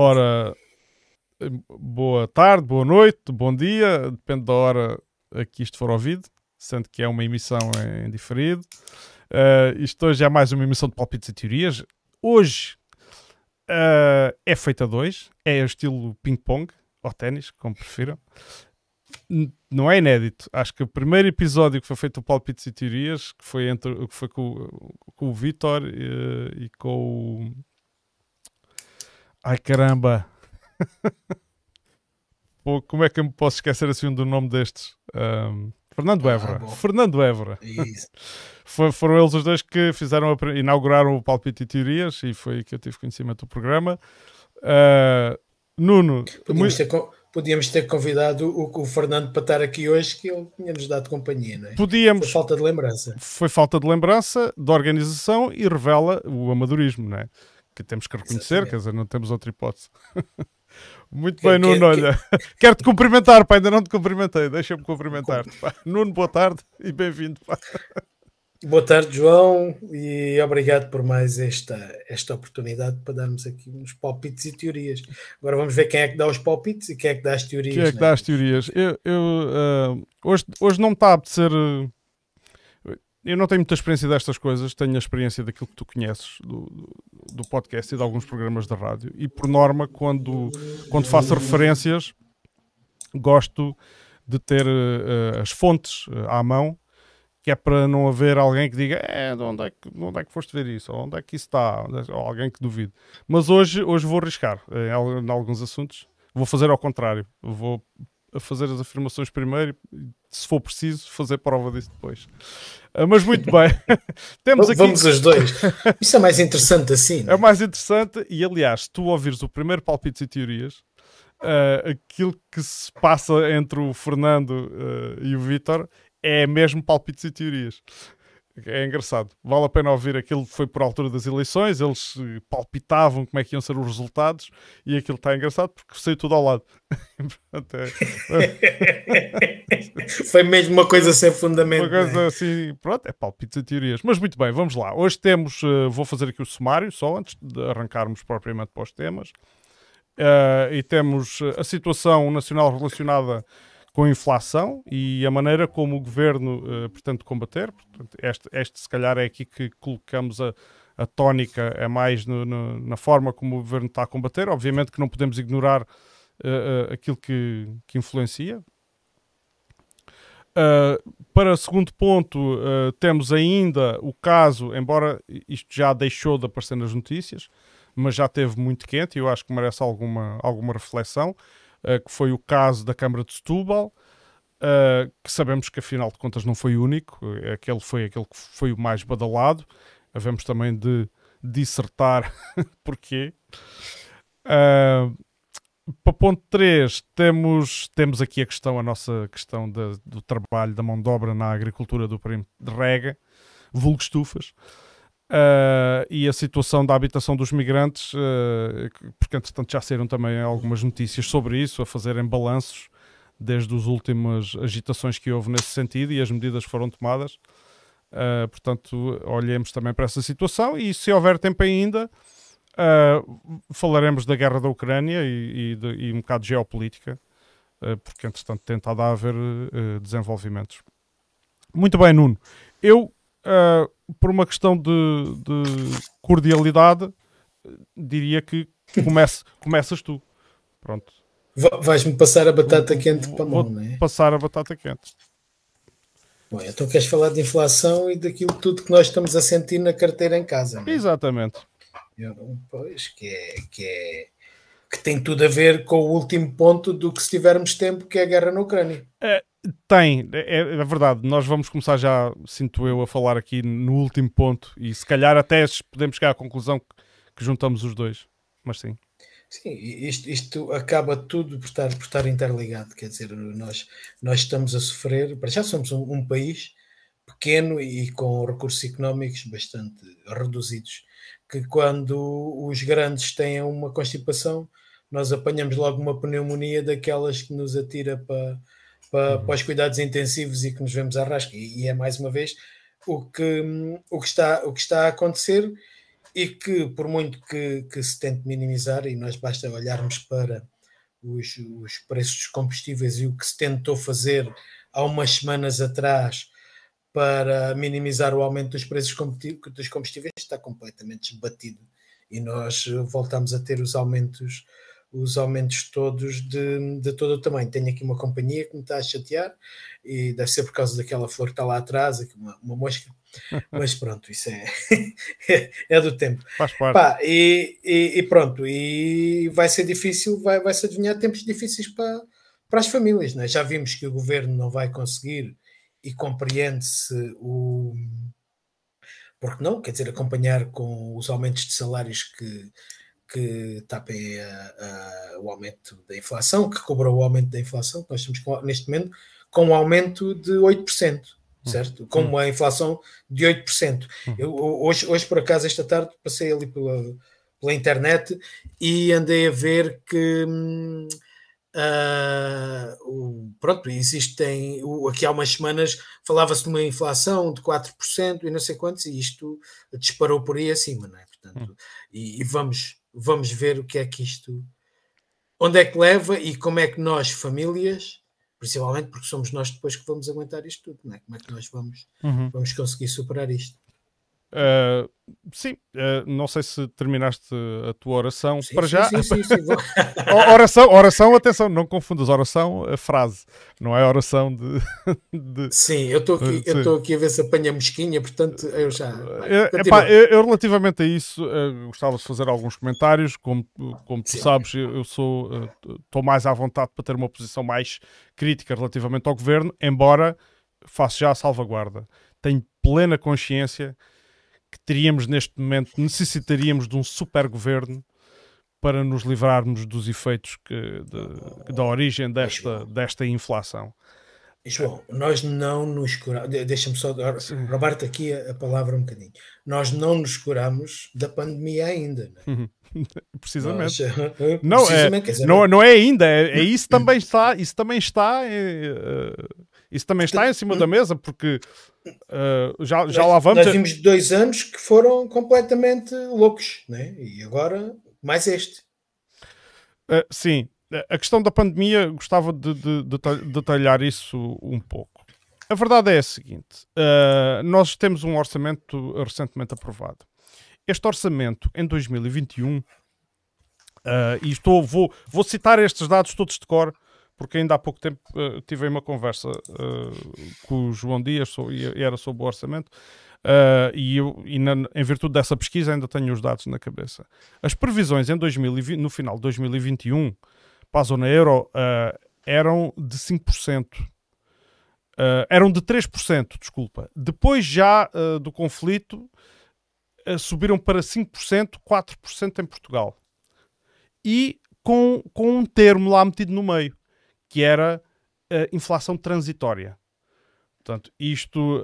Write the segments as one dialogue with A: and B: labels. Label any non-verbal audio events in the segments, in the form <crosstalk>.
A: Ora, boa tarde, boa noite, bom dia, depende da hora a que isto for ouvido, sendo que é uma emissão em diferido. Uh, isto hoje é mais uma emissão de palpites e teorias. Hoje uh, é feita dois, é estilo ping-pong, ou ténis, como prefiram. Não é inédito. Acho que o primeiro episódio que foi feito o Palpites e Teorias, que foi, entre, que foi com, com o Vitor e, eh, e com o. Ai caramba! <laughs> Pô, como é que eu me posso esquecer assim do nome destes? Um, Fernando ah, Évora. Ah, Fernando Évora. <laughs> For, foram eles os dois que fizeram a, inauguraram o Palpite e Teorias e foi que eu tive conhecimento do programa. Uh, Nuno.
B: Podíamos, muito... ter, podíamos ter convidado o, o, Fernando para estar aqui hoje, que ele tinha-nos dado companhia, não é?
A: Podíamos.
B: Foi falta de lembrança.
A: Foi falta de lembrança, de organização e revela o amadorismo, não é? Que temos que reconhecer, Exatamente. quer dizer, não temos outra hipótese. <laughs> Muito bem, Nuno. olha, <laughs> quero-te cumprimentar, pá, ainda não te cumprimentei, deixa-me cumprimentar-te. Nuno, boa tarde e bem-vindo. <laughs>
B: Boa tarde, João, e obrigado por mais esta, esta oportunidade para darmos aqui uns palpites e teorias. Agora vamos ver quem é que dá os palpites e quem é que dá as teorias.
A: Quem é que né? dá as teorias? Eu, eu uh, hoje, hoje não me está a apetecer. Uh, eu não tenho muita experiência destas coisas, tenho a experiência daquilo que tu conheces do, do podcast e de alguns programas da rádio. E por norma, quando, quando faço referências, gosto de ter uh, as fontes uh, à mão, que é para não haver alguém que diga é, de onde é que, de onde é que foste ver isso, ou onde é que isso está, é, ou alguém que duvide. Mas hoje, hoje vou arriscar em alguns assuntos, vou fazer ao contrário, vou fazer as afirmações primeiro e, se for preciso, fazer prova disso depois. Ah, mas muito bem. <laughs>
B: Temos aqui... Vamos os dois. Isso é mais interessante assim.
A: É? é mais interessante e, aliás, tu ouvires o primeiro Palpites e Teorias, uh, aquilo que se passa entre o Fernando uh, e o Vitor é mesmo Palpites e Teorias. É engraçado. Vale a pena ouvir. Aquilo foi por altura das eleições, eles palpitavam como é que iam ser os resultados e aquilo está engraçado porque saiu tudo ao lado. <laughs>
B: É- <laughs> foi mesmo uma coisa sem fundamento.
A: Uma coisa né? assim, pronto, é palpites e teorias. Mas muito bem, vamos lá. Hoje temos, uh, vou fazer aqui o sumário só antes de arrancarmos propriamente para os temas. Uh, e temos a situação nacional relacionada com a inflação e a maneira como o governo uh, pretende combater. Portanto, este, este, se calhar, é aqui que colocamos a, a tónica, é mais no, no, na forma como o governo está a combater. Obviamente que não podemos ignorar uh, uh, aquilo que, que influencia. para segundo ponto, temos ainda o caso, embora isto já deixou de aparecer nas notícias, mas já teve muito quente e eu acho que merece alguma, alguma reflexão uh, que foi o caso da Câmara de Setúbal, uh, que sabemos que afinal de contas não foi o único, aquele foi aquele que foi o mais badalado. Havemos também de dissertar <laughs> porquê. Uh, para ponto 3, temos, temos aqui a questão, a nossa questão do trabalho da mão de obra na agricultura do de rega, vulgo estufas. Uh, e a situação da habitação dos migrantes, uh, porque entretanto já saíram também algumas notícias sobre isso, a fazerem balanços desde as últimas agitações que houve nesse sentido e as medidas foram tomadas. Uh, portanto, olhemos também para essa situação e se houver tempo ainda, falaremos da guerra da Ucrânia e, e, de, e um bocado de geopolítica, porque entretanto tem estado a haver desenvolvimentos. Muito bem, Nuno. Eu por uma questão de, de, cordialidade, diria que comece, começas tu. Pronto.
B: Vais-me passar a batata quente para a mão, não é?
A: Passar a batata quente.
B: Bom, então queres falar de inflação e daquilo tudo que nós estamos a sentir na carteira em casa, não é?
A: Exatamente.
B: Eu, pois, que é, que é que tem tudo a ver com o último ponto do que se tivermos tempo, que é a guerra na Ucrânia.
A: É, tem, é, é, verdade. Nós vamos começar já, sinto eu, a falar aqui no último ponto e se calhar até podemos chegar à conclusão que, que juntamos os dois. Mas sim.
B: Sim, isto, isto, acaba tudo por estar, por estar interligado. Quer dizer, nós, nós estamos a sofrer, para já somos um, um país pequeno e com recursos económicos bastante reduzidos, que quando os grandes têm uma constipação, nós apanhamos logo uma pneumonia daquelas que nos atira para para, uhum. para os cuidados intensivos e que nos vemos à rasca. E, e, é mais uma vez o que, o, que está, o que está a acontecer e que, por muito que, que, se tente minimizar, e nós basta olharmos para os, os preços dos combustíveis e o que se tentou fazer há umas semanas atrás para minimizar o aumento dos preços dos combustíveis, está completamente desbatido. E nós voltamos a ter os aumentos os aumentos todos de, de todo o tamanho. Tenho aqui uma companhia que me está a chatear e deve ser por causa daquela flor que está lá atrás, uma, uma mosca, <laughs> mas pronto, isso é, <laughs> é, do tempo.
A: Faz parte.
B: Pá, e, e, e, pronto, e vai ser difícil, vai, vai se adivinhar tempos difíceis para, para as famílias. Né? Já vimos que o governo não vai conseguir e compreende-se o. Porque não? Quer dizer, acompanhar com os aumentos de salários que, que tapem a, a, o aumento da inflação, que cobrou o aumento da inflação, que nós estamos com, neste momento com um aumento de 8%, hum. certo? Com hum. uma inflação de 8%. Hum. Eu, hoje, hoje, por acaso, esta tarde, passei ali pela, pela internet e andei a ver que. Uh, pronto, existem. aqui há umas semanas falava-se de uma inflação de 4% e não sei quantos, e isto disparou por aí acima, não é? Portanto, e, e vamos, vamos ver o que é que isto, onde é que leva e como é que nós, famílias, principalmente porque somos nós depois que vamos aguentar isto tudo, não é? como é que nós vamos, uhum. vamos conseguir superar isto.
A: Uh, sim, uh, não sei se terminaste a tua oração.
B: Sim,
A: Para
B: sim,
A: já,
B: sim, <laughs>
A: oração, oração, atenção, não confundas oração a frase, não é oração de. <laughs> de...
B: Sim, eu estou aqui, eu aqui a ver se apanha mosquinha, portanto eu já.
A: É, epá, eu, eu, relativamente a isso, uh, gostava de fazer alguns comentários. Como, como tu sabes, eu, eu sou estou mais à vontade para ter uma posição mais crítica relativamente ao governo, embora faça já a salvaguarda. Tenho plena consciência que teríamos neste momento, necessitaríamos de um super governo para nos livrarmos dos efeitos que, de, da origem desta, desta inflação.
B: João, nós não nos curamos, deixa-me só roubar-te aqui a, a, palavra um bocadinho. Nós não nos curamos da pandemia ainda. Não é? <laughs>
A: Precisamente. Nós, não, precisamente, é, dizer, não, não é ainda, é, é, isso também está, isso também está, é, isso também está em cima da mesa, porque uh, já, já
B: nós,
A: lá vamos.
B: Nós vimos dois anos que foram completamente loucos, né? e agora mais este.
A: Uh, sim, a questão da pandemia, gostava de, de, de detalhar isso um pouco. A verdade é a seguinte: uh, nós temos um orçamento recentemente aprovado. Este orçamento em 2021, uh, e estou, vou, vou citar estes dados todos de cor, porque ainda há pouco tempo uh, tive uma conversa com o João Dias e era sobre o orçamento. Uh, e, eu, e na, em virtude dessa pesquisa ainda tenho os dados na cabeça. As previsões em 2020, no final de 2021 para a zona euro uh, eram de 5%. Uh, eram de 3%, desculpa. Depois já uh, do conflito subiram para 5%, 4% em Portugal. E com, com um termo lá metido no meio, que era a inflação transitória. Portanto, isto,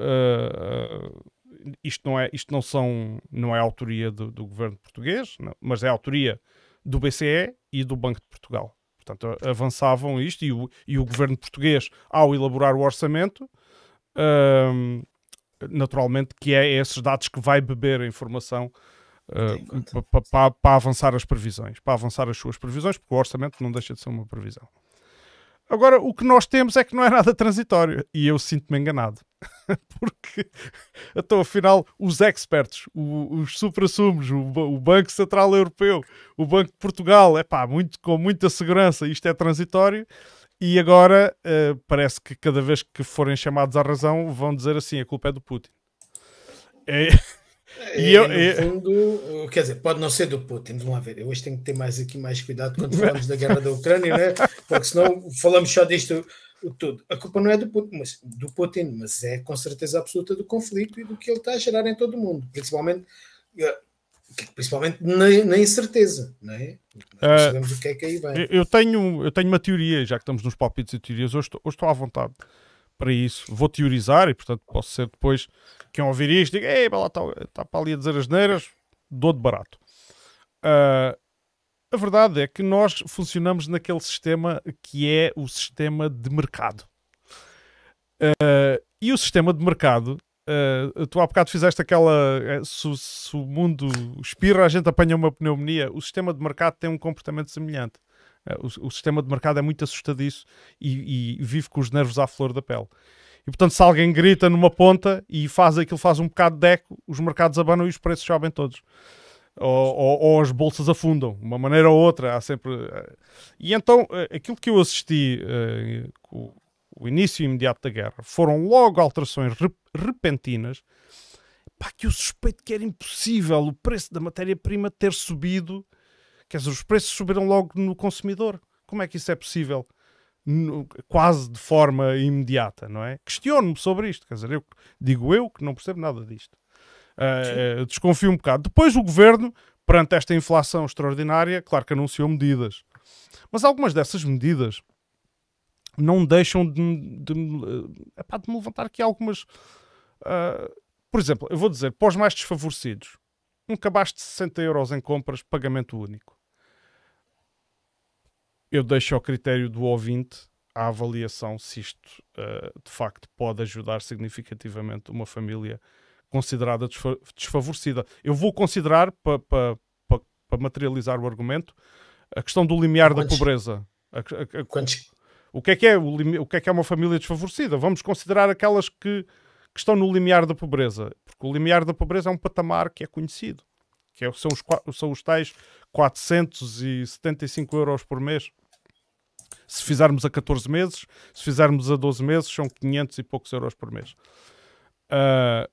A: isto, não, é, isto não, são, não é autoria do, do governo português, não, mas é autoria do BCE e do Banco de Portugal. Portanto, avançavam isto e o, e o governo português, ao elaborar o orçamento, hum, naturalmente que é esses dados que vai beber a informação uh, para pa, pa avançar as previsões, para avançar as suas previsões, porque o orçamento não deixa de ser uma previsão. Agora, o que nós temos é que não é nada transitório e eu sinto-me enganado. <laughs> Porque, então, afinal, os experts, os supra-sumos, o, o, Banco Central Europeu, o Banco de Portugal, é pá, muito, com muita segurança, isto é transitório. E agora uh, parece que cada vez que forem chamados à razão vão dizer assim: a culpa é do Putin.
B: É, <laughs> e eu, no fundo, quer dizer, pode não ser do Putin, vamos lá ver. Eu hoje tenho que ter mais aqui mais cuidado quando <laughs> falamos da guerra da Ucrânia, né? porque senão falamos só disto tudo. A culpa não é do Putin, mas, do Putin, mas é com certeza absoluta do conflito e do que ele está a gerar em todo o mundo, principalmente, eh, principalmente na, na incerteza, não é? Nós uh, sabemos o que é que aí vem.
A: Eu tenho, eu tenho uma teoria, já que estamos nos palpites e teorias, hoje estou, hoje estou à vontade para isso. Vou teorizar e, portanto, posso ser depois quem ouvir isto diga, ei, lá está, está para ali a dizer as neiras, dou de barato. Uh, a verdade é que nós funcionamos naquele sistema que é o sistema de mercado. Uh, e o sistema de mercado Uh, tu há bocado fizeste aquela. Uh, se, se, o mundo espirra, a gente apanha uma pneumonia. O sistema de mercado tem um comportamento semelhante. Uh, o, o, sistema de mercado é muito assustadiço e, e, vive com os nervos à flor da pele. E portanto, se alguém grita numa ponta e faz aquilo, faz um bocado de eco, os mercados abanam e os preços sobem todos. Ou, ou, ou, as bolsas afundam, uma maneira ou outra. Há sempre. E então, aquilo que eu assisti o início imediato da guerra, foram logo alterações repentinas, pá, que eu suspeito que era impossível o preço da matéria-prima ter subido, quer dizer, os preços subiram logo no consumidor. Como é que isso é possível? No, quase de forma imediata, não é? Questiono-me sobre isto, quer dizer, eu, digo eu que não percebo nada disto. Uh, desconfio um bocado. Depois o governo, perante esta inflação extraordinária, claro que anunciou medidas. Mas algumas dessas medidas não deixam de, de, epá, de me levantar aqui algumas. Uh, por exemplo, eu vou dizer, para os mais desfavorecidos, um cabaz de 60 euros em compras, pagamento único. Eu deixo ao critério do ouvinte a avaliação se isto uh, de facto pode ajudar significativamente uma família considerada desfavorecida. Eu vou considerar, para pa, pa, pa materializar o argumento, a questão do limiar Quantos? da pobreza. A, a, a,
B: Quantos,
A: o que é que é, o, o que é, que é uma família desfavorecida? Vamos considerar aquelas que, que estão no limiar da pobreza, porque o limiar da pobreza é um patamar que é conhecido, que é, são, os, são os tais 475 euros por mês. Se fizermos a 14 meses, se fizermos a 12 meses, são 500 e poucos euros por mês. Uh,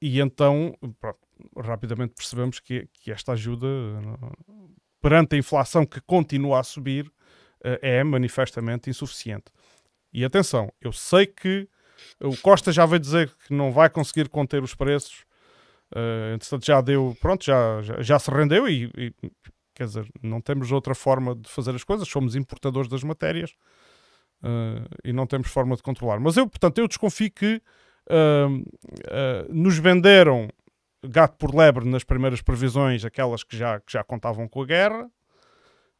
A: e então, pronto, rapidamente percebemos que, que esta ajuda, perante a inflação que continua a subir, eh, é manifestamente insuficiente. E atenção, eu sei que o Costa já veio dizer que não vai conseguir conter os preços. Uh, entretanto, já deu, pronto, já, já, já se rendeu e, e, quer dizer, não temos outra forma de fazer as coisas, somos importadores das matérias uh, e não temos forma de controlar. Mas eu, portanto, eu desconfio que uh, nos venderam gato por lebre nas primeiras previsões, aquelas que já, que já contavam com a guerra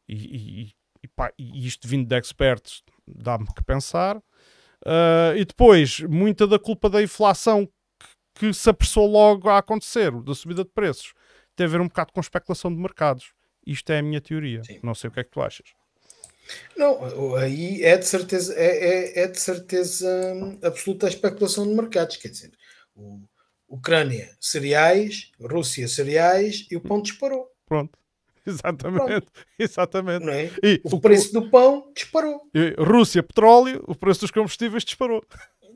A: e, e e, pá, e isto vindo de experts dá-me que pensar. Uh, e depois, muita da culpa da inflação que, que, se apressou logo a acontecer, da subida de preços, tem a ver um bocado com especulação de mercados. Isto é a minha teoria. Sim. Não sei o que é que tu achas.
B: Não, aí é de certeza, é, é, é de certeza hum, absoluta a especulação de mercados. Quer dizer, o, Ucrânia, cereais, Rússia, cereais e o pão disparou.
A: Pronto. <laughs> Exatamente, Pronto. exatamente.
B: Não é? e o, o preço do pão disparou.
A: Rússia, petróleo, o preço dos combustíveis disparou.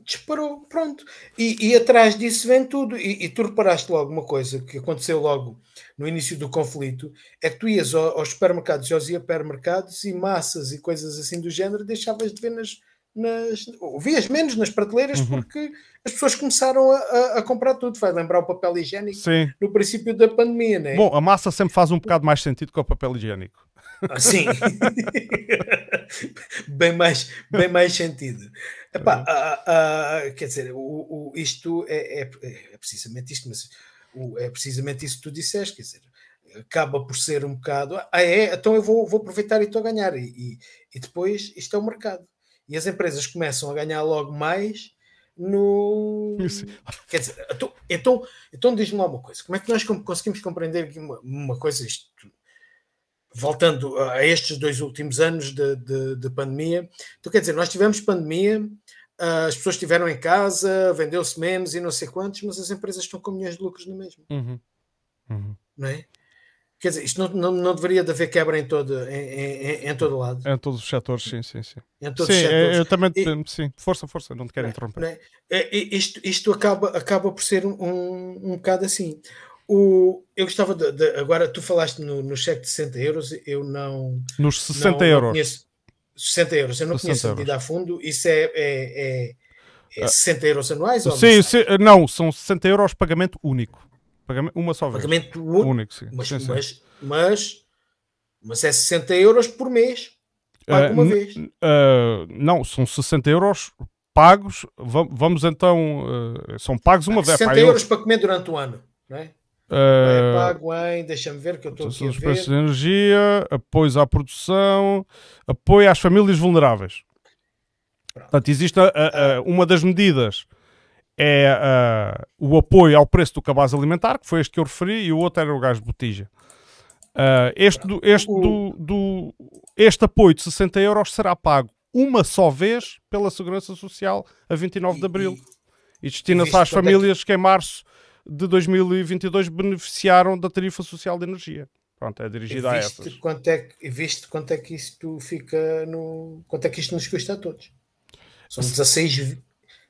B: Disparou, pronto. E, e atrás disso vem tudo. E, e, tu reparaste logo uma coisa que aconteceu logo no início do conflito: é que tu ias aos supermercados e aos hipermercados e massas e coisas assim do género deixavas de ver nas, nas, vias menos nas prateleiras uhum. porque as pessoas começaram a, a, a, comprar tudo. Vai lembrar o papel higiênico
A: Sim.
B: no princípio da pandemia, né?
A: Bom, a massa sempre faz um bocado mais sentido que o papel higiênico.
B: Sim, bem, mais, bem mais sentido. Epá, uhum. a, a, quer dizer, o, o, isto é, é, é, precisamente isto, mas o, é precisamente isso que tu disseste, quer dizer, acaba por ser um bocado, ah, é, então eu vou, vou aproveitar e estou a ganhar, e, e, e depois isto é o mercado e as empresas começam a ganhar logo mais no. Quer dizer, então, então, então diz-me lá uma coisa: como é que nós conseguimos compreender uma, uma coisa, isto, voltando a estes dois últimos anos de, de, de pandemia? Então, quer dizer, nós tivemos pandemia, as pessoas estiveram em casa, vendeu-se menos e não sei quantos, mas as empresas estão com milhões de lucros no mesmo.
A: Uhum. Uhum.
B: Não é? Quer dizer, isto não, não, não deveria de haver quebra em todo, em, em, em todo lado.
A: Em todos os setores, sim, sim, sim.
B: Em todos
A: sim,
B: os setores.
A: Eu também, e, sim, força, força, não te quero interromper.
B: É? É, isto, isto acaba, acaba por ser um, um, um bocado assim. O, eu gostava de, de, Agora, tu falaste no, no cheque de 60 euros, eu não.
A: Nos 60 não, euros. Não
B: conheço, 60 euros, eu não conheço a medida a fundo. Isso é, é, é, é 60 euros anuais?
A: Sim, sim, não, são 60 euros pagamento único. Pagamento, uma só vez.
B: Pagamento único, sim. Mas, sim, sim. Mas, mas, mas, é 60 euros por mês. Pago uh, uma vez.
A: Uh, não, são 60 euros pagos. vamos então. Uh, são pagos uma vez.
B: 60 euros eu... para comer durante o ano, não é? É pago em, deixa-me ver que eu estou aqui a ver.
A: preços de energia, apoios à produção, apoio às famílias vulneráveis. Pronto. Portanto, existe a, a, a, uma das medidas é o apoio ao preço do cabaz alimentar, que foi este que eu referi, e o outro era o gás de botija. Uh, este, do, este, do, do, este apoio de 60 euros será pago uma só vez pela Segurança Social a 29 de Abril. E, e destina-se às famílias que em março de 2022 beneficiaram da tarifa social de energia. Pronto, é dirigida a essas.
B: Quanto é, que, viste quanto é que isto fica no. Quanto é que isto nos custa a todos? São 16,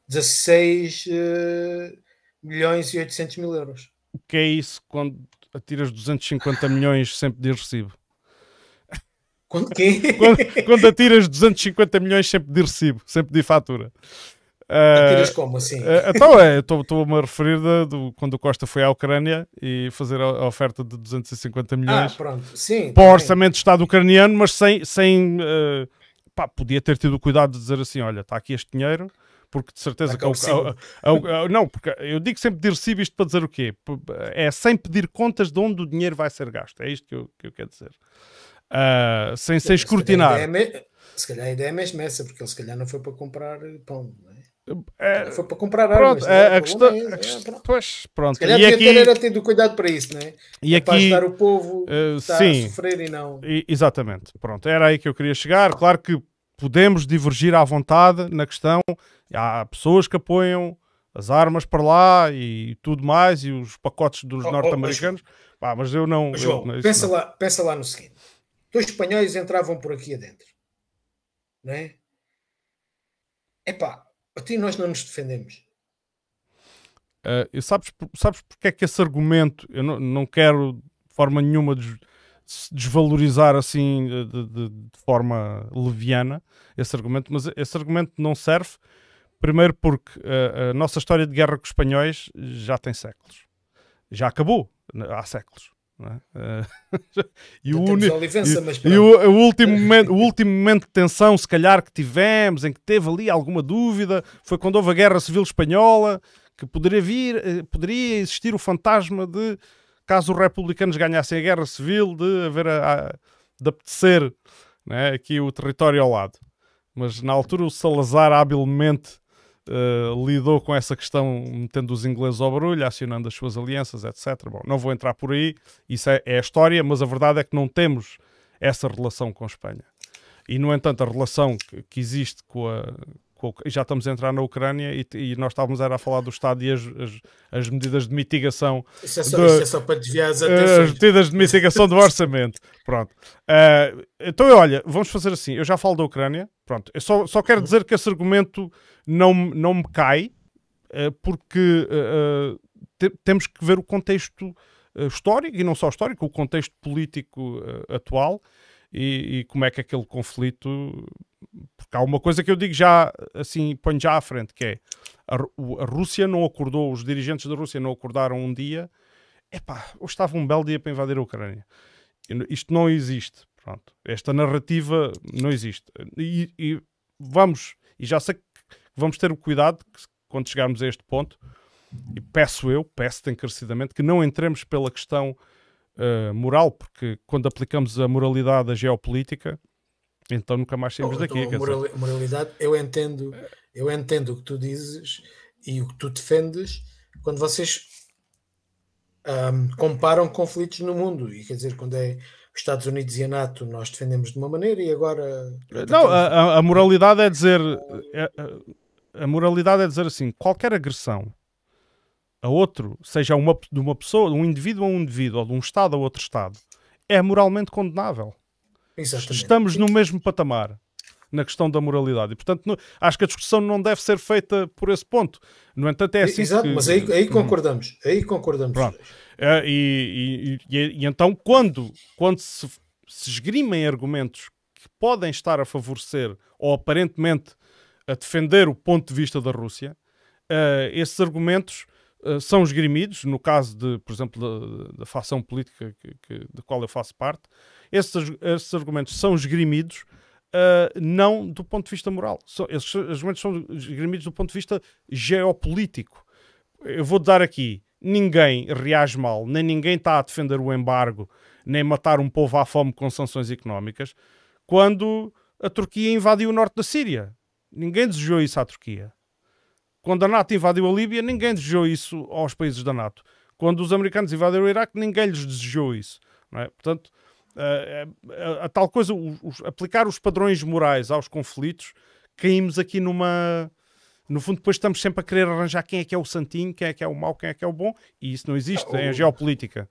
B: 16 uh, milhões e 800 mil euros.
A: O que é isso quando atiras 250 milhões sem pedir recibo?
B: Quando <laughs>
A: quando, quando atiras 250 milhões sem pedir recibo, sem pedir fatura.
B: Atiras uh, como assim? Uh,
A: então é, estou-me a referir de, de, quando o Costa foi à Ucrânia e fazer a, a oferta de 250 milhões
B: ah, pronto. Sim,
A: para o orçamento do Estado ucraniano, mas sem, sem uh, pá, podia ter tido o cuidado de dizer assim: olha, está aqui este dinheiro, porque de certeza que. Não, porque eu digo sem pedir recibo isto para dizer o quê? É sem pedir contas de onde o dinheiro vai ser gasto. É isto que eu, que eu quero dizer. Uh, sem, sem escrutinar.
B: Se calhar a ideia é mesmo essa, porque ele se calhar não foi para comprar pão, não é? É, foi para comprar armas.
A: Pronto, é, a, questão, a questão, pois, pronto. Se
B: calhar e aqui, ter, era ter cuidado para isso, não é?
A: E
B: é
A: aqui, para
B: ajudar o povo uh, está sim, a sofrer e não.
A: E, exatamente, pronto, era aí que eu queria chegar. Claro que podemos divergir à vontade na questão. Há pessoas que apoiam as armas para lá e tudo mais, e os pacotes dos oh, oh norte-americanos. Oh, mas eu não.
B: João,
A: eu,
B: pensa,
A: não.
B: Lá, pensa lá no seguinte: dois espanhóis entravam por aqui adentro, não é? Epá, a ti nós não nos defendemos.
A: Uh, sabes, sabes porque é que esse argumento, eu não, não quero de forma nenhuma des, desvalorizar assim de, de, de, forma leviana esse argumento, mas esse argumento não serve, primeiro porque uh, a nossa história de guerra com os espanhóis já tem séculos. Já acabou há séculos. É? <laughs> e, o, uni... e, e o, o, último momento, o último momento de tensão, se calhar, que tivemos, em que teve ali alguma dúvida, foi quando houve a Guerra Civil Espanhola, que poderia vir, eh, poderia existir o fantasma de, caso os republicanos ganhassem a Guerra Civil, de haver a, a de apetecer né, aqui o território ao lado. Mas na altura o Salazar habilmente uh, lidou com essa questão metendo os ingleses ao barulho, acionando as suas alianças, etc. Bom, não vou entrar por aí, isso é, é a história, mas a verdade é que não temos essa relação com a Espanha. E, no entanto, a relação que, que existe com a, já estamos a entrar na Ucrânia e, e, nós estávamos era a falar do Estado e as, as, as medidas de mitigação.
B: Isso é, só, de, isso é só para desviar as atenções.
A: As medidas de mitigação do orçamento. Pronto. Uh, então, olha, vamos fazer assim. Eu já falo da Ucrânia. Pronto. Eu só, só quero dizer que esse argumento não, não me cai, uh, porque uh, te, temos que ver o contexto histórico e não só histórico, o contexto político atual. E, e, como é que aquele conflito porque há uma coisa que eu digo já, assim, ponho já à frente, que é a, a Rússia não acordou, os dirigentes da Rússia não acordaram um dia, epá, hoje estava um belo dia para invadir a Ucrânia. Isto não existe, pronto. Esta narrativa não existe. E, e vamos, e já sei que vamos ter o cuidado que, quando chegarmos a este ponto, e peço eu, peço-te encarecidamente, que não entremos pela questão uh, moral, porque quando aplicamos a moralidade à geopolítica, então nunca mais saímos oh, daqui.
B: Então, moral, moralidade, eu entendo, eu entendo o que tu dizes e o que tu defendes quando vocês um, comparam conflitos no mundo. E quer dizer, quando é os Estados Unidos e a NATO, nós defendemos de uma maneira e agora.
A: Não, a, a moralidade é dizer. É, a moralidade é dizer assim: qualquer agressão a outro, seja uma, de uma pessoa, de um indivíduo a um indivíduo, ou de um Estado a outro Estado, é moralmente condenável.
B: Exatamente.
A: Estamos no mesmo patamar na questão da moralidade. E, portanto, no, acho que a discussão não deve ser feita por esse ponto. No entanto, é assim
B: Exato,
A: que...
B: mas aí, aí concordamos. Aí concordamos.
A: É, e, e, e, então, quando, quando se, se esgrimem argumentos que podem estar a favorecer ou aparentemente a defender o ponto de vista da Rússia, uh, esses argumentos uh, são esgrimidos, no caso, de, por exemplo, da, da facção política que, que, da qual eu faço parte, esses, esses argumentos são esgrimidos uh, não do ponto de vista moral. São, esses argumentos são esgrimidos do ponto de vista geopolítico. Eu vou dar aqui: ninguém reage mal, nem ninguém está a defender o embargo, nem matar um povo à fome com sanções económicas, quando a Turquia invadiu o norte da Síria. Ninguém desejou isso à Turquia. Quando a NATO invadiu a Líbia, ninguém desejou isso aos países da NATO. Quando os americanos invadiram o Iraque, ninguém lhes desejou isso. É? Portanto, a, a, a tal coisa, os, aplicar os padrões morais aos conflitos, caímos aqui numa. No fundo, depois estamos sempre a querer arranjar quem é que é o santinho, quem é que é o mau, quem é que é o bom, e isso não existe ah, é a geopolítica.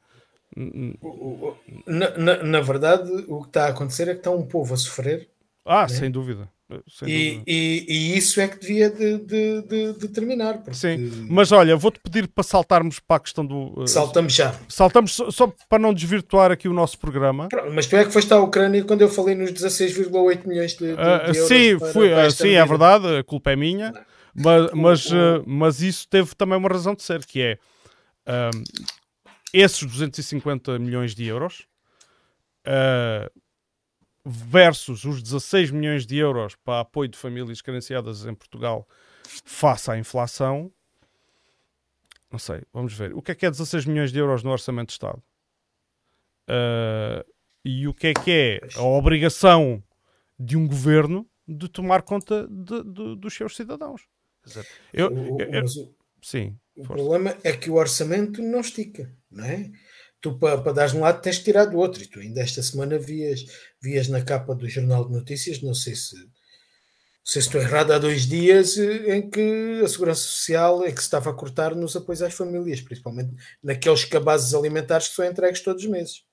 B: Na, na, na, verdade, o que está a acontecer é que está um povo a sofrer.
A: Ah, né? sem dúvida.
B: E. E, e, isso é que devia de, de, de, de terminar. Porque...
A: Sim, mas olha, vou-te pedir para saltarmos para a questão do.
B: Uh, saltamos já.
A: Saltamos só, só, para não desvirtuar aqui o nosso programa.
B: Mas tu é que foste à Ucrânia quando eu falei nos 16,8 milhões de, de, uh,
A: Sim, fui, uh, sim é verdade, a culpa é minha. Mas, mas, uh, mas isso teve também uma razão de ser, que é esses 250 milhões de euros versus os 16 milhões de euros para apoio de famílias carenciadas em Portugal face à inflação. Não sei, vamos ver. O que é que é 16 milhões de euros no Orçamento de Estado? Uh, e o que é que é a obrigação de um governo de tomar conta de, de, dos seus cidadãos?
B: Eu, eu, eu, sim. O problema é que o orçamento não estica, não é? Tu, para, para dares um lado, tens que tirar do outro. E tu ainda esta semana vias, vias na capa do Jornal de Notícias, não sei se, se estou errado, há dois dias, em que a Segurança Social é que se estava a cortar nos apoios às famílias, principalmente naqueles cabazes alimentares que são entregues todos os meses.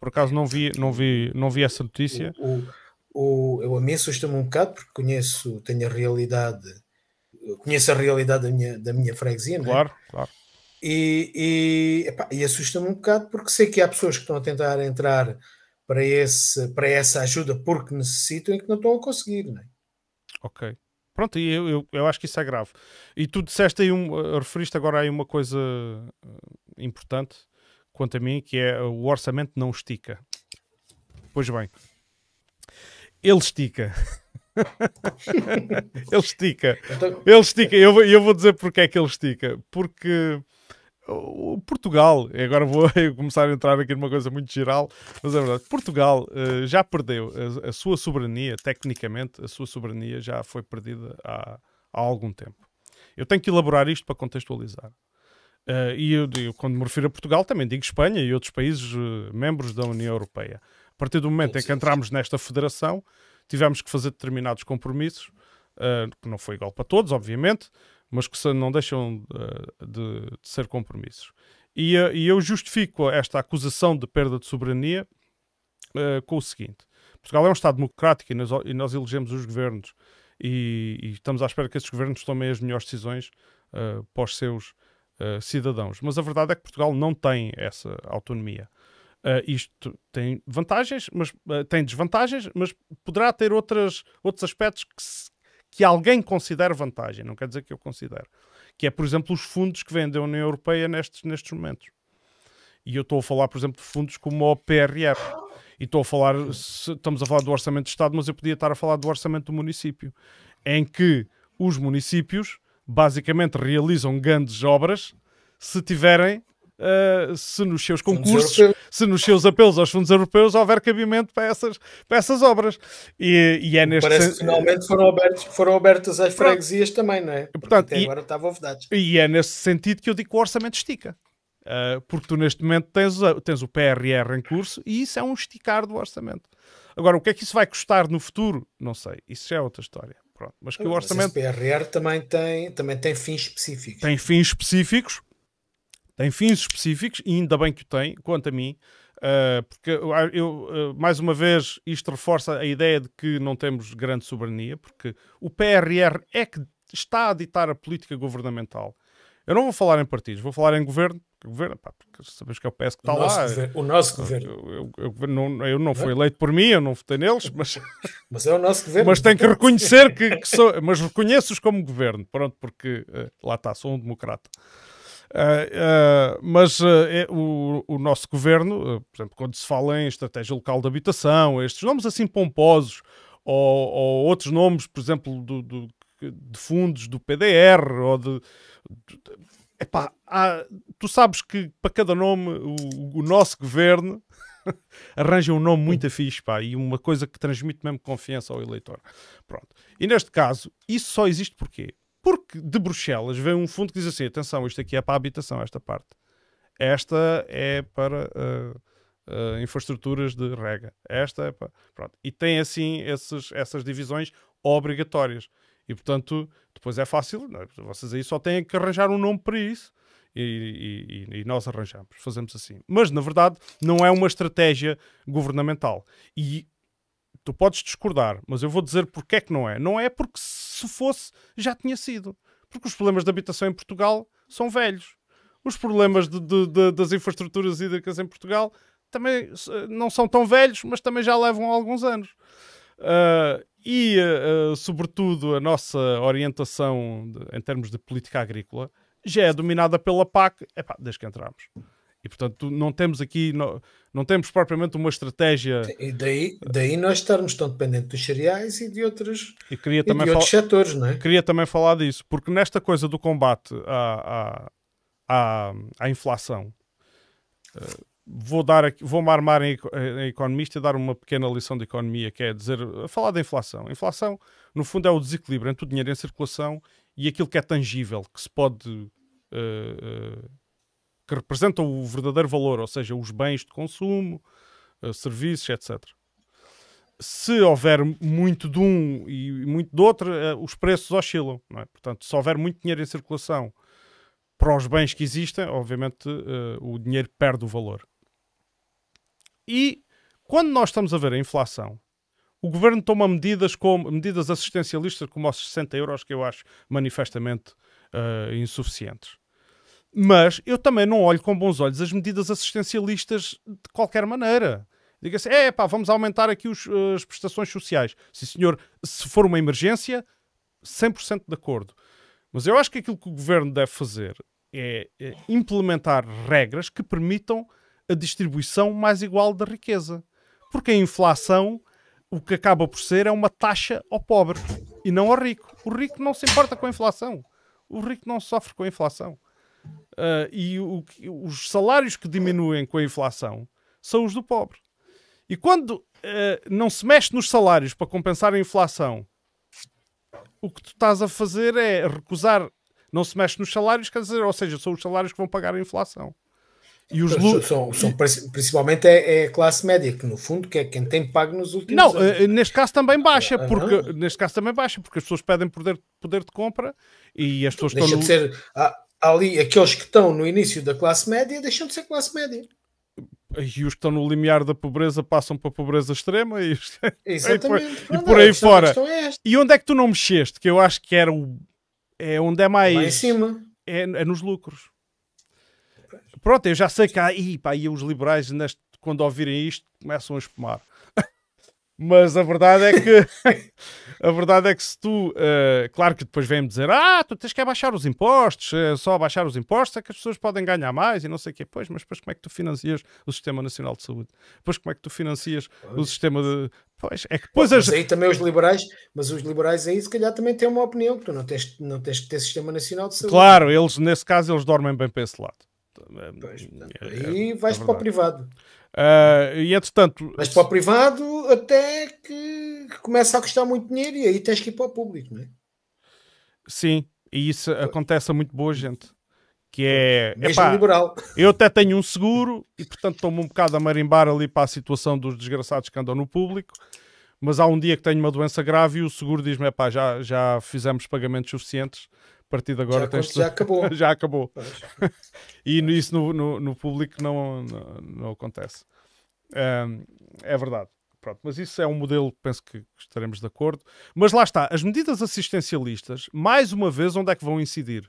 A: Por acaso não vi, não vi, não vi essa notícia.
B: O, o, o eu a mim assusta-me um bocado, porque conheço, tenho a realidade conheço a realidade da minha, da minha freguesia,
A: claro, é? claro.
B: E, e, epá, e assusta-me um bocado porque sei que há pessoas que estão a tentar entrar para, esse, para essa ajuda porque necessitam e que não estão a conseguir, não é?
A: Ok. Pronto, e eu, eu, eu, acho que isso é grave. E tu disseste aí, um, eh, referiste agora aí uma coisa eh, importante quanto a mim, que é o orçamento não estica. Pois bem, ele estica. <laughs> ele estica. Então... Ele estica. Eu, eu vou dizer porque é que ele estica. Porque o Portugal, agora vou <laughs> começar a entrar aqui numa coisa muito geral, mas é verdade, Portugal uh, já perdeu a, a, sua soberania, tecnicamente, a sua soberania já foi perdida há, há algum tempo. Eu tenho que elaborar isto para contextualizar. Uh, e eu, eu, quando me refiro a Portugal, também digo Espanha e outros países uh, membros da União Europeia. A partir do momento em que entramos nesta federação, tivemos que fazer determinados compromissos, que não foi igual para todos, obviamente, mas que não deixam uh, de, de, ser compromissos. E, uh, e, eu justifico esta acusação de perda de soberania com o seguinte: Portugal é um Estado democrático e nós, e nós elegemos os governos e, e, estamos à espera que esses governos tomem as melhores decisões para os seus cidadãos. Mas a verdade é que Portugal não tem essa autonomia. Uh, isto tem vantagens, mas uh, tem desvantagens, mas poderá ter outras, outros aspectos que, que alguém considere vantagem, não quer dizer que eu considere. Que é, por exemplo, os fundos que vendem a União Europeia nestes, nestes momentos. E eu estou a falar, por exemplo, de fundos como o PRR. E estou a falar, estamos a falar do Orçamento de Estado, mas eu podia estar a falar do Orçamento do município, em que os municípios basicamente realizam grandes obras se tiverem uh, se nos seus concursos, se nos seus apelos aos fundos europeus houver cabimento para essas, para essas obras. E, e é neste
B: Parece que finalmente foram, abertos, foram abertas as freguesias também, não é?
A: Portanto,
B: Até e, agora estavam vedados.
A: E é nesse sentido que eu digo que o orçamento estica. Uh, porque tu neste momento tens, tens o PRR em curso e isso é um esticar do orçamento. Agora, o que é que isso vai custar no futuro? Não sei. Isso já é outra história. Pronto. Mas que o orçamento.
B: Mas PRR também tem, também tem fins específicos.
A: Tem fins específicos tem fins específicos e ainda bem que o tem, quanto a mim, uh, porque eu, uh, mais uma vez isto reforça a ideia de que não temos grande soberania, porque o PRR é que está a ditar a política governamental. Eu não vou falar em partidos, vou falar em governo, governo pá, porque sabes que é o PS que está o lá.
B: Governo, o nosso governo.
A: Eu, eu, eu, não, eu não fui eleito por mim, eu não votei neles, mas. <laughs>
B: mas é o nosso governo.
A: Mas tenho que reconhecer que, que sou. Mas reconheço-os como governo, pronto, porque uh, lá está, sou um democrata. Uh, uh, mas uh, é, o, o, nosso governo, por exemplo, quando se fala em estratégia local de habitação, estes nomes assim pomposos, ou, ou outros nomes, por exemplo, do, do, de fundos do PDR, ou de. de epá, há, tu sabes que para cada nome o, o nosso governo <laughs> arranja um nome muito afixo pá, e uma coisa que transmite mesmo confiança ao eleitor. Pronto. E neste caso, isso só existe porquê? Porque de Bruxelas vem um fundo que diz assim: atenção, isto aqui é para a habitação, esta parte. Esta é para uh, uh, infraestruturas de rega. Esta é para. Pronto. E tem assim esses, essas divisões obrigatórias. E portanto, depois é fácil, é? vocês aí só têm que arranjar um nome para isso. E, e, e, nós arranjamos, fazemos assim. Mas, na verdade, não é uma estratégia governamental. E tu podes discordar, mas eu vou dizer porque é que não é. Não é porque se fosse, já tinha sido. Porque os problemas de habitação em Portugal são velhos. Os problemas de, de, de, das infraestruturas hídricas em Portugal também não são tão velhos, mas também já levam alguns anos. Uh, e, uh, sobretudo, a nossa orientação de, em termos de política agrícola já é dominada pela PAC, epá, desde que entramos. E, portanto, não temos aqui, não, não temos propriamente uma estratégia.
B: E daí, daí nós estarmos tão dependentes dos cereais e de outros,
A: e queria também
B: e de outros setores, não é?
A: Queria também falar disso, porque nesta coisa do combate à, à, à, à inflação, uh, vou dar aqui, vou-me armar em, em, economista e dar uma pequena lição de economia, que é dizer, falar da inflação. A inflação, no fundo, é o desequilíbrio entre o dinheiro em circulação e aquilo que é tangível, que se pode. Uh, uh, que representa o verdadeiro valor, ou seja, os bens de consumo, uh, serviços, etc. Se houver muito de um e muito do outro, os preços oscilam. É? Portanto, se houver muito dinheiro em circulação para os bens que existem, obviamente o dinheiro perde o valor. E quando nós estamos a ver a inflação, o governo toma medidas como medidas assistencialistas como os 60 euros, que eu acho manifestamente uh, insuficientes. Mas eu também não olho com bons olhos as medidas assistencialistas de qualquer maneira. Diga-se, é pá, vamos aumentar aqui os, as prestações sociais. Sim, senhor, se for uma emergência, 100% de acordo. Mas eu acho que aquilo que o governo deve fazer é, é implementar regras que permitam a distribuição mais igual da riqueza. Porque a inflação, o que acaba por ser, é uma taxa ao pobre e não ao rico. O rico não se importa com a inflação. O rico não sofre com a inflação. Uh, e o, os salários que diminuem com a inflação são os do pobre. E quando uh, não se mexe nos salários para compensar a inflação, o que tu estás a fazer é recusar. Não se mexe nos salários, quer dizer, ou seja, são os salários que vão pagar a inflação.
B: E os são, são, principalmente é, é, a classe média, que no fundo que é quem tem pago nos últimos
A: não,
B: anos.
A: Não, neste caso também baixa, ah, porque não? neste caso também baixa, porque as pessoas pedem poder, poder de compra e as pessoas
B: Deixa
A: estão
B: no... de ser há, ali aqueles que estão no início da classe média deixam de ser classe média.
A: E os que estão no limiar da pobreza passam para a pobreza extrema e,
B: Exatamente. <laughs>
A: e por aí fora. É e onde é que tu não mexeste? Que eu acho que era o é onde é mais
B: Lá em cima.
A: É, é nos lucros. Pronto, eu já sei que há, e, pá, e os liberais, neste, quando ouvirem isto, começam a espumar. Mas a verdade é que <laughs> a verdade é que se tu, uh, claro que depois vem-me dizer, ah, tu tens que abaixar os impostos, uh, só abaixar os impostos é que as pessoas podem ganhar mais e não sei o quê. Pois, mas depois como é que tu financias o Sistema Nacional de Saúde? Depois como é que tu financias pois. o sistema de. Pois, é que depois
B: mas as... aí também os liberais, mas os liberais aí se calhar também têm uma opinião, que tu não tens, não tens que ter Sistema Nacional de Saúde.
A: Claro, eles nesse caso eles dormem bem para esse lado.
B: Pois, é, aí vais é para o privado.
A: Uh, e entretanto.
B: Vais para o privado até que começa a custar muito dinheiro e aí tens que ir para o público, não é?
A: Sim, e isso acontece a muito boa gente. Que é.
B: Mesmo epá, liberal. <laughs>
A: Eu até tenho um seguro e, portanto, estou-me um bocado a marimbar ali para a situação dos desgraçados que andam no público. Mas há um dia que tenho uma doença grave e o seguro diz-me: já, já fizemos pagamentos suficientes a partir de agora
B: já,
A: tens
B: já acabou. <laughs>
A: já acabou. <laughs> e isso no, no, no público não, não, não acontece. Um, é verdade. Pronto, mas isso é um modelo que penso que estaremos de acordo. Mas lá está, as medidas assistencialistas, mais uma vez, onde é que vão incidir?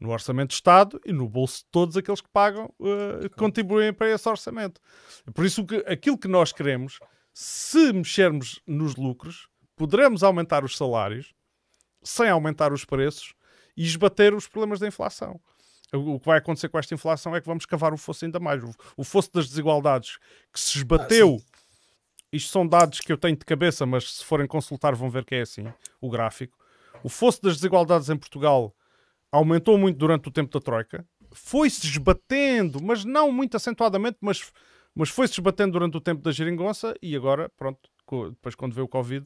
A: No orçamento de Estado e no bolso de todos aqueles que pagam, uh, contribuem para esse orçamento. Por isso, que, aquilo que nós queremos, se mexermos nos lucros, poderemos aumentar os salários sem aumentar os preços e esbater os problemas da inflação. O que vai acontecer com esta inflação é que vamos cavar o fosso ainda mais. O fosso das desigualdades que se esbateu. Ah, isto são dados que eu tenho de cabeça, mas se forem consultar vão ver que é assim o gráfico. O fosso das desigualdades em Portugal aumentou muito durante o tempo da Troika, foi-se esbatendo, mas não muito acentuadamente, mas, mas foi-se esbatendo durante o tempo da geringonça e agora, pronto, depois quando veio o Covid,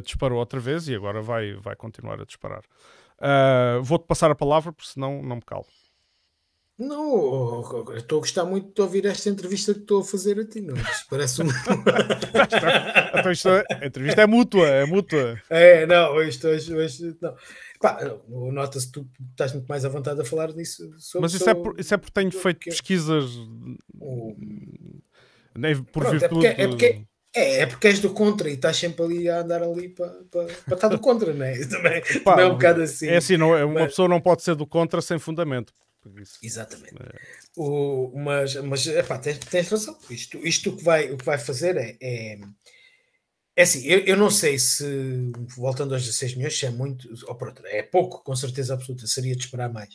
A: disparou outra vez e agora vai, vai continuar a disparar. Uh, Vou-te passar a palavra, porque senão não me calo.
B: Não, estou a gostar muito de ouvir esta entrevista que estou a fazer a ti, não? Isto parece um. <laughs>
A: então isto é, a entrevista é mútua, é mútua.
B: É, não, isto hoje. hoje não. Nota-se que tu estás muito mais à vontade a falar disso.
A: Mas isso, é por, isso é porque tenho feito que... pesquisas. O... Nem por Pronto, virtude.
B: É porque, é, porque, é, é porque és do contra e estás sempre ali a andar ali para, para, para estar do contra, não é? <laughs> Também, Pá, também é um bocado assim.
A: É assim, não, é, uma mas... pessoa não pode ser do contra sem fundamento.
B: Exatamente. É... O, mas mas epá, tens, tens razão. Isto, isto que vai, o que vai fazer é. é, é assim, eu, eu não sei se, voltando aos 16 milhões, se é muito, ou pronto, é pouco, com certeza absoluta, seria de esperar mais,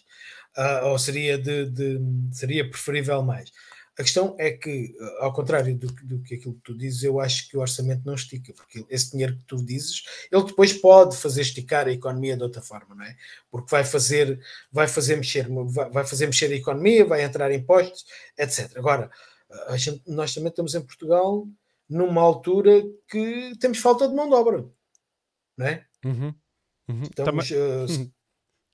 B: uh, ou seria, de, de, seria preferível mais. A questão é que, eh, ao contrário do, do, que aquilo que tu dizes, eu acho que o orçamento não estica, porque esse dinheiro que tu dizes, ele depois pode fazer esticar a economia de outra forma, não é? Porque vai fazer, vai fazer mexer, vai, vai fazer mexer a economia, vai entrar impostos, etc. Agora, gente, nós também estamos em Portugal numa altura que temos falta de mão de obra, não é?
A: Uhum. Uhum.
B: Estamos, também, uh,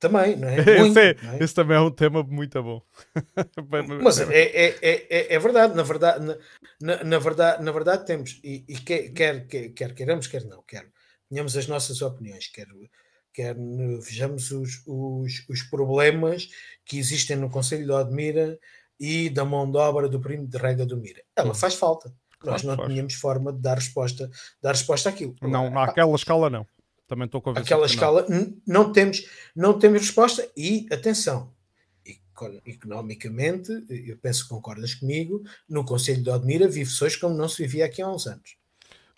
B: também, não é? <laughs>
A: Muito, esse, é, não é? esse também é um tema muito bom. <laughs>
B: Mas é, é, é, é, verdade, na verdade, na, na, verdade, na verdade temos, e, e quer, quer, quer, queiramos, quer não, quer tenhamos as nossas opiniões, quer, quer vejamos os, os, os problemas que existem no Conselho de Odmira e da mão de obra do primo de rega do Mira. Ela hum. faz falta. Nós não faz. tínhamos forma de dar resposta, dar resposta àquilo.
A: Não, naquela escala não. Também estou convencido.
B: Aquela escala não. não. temos, não temos resposta e atenção. Economicamente, eu penso que concordas comigo, no Conselho de Odmira vive-se como não se vivia aqui há uns anos.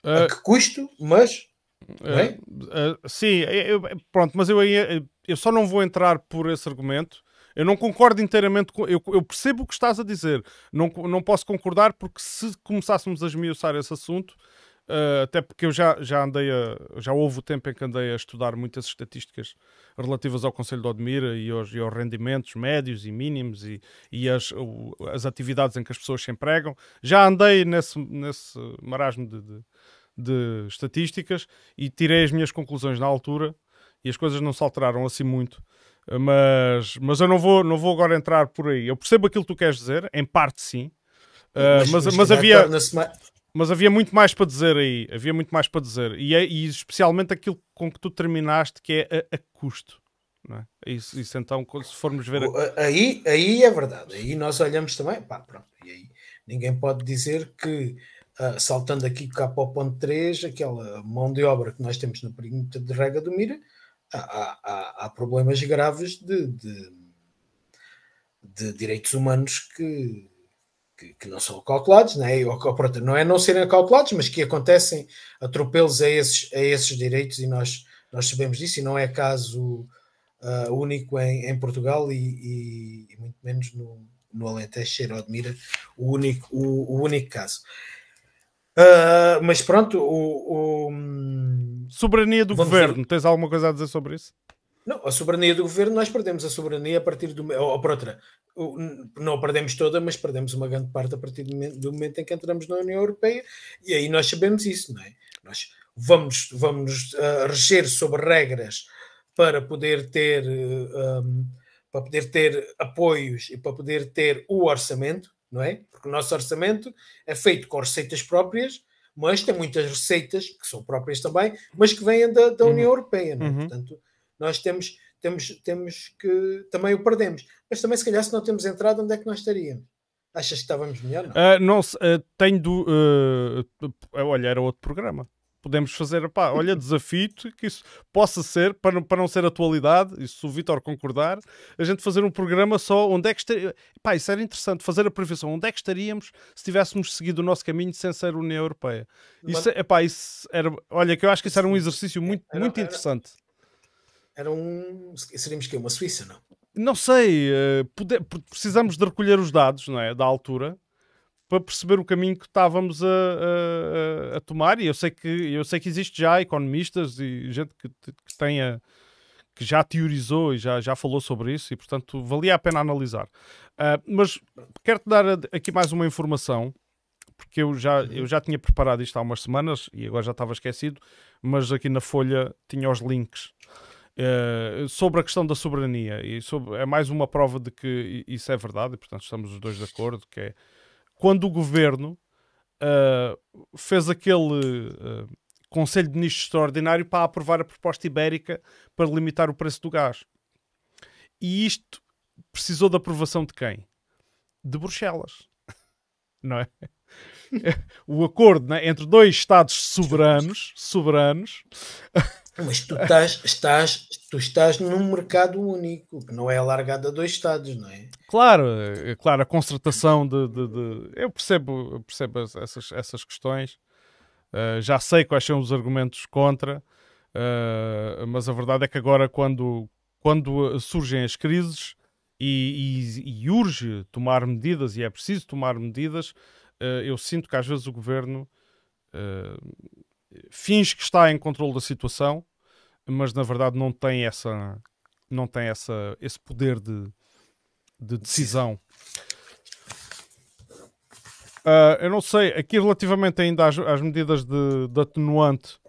B: Uh, a ah, que custo, mas. Uh,
A: uh, sim, eu, pronto, mas eu, eu só não vou entrar por esse argumento. Eu não concordo inteiramente com. Eu, eu, percebo o que estás a dizer. Não, não posso concordar porque se começássemos a esmiuçar esse assunto, Uh, até porque eu já, já andei a, já houve o tempo em que andei a estudar muitas estatísticas relativas ao Conselho de Odmira e aos, e aos rendimentos médios e mínimos e, e as, o, as atividades em que as pessoas se empregam. Já andei nesse, nesse marasmo de, de, de, estatísticas e tirei as minhas conclusões na altura e as coisas não se alteraram assim muito. Mas, mas eu não vou, não vou agora entrar por aí. Eu percebo aquilo que tu queres dizer, em parte sim. Uh, mas, mas, mas, mas havia mas havia muito mais para dizer aí. Havia muito mais para dizer. E, é, e especialmente aquilo com que tu terminaste, que é a, a custo. É? isso, isso então, se formos ver.
B: A... Aí, aí é verdade. Aí nós olhamos também. Pá, pronto. E aí ninguém pode dizer que, uh, saltando aqui cá para o ponto 3, aquela mão de obra que nós temos no perímetro de Rega do Mira, há, há, há problemas graves de, de, de direitos humanos que que, que, não são calculados, é? Pronto, não é não serem calculados, mas que acontecem atropelos a esses, a esses direitos e nós, nós sabemos disso, e não é caso uh, único em, em Portugal e, e, e, muito menos no, no Alentejo, Cheiro Admira, o único, o, o único caso. Uh, mas pronto, o, o...
A: soberania do governo, ver. tens alguma coisa a dizer sobre isso?
B: Não, a soberania do governo, nós perdemos a soberania a partir do. Ou, por outra, não perdemos toda, mas perdemos uma grande parte a partir do momento, do momento, em que entramos na União Europeia, e aí nós sabemos isso, não é? Nós vamos, vamos uh, reger sobre regras para poder ter. Uh, um, para poder ter apoios e para poder ter o orçamento, não é? Porque o nosso orçamento é feito com receitas próprias, mas tem muitas receitas que são próprias também, mas que vêm da, da União uhum. Europeia, não é? Uhum. Portanto, nós temos, temos, temos que também o perdemos. Mas também, se calhar, se não temos entrado, onde é que nós estaríamos? Achas que estávamos melhor? Não, uh,
A: não uh, tenho. Do, uh, olha, era outro programa. Podemos fazer, pá, olha, <laughs> desafio que isso possa ser, para não, para não ser atualidade, e se o Vitor concordar, a gente fazer um programa só onde é que estaria. Pá, isso era interessante, fazer a previsão. Onde é que estaríamos se tivéssemos seguido o nosso caminho sem ser União Europeia? Isso, epá, isso era. Olha, que eu acho que isso era um exercício muito, muito interessante. Era
B: um. Seríamos que Uma Suíça, não?
A: Não sei. Uh, precisamos de recolher os dados, não é? Da altura para perceber o caminho que estávamos a, a, a, tomar e eu sei que eu sei que existe já economistas e gente que, que tenha que já teorizou e já, já falou sobre isso e portanto valia a pena analisar uh, mas quero-te dar aqui mais uma informação porque eu já, eu já tinha preparado isto há umas semanas e agora já estava esquecido, mas aqui na Folha tinha os links uh, sobre a questão da soberania e sobre, é mais uma prova de que isso é verdade e portanto estamos os dois de acordo que é quando o governo uh, fez aquele uh, Conselho de Ministros extraordinário para aprovar a proposta ibérica para limitar o preço do gás. E isto precisou da aprovação de quem? De Bruxelas. <laughs> Não é? <laughs> O acordo né, entre dois Estados soberanos, soberanos. <laughs>
B: Mas tu estás, estás, tu estás num mercado único, que não é alargado a dois Estados, não é?
A: Claro, é claro, a concertação de, de, de... eu percebo, eu percebo essas, essas questões. Uh, já sei quais são os argumentos contra, uh, mas a verdade é que agora, quando, quando surgem as crises e, e, e urge tomar medidas, e é preciso tomar medidas, uh, eu sinto que às vezes o governo finge que está em controle da situação, mas na verdade não tem essa, não tem essa, esse poder de, de decisão. Uh, eu não sei, aqui relativamente ainda às, às medidas de, de atenuante,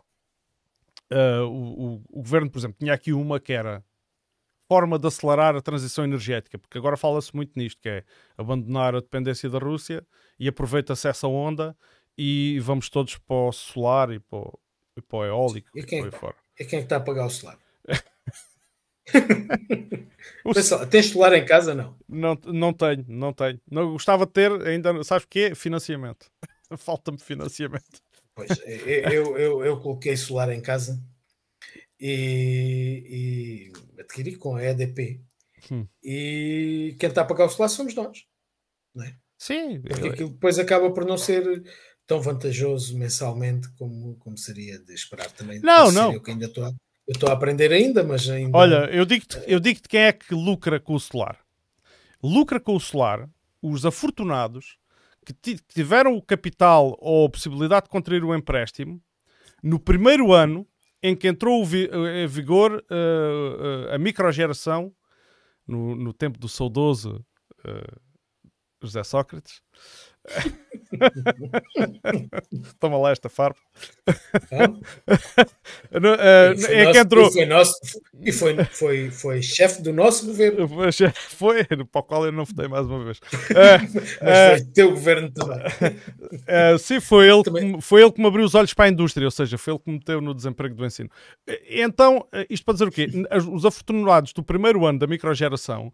A: uh, o, o, o, governo, por exemplo, tinha aqui uma que era forma de acelerar a transição energética, porque agora fala-se muito nisto, que é abandonar a dependência da Rússia e aproveita-se essa onda e vamos todos para o solar e para o, e para o eólico
B: e quem,
A: e fora.
B: E quem é que está a pagar o solar? <laughs> tens solar em casa? Não.
A: não. Não tenho, não tenho. Não, gostava de ter ainda, sabes o quê? Financiamento. <laughs> Falta-me financiamento.
B: Pois, eu, eu, eu coloquei solar em casa e, e adquiri com a EDP. Hum. E quem está a pagar o solar somos nós. Não é?
A: Sim.
B: Porque aquilo depois acaba por não ser tão vantajoso mensalmente como, como seria de esperar também.
A: Não, não.
B: Eu ainda estou a eu estou a aprender ainda, mas ainda.
A: Olha, eu digo-te eu digo quem é que lucra com o solar. Lucra com o solar os afortunados que tiveram o capital ou a possibilidade de contrair o empréstimo no primeiro ano em que entrou em vigor uh, uh, a microgeração, no, no tempo do saudoso uh, José Sócrates, <laughs> Toma lá esta farpa.
B: uh, <laughs> é nosso, que entrou. Foi nosso, e foi, foi, foi chefe do nosso governo. <laughs>
A: Foi, para o qual eu não votei mais uma vez.
B: Uh, Mas foi uh, teu governo também.
A: Uh, sim, foi ele, também. foi ele que me abriu os olhos para a indústria, ou seja, foi ele que me meteu no desemprego do ensino. Então, isto para dizer o quê? Os afortunados do primeiro ano da microgeração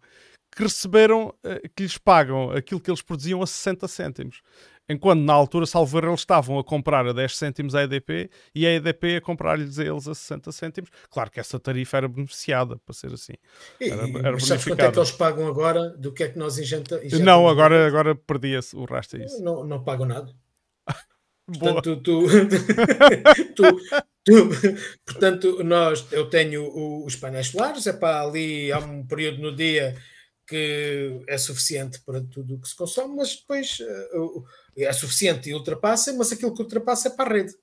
A: que receberam, eh, que lhes pagam aquilo que eles produziam a 60 cêntimos. Enquanto na altura, salvo eles estavam a comprar a 10 cêntimos a EDP e a EDP a comprar-lhes a eles a 60 cêntimos. Claro que essa tarifa era beneficiada, para ser assim.
B: Era, era mas sabes quanto é que eles pagam agora do que é que nós injeta,
A: Não, agora, agora perdia-se o rastro a isso.
B: Não, não pagam nada. <laughs> Portanto, tu, <laughs> tu, tu, portanto, nós, eu tenho os painéis solares, é para ali há um período no dia que é suficiente para tudo o que se consome, mas depois uh, é suficiente e ultrapassa, mas aquilo que ultrapassa é para a rede.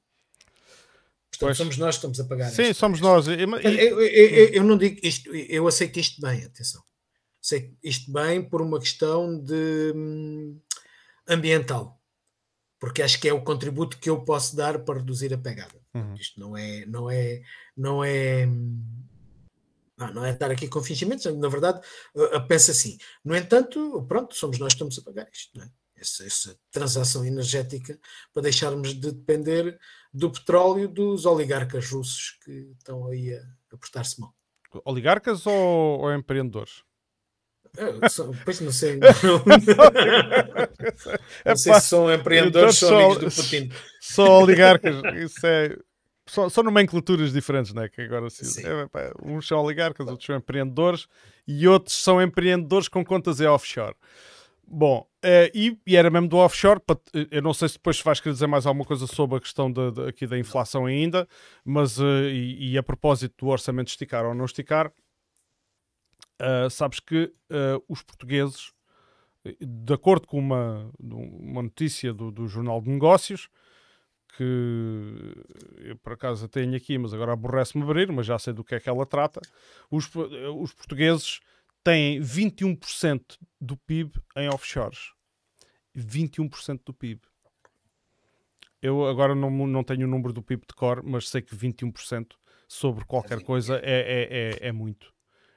B: Portanto, pois. somos nós que estamos a pagar.
A: Sim, somos nós.
B: Eu, eu, eu, eu, não digo isto, eu aceito isto bem, atenção. Sei isto bem por uma questão de hum, ambiental. Porque acho que é o contributo que eu posso dar para reduzir a pegada. Uhum. Isto não é, não é, não é, hum, não, não é estar aqui com fingimentos, na verdade, pensa assim. No entanto, pronto, somos nós que estamos a pagar isto, não é? Essa, essa, transação energética para deixarmos de depender do petróleo dos oligarcas russos que estão aí a, a portar-se mal.
A: Oligarcas ou, ou empreendedores?
B: Pois não sei. <laughs> Não, não sei se são empreendedores ou amigos do Putin.
A: São oligarcas. Isso é são, são nomenclaturas diferentes, né? Que agora se é, pá, uns são oligarcas, outros são empreendedores e outros são empreendedores com contas em offshore. Bom, uh, e, e, era mesmo do offshore. Eh, eu não sei se depois vais querer dizer mais alguma coisa sobre a questão de, de, aqui da inflação ainda, mas uh, e, e, a propósito do orçamento esticar ou não esticar, uh, sabes que os portugueses, de acordo com uma, uma notícia do, do Jornal de Negócios, que eu por acaso tenho aqui, mas agora aborrece-me abrir, mas já sei do que é que ela trata. Os, os portugueses têm 21% do PIB em offshores. 21% do PIB. Eu agora não, não tenho o número do PIB de cor, mas sei que 21% sobre qualquer coisa é, é, é, é muito.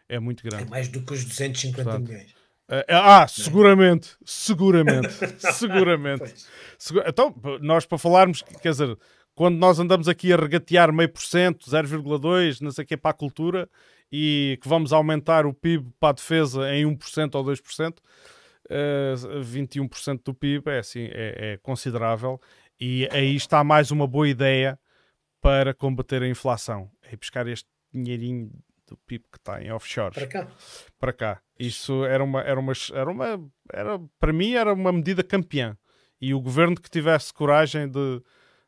A: É muito grande.
B: É mais do que os 250 Portanto, milhões.
A: Uh, ah, seguramente, seguramente, <laughs> seguramente. Então, nós para falarmos, quer dizer, quando nós andamos aqui a regatear meio por cento, 0,2, não sei o que, para a cultura, e que vamos aumentar o PIB para a defesa em 1% ou 2%, uh, 21% do PIB é, assim, é, é considerável, e aí está mais uma boa ideia para combater a inflação, é buscar este dinheirinho do PIB que está em offshore.
B: Para cá.
A: Para cá. Isso era uma, era uma, era uma, era, para mim era uma medida campeã. E o governo que tivesse coragem de,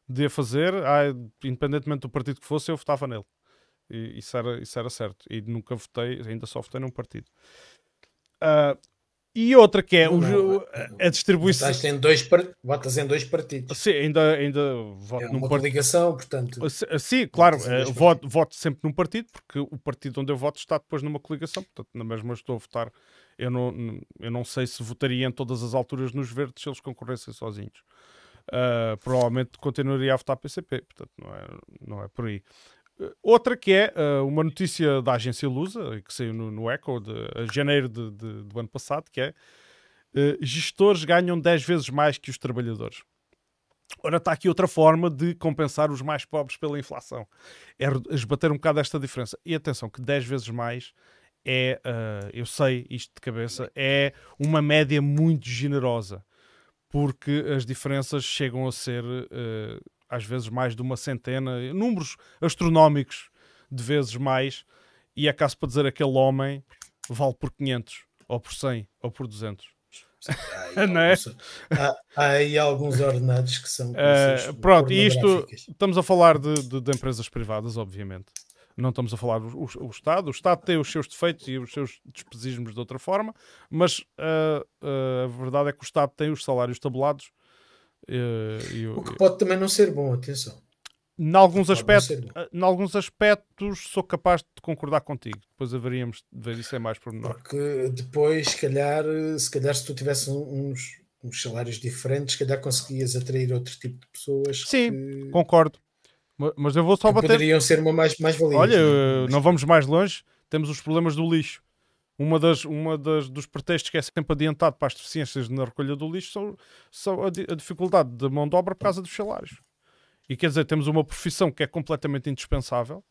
A: de a fazer, ah, independentemente do partido que fosse, eu votava nele. E isso era, isso era certo. E nunca votei, ainda só votei num partido. Uh, e outra que é não, o, a distribuição.
B: Votas em, dois, votas em dois partidos.
A: Sim, ainda, ainda voto
B: é uma coligação, portanto.
A: Sim, claro, eh, voto, voto sempre num partido, porque o partido onde eu voto está depois numa coligação, portanto, na mesma estou a votar. Eu não, eu não sei se votaria em todas as alturas nos verdes se eles concorressem sozinhos. Uh, provavelmente continuaria a votar PCP, portanto, não é, não é por aí. Outra que é uh, uma notícia da agência Lusa, que saiu no, no Echo de, de janeiro de, de, do ano passado, que é uh, gestores ganham 10 vezes mais que os trabalhadores. Ora, está aqui outra forma de compensar os mais pobres pela inflação. É esbater um bocado esta diferença. E atenção, que 10 vezes mais é, uh, eu sei isto de cabeça, é uma média muito generosa. Porque as diferenças chegam a ser às vezes mais de uma centena, números astronómicos de vezes mais, e é caso para dizer aquele homem vale por 500, ou por 100, ou por 200.
B: Há, <laughs> não é? há, há aí alguns ordenados que são. Uh,
A: pronto, e isto estamos a falar de, de, de, empresas privadas, obviamente. Não estamos a falar do o, o, Estado. O Estado tem os seus defeitos e os seus despesismos de outra forma, mas uh, uh, a verdade é que o Estado tem os salários tabulados
B: o que pode também não ser bom, atenção.
A: Em alguns, aspectos, em alguns aspectos sou capaz de concordar contigo. Depois haveríamos de ver isso é mais pormenor.
B: Porque depois, se calhar, se calhar se tu tivesse uns, uns salários diferentes, se calhar conseguias atrair outro tipo de pessoas.
A: Sim, que... concordo. Mas eu vou só bater.
B: Poderiam ser uma mais, mais valia.
A: Olha, não, não vamos mais longe. Temos os problemas do lixo uma das, uma das dos pretextos que é sempre adiantado para as deficiências na recolha do lixo são, são a, a, dificuldade de mão de obra por causa dos salários. E quer dizer, temos uma profissão que é completamente indispensável,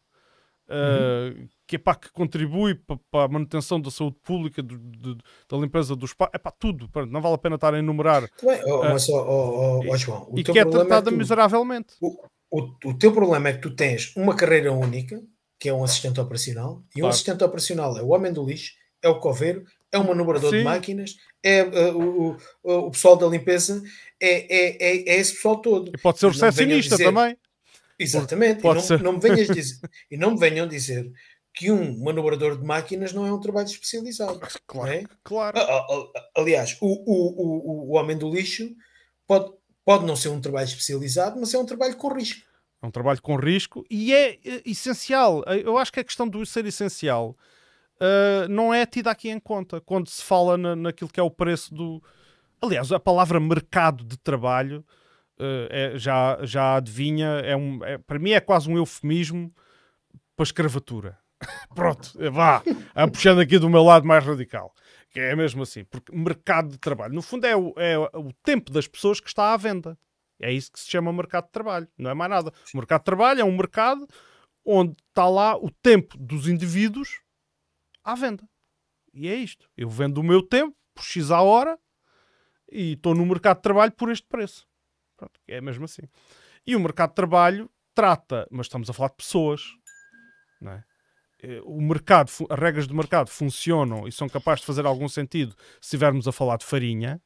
A: uhum. uh, que é para que contribui para, a manutenção da saúde pública, do, do, da limpeza dos espaços, é para tudo. Não vale a pena estar a enumerar.
B: Bem, oh, uh, mas, oh, oh, oh, João,
A: e que é tratada é tu, miseravelmente.
B: O, o, o teu problema é que tu tens uma carreira única, que é um assistente operacional, e claro. um assistente operacional é o homem do lixo é o coveiro, é o manobrador Sim. de máquinas, é uh, o, o, o, pessoal da limpeza, é, é, é, é esse pessoal todo.
A: E pode ser o recepcionista também.
B: Exatamente, pode e, não, não me venhas dizer, <laughs> e não me venham dizer que um manobrador de máquinas não é um trabalho especializado.
A: Claro,
B: é?
A: claro.
B: Aliás, o, o, o, o homem do lixo pode, pode não ser um trabalho especializado, mas é um trabalho com risco.
A: É um trabalho com risco e é, é essencial. Eu acho que a questão do ser essencial uh, não é tida aqui em conta quando se fala na, naquilo que é o preço do. Aliás, a palavra mercado de trabalho uh, é, já, já adivinha, é um, é, para mim é quase um eufemismo para escravatura. <laughs> Pronto, vá, puxando aqui do meu lado mais radical, que é mesmo assim, porque mercado de trabalho, no fundo, é o, é o tempo das pessoas que está à venda. É isso que se chama mercado de trabalho, não é mais nada. O mercado de trabalho é um mercado onde está lá o tempo dos indivíduos à venda. E é isto. Eu vendo o meu tempo por X a hora e estou no mercado de trabalho por este preço. Pronto, é mesmo assim. E o mercado de trabalho trata, mas estamos a falar de pessoas, não é? Eh, o mercado, as regras do mercado funcionam e são capazes de fazer algum sentido se estivermos a falar de farinha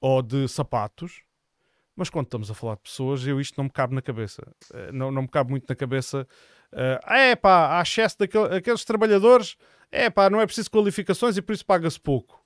A: ou de sapatos, mas quando estamos a falar de pessoas, eu isto não me cabe na cabeça. Eh, não, não me cabe muito na cabeça Uh, é pá, há excesso daqueles trabalhadores, é pá, não é preciso qualificações e por isso paga-se pouco.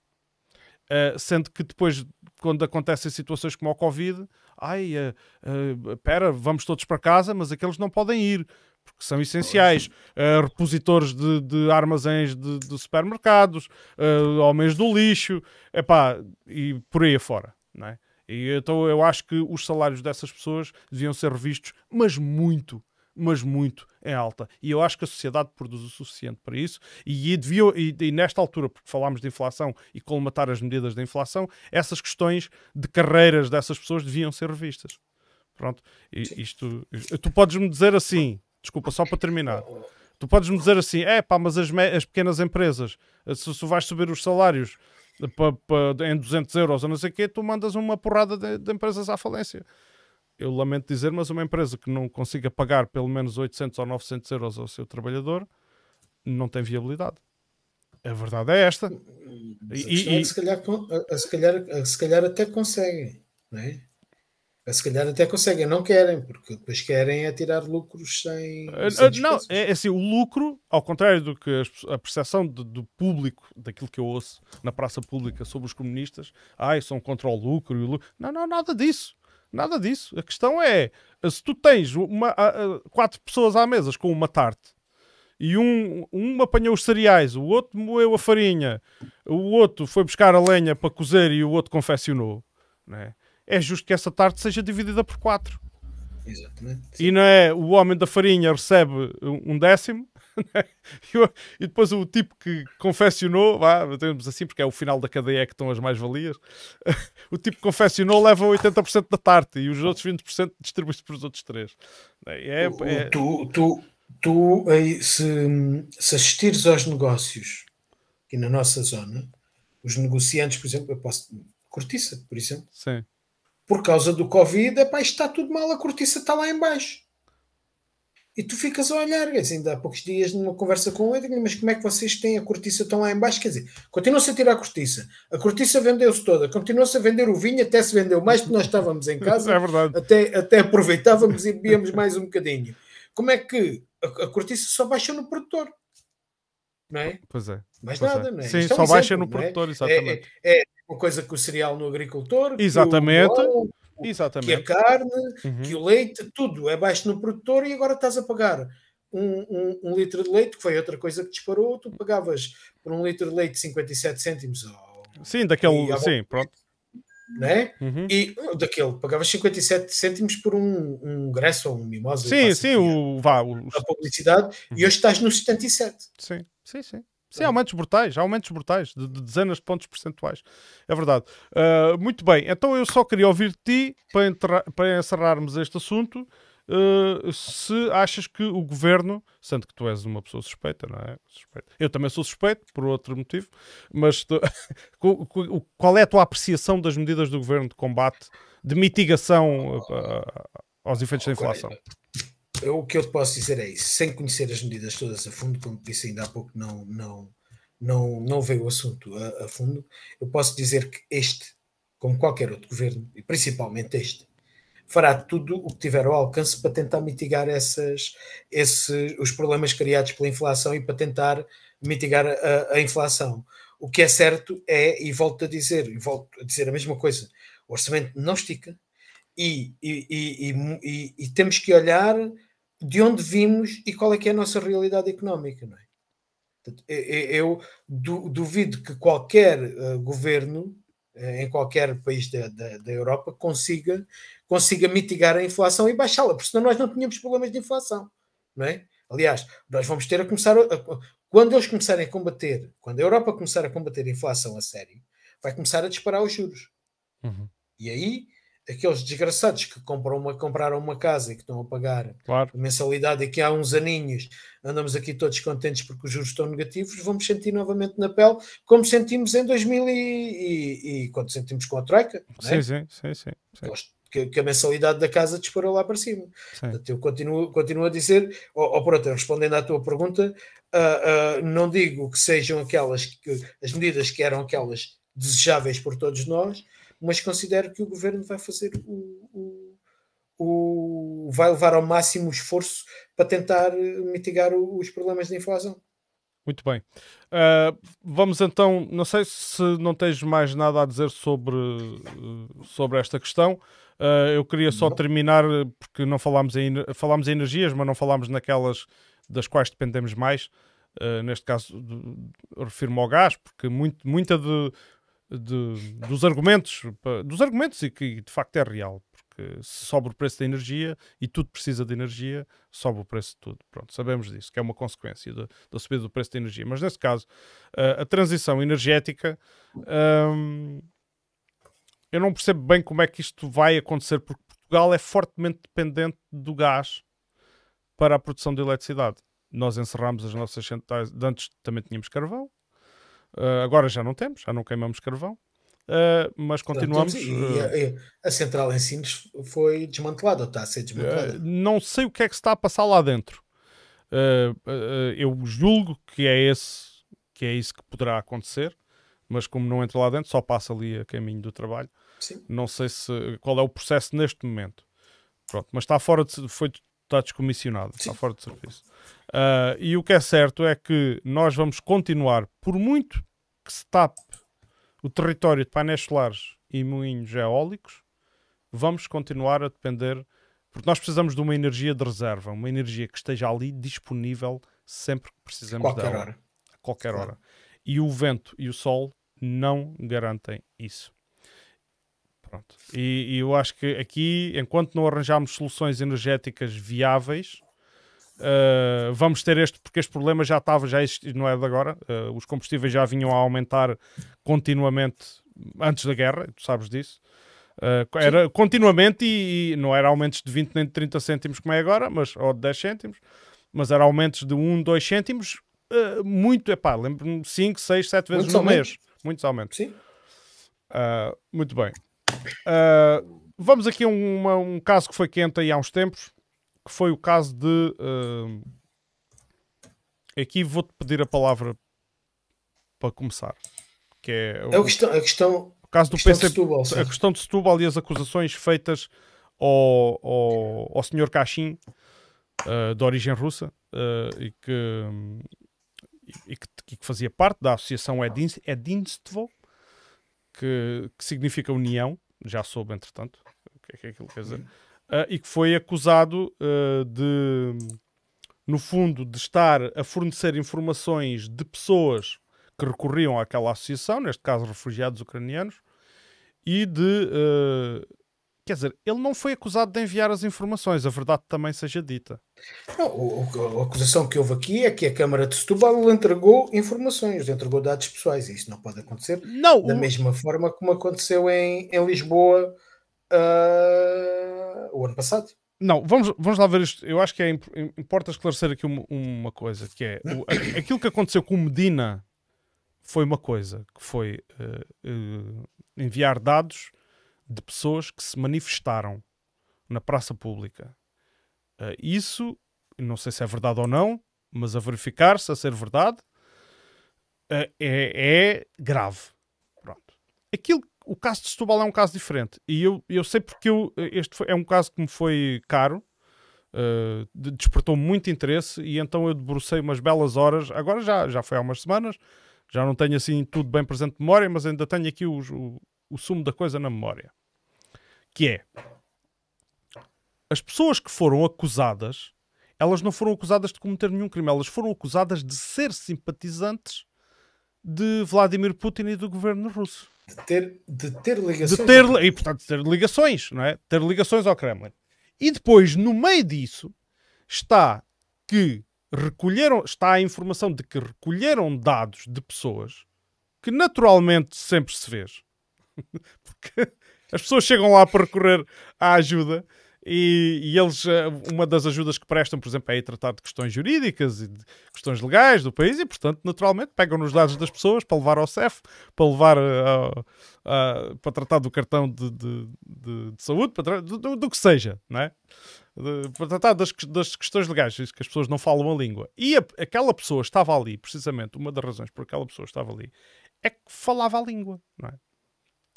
A: Uh, sendo que depois, quando acontecem situações como o Covid, ai, uh, pera, vamos todos para casa, mas aqueles não podem ir, porque são essenciais. Uh, repositores de, de armazéns de, de supermercados, uh, homens do lixo, epá, e por aí afora. Não é? E então eu acho que os salários dessas pessoas deviam ser revistos, mas muito, mas muito em alta. E eu acho que a sociedade produz o suficiente para isso. E, devia, e, e nesta altura, porque falámos de inflação e colmatar as medidas da inflação, essas questões de carreiras dessas pessoas deviam ser revistas. Pronto, e, isto, tu podes-me dizer assim, desculpa, só para terminar. Tu podes-me dizer assim, é pá, mas as, as pequenas empresas, se, se vais subir os salários em 200 euros ou não sei o quê, tu mandas uma porrada de, de, empresas à falência. Eu lamento dizer, mas uma empresa que não consiga pagar pelo menos 800 ou 900 euros ao seu trabalhador não tem viabilidade. A verdade é esta.
B: E, e, é se, calhar, se, calhar, se calhar até conseguem, não é? Se calhar até conseguem, não querem, porque depois querem é tirar lucros sem.
A: sem não, é, é assim, o lucro, ao contrário do que a percepção de, do público, daquilo que eu ouço na praça pública sobre os comunistas, ai, são contra o lucro e o lucro. Não, não, nada disso. Nada disso. A questão é: se tu tens uma, quatro pessoas à mesa com uma tarte e um, um apanhou os cereais, o outro moeu a farinha, o outro foi buscar a lenha para cozer e o outro confeccionou, né? é justo que essa tarte seja dividida por 4.
B: Exatamente.
A: E não é o homem da farinha recebe um décimo <laughs> né? e depois o tipo que confeccionou, vá, temos assim, porque é o final da cadeia que estão as mais-valias. <laughs> o tipo que confeccionou leva 80% da tarte e os outros 20% distribui-se para os outros 3.
B: É, é... Tu, tu, tu se, se assistires aos negócios aqui na nossa zona, os negociantes, por exemplo, eu posso. Cortiça, por exemplo.
A: Sim
B: por causa do Covid, epá, está tudo mal, a cortiça está lá em baixo. E tu ficas a olhar, assim, há poucos dias numa conversa com ele, mas como é que vocês têm a cortiça tão lá em baixo? Quer dizer, continua-se a tirar a cortiça. A cortiça vendeu-se toda, continua-se a vender o vinho, até se vendeu mais, porque nós estávamos em <laughs> casa,
A: é verdade.
B: Até, até aproveitávamos e bebíamos mais um bocadinho. Como é que a, a cortiça só baixa no produtor? Não é?
A: Pois é.
B: Mais
A: pois
B: é. nada, é. não é?
A: Sim, Isto só é um baixa exemplo, no produtor, é? exatamente.
B: É, é, uma coisa que o cereal no agricultor,
A: exatamente.
B: O,
A: exatamente.
B: que a carne, uhum. que o leite, tudo é baixo no produtor e agora estás a pagar um, um, um, litro de leite, que foi outra coisa que disparou, tu pagavas por um litro de leite 57 cêntimos.
A: Sim, daquele, sim, pronto.
B: Né? Uhum. E daquele, pagavas 57 cêntimos por um, um gresso ou um mimosa.
A: Sim, sim, o, vá, o...
B: a publicidade, uhum. e hoje estás no 77.
A: Sim, sim, sim. Sim, aumentos brutais, aumentos brutais, de, de, dezenas de pontos percentuais. É verdade. Uh, muito bem, então eu só queria ouvir de ti, para, para encerrarmos este assunto, uh, se achas que o governo, sendo que tu és uma pessoa suspeita, não é? Suspeita. Eu também sou suspeito, por outro motivo, mas tu, <laughs> qual é a tua apreciação das medidas do governo de combate, de mitigação uh, aos efeitos da inflação?
B: Eu, o que eu posso dizer é isso, sem conhecer as medidas todas a fundo, como disse ainda há pouco, não, não, não, não veio o assunto a, a, fundo, eu posso dizer que este, como qualquer outro governo, e principalmente este, fará tudo o que tiver ao alcance para tentar mitigar essas, esses, os problemas criados pela inflação e para tentar mitigar a, a inflação. O que é certo é, e volto a dizer, e volto a dizer a mesma coisa, o orçamento não estica, e, e, e, e, temos que olhar de onde vimos e qual é que é a nossa realidade económica, não é? Eu duvido que qualquer uh, governo uh, em qualquer país da, da, da, Europa consiga, consiga mitigar a inflação e baixá-la, porque senão nós não tínhamos problemas de inflação, não é? Aliás, nós vamos ter a começar a, a, quando eles começarem a combater, quando a Europa começar a combater a inflação a sério, vai começar a disparar os juros.
A: Uhum.
B: E aí aqueles desgraçados que compram uma, compraram uma casa e que estão a pagar
A: claro.
B: a mensalidade e que há uns aninhos andamos aqui todos contentes porque os juros estão negativos, vamos sentir novamente na pele como sentimos em 2000 e, e, e quando sentimos com a Troika.
A: Sim, é? sim, sim, sim, sim.
B: Que, que, a mensalidade da casa disparou lá para cima. Portanto, eu continuo, continuo a dizer, ou, ou pronto, respondendo à tua pergunta, uh, uh, não digo que sejam aquelas, que, as medidas que eram aquelas desejáveis por todos nós, mas considero que o governo vai fazer o, o, o vai levar ao máximo esforço para tentar mitigar os problemas de inflação.
A: Muito bem. Uh, vamos então, não sei se não tens mais nada a dizer sobre, sobre esta questão. Uh, eu queria só terminar, porque não falámos em, falámos em energias, mas não falámos naquelas das quais dependemos mais. Uh, neste caso, refiro-me ao gás, porque muito, muita de, de, dos argumentos, dos argumentos e que de facto é real, porque se sobe o preço da energia e tudo precisa de energia, sobe o preço de tudo. Pronto, sabemos disso, que é uma consequência da subida do preço da energia. Mas nesse caso, uh, a transição energética, um, eu não percebo bem como é que isto vai acontecer, porque Portugal é fortemente dependente do gás para a produção de eletricidade. Nós encerramos as nossas centrais, antes também tínhamos carvão, uh, agora já não temos, já não queimamos carvão. Uh, mas continuamos.
B: E, uh, a, a, central em Sines foi desmantelada, ou está a ser desmantelada?
A: Não sei o que é que se está a passar lá dentro. eu julgo que é esse que é isso que poderá acontecer, mas como não entra lá dentro, só passa ali a caminho do trabalho. Sim. Não sei se qual é o processo neste momento. Pronto, mas está fora de foi está descomissionado, Sim. está fora de serviço. e o que é certo é que nós vamos continuar, por muito que se tape o território de painéis solares e moinhos eólicos, vamos continuar a depender, porque nós precisamos de uma energia de reserva, uma energia que esteja ali disponível sempre que precisamos
B: qualquer
A: dela.
B: Hora.
A: A qualquer claro. hora. E o vento e o sol não garantem isso. Pronto. E, e, eu acho que aqui, enquanto não arranjarmos soluções energéticas viáveis, Uh, vamos ter este, porque este problema já estava, já existia, não é de agora. Uh, os combustíveis já vinham a aumentar continuamente antes da guerra, tu sabes disso. Uh, era continuamente e, e, não era aumentos de 20 nem de 30 cêntimos como é agora, mas, ou de 10 cêntimos, mas era aumentos de 1, 2 cêntimos, muito, é pá, lembro-me 5, 6, 7 vezes Muitos no aumentos. mês. Muitos aumentos.
B: Sim.
A: muito bem. Vamos aqui a uma, um caso que foi quente aí há uns tempos que foi o caso de. Uh, aqui vou-te pedir a palavra para começar. Que é
B: o, a questão, a questão,
A: o caso do questão PC, Setúbal, a questão de Setúbal e as acusações feitas ao, ao, ao senhor Kashin, uh, de origem russa, uh, e, que, e, que, e, que, fazia parte da associação Edinstvo, que, que significa união, já soube entretanto o que é, que é aquilo quer dizer. Uh, e que foi acusado uh, de, no fundo, de estar a fornecer informações de pessoas que recorriam àquela associação, neste caso refugiados ucranianos, e de. Quer dizer, ele não foi acusado de enviar as informações, a verdade também seja dita.
B: Não, a acusação que houve aqui é que a Câmara de Setúbal entregou informações, entregou dados pessoais, e isso não pode acontecer
A: não,
B: da o... mesma forma como aconteceu em, em Lisboa uh, o ano passado.
A: Não, vamos, vamos lá ver isto. Eu acho que é, importa esclarecer aqui uma, uma coisa, que é o, aquilo que aconteceu com Medina foi uma coisa, que foi uh, uh, enviar dados de pessoas que se manifestaram na praça pública. Uh, isso, não sei se é verdade ou não, mas a verificar-se, a ser verdade, é, é grave. Pronto. Aquilo o caso de Setúbal é um caso diferente. E eu, eu sei porque eu, este foi, é um caso que me foi caro, uh, despertou muito interesse e então eu debrucei umas belas horas. Agora já, já foi há umas semanas, já não tenho assim tudo bem presente de memória, mas ainda tenho aqui o, o, o sumo da coisa na memória. Que é as pessoas que foram acusadas, elas não foram acusadas de cometer nenhum crime, elas foram acusadas de ser simpatizantes de Vladimir Putin e do governo russo.
B: De ter, de ter ligações.
A: De ter, e, portanto, ter ligações, não é? Ter ligações ao Kremlin. E depois, no meio disso, está que recolheram, está a informação de que recolheram dados de pessoas que naturalmente sempre se fez. <laughs> Porque as pessoas chegam lá para recorrer à ajuda e, e, eles, eh, uma das ajudas que prestam, por exemplo, é tratar de questões jurídicas e de questões legais do país e, portanto, naturalmente, pegam nos dados das pessoas para levar ao CEF, para levar uh, para tratar do cartão de, de, de, de saúde, para do, do, do, que seja, não é? Para tratar das, das questões legais, que as pessoas não falam a língua. E a, aquela pessoa estava ali, precisamente, uma das razões por aquela pessoa estava ali, é que falava a língua, não é?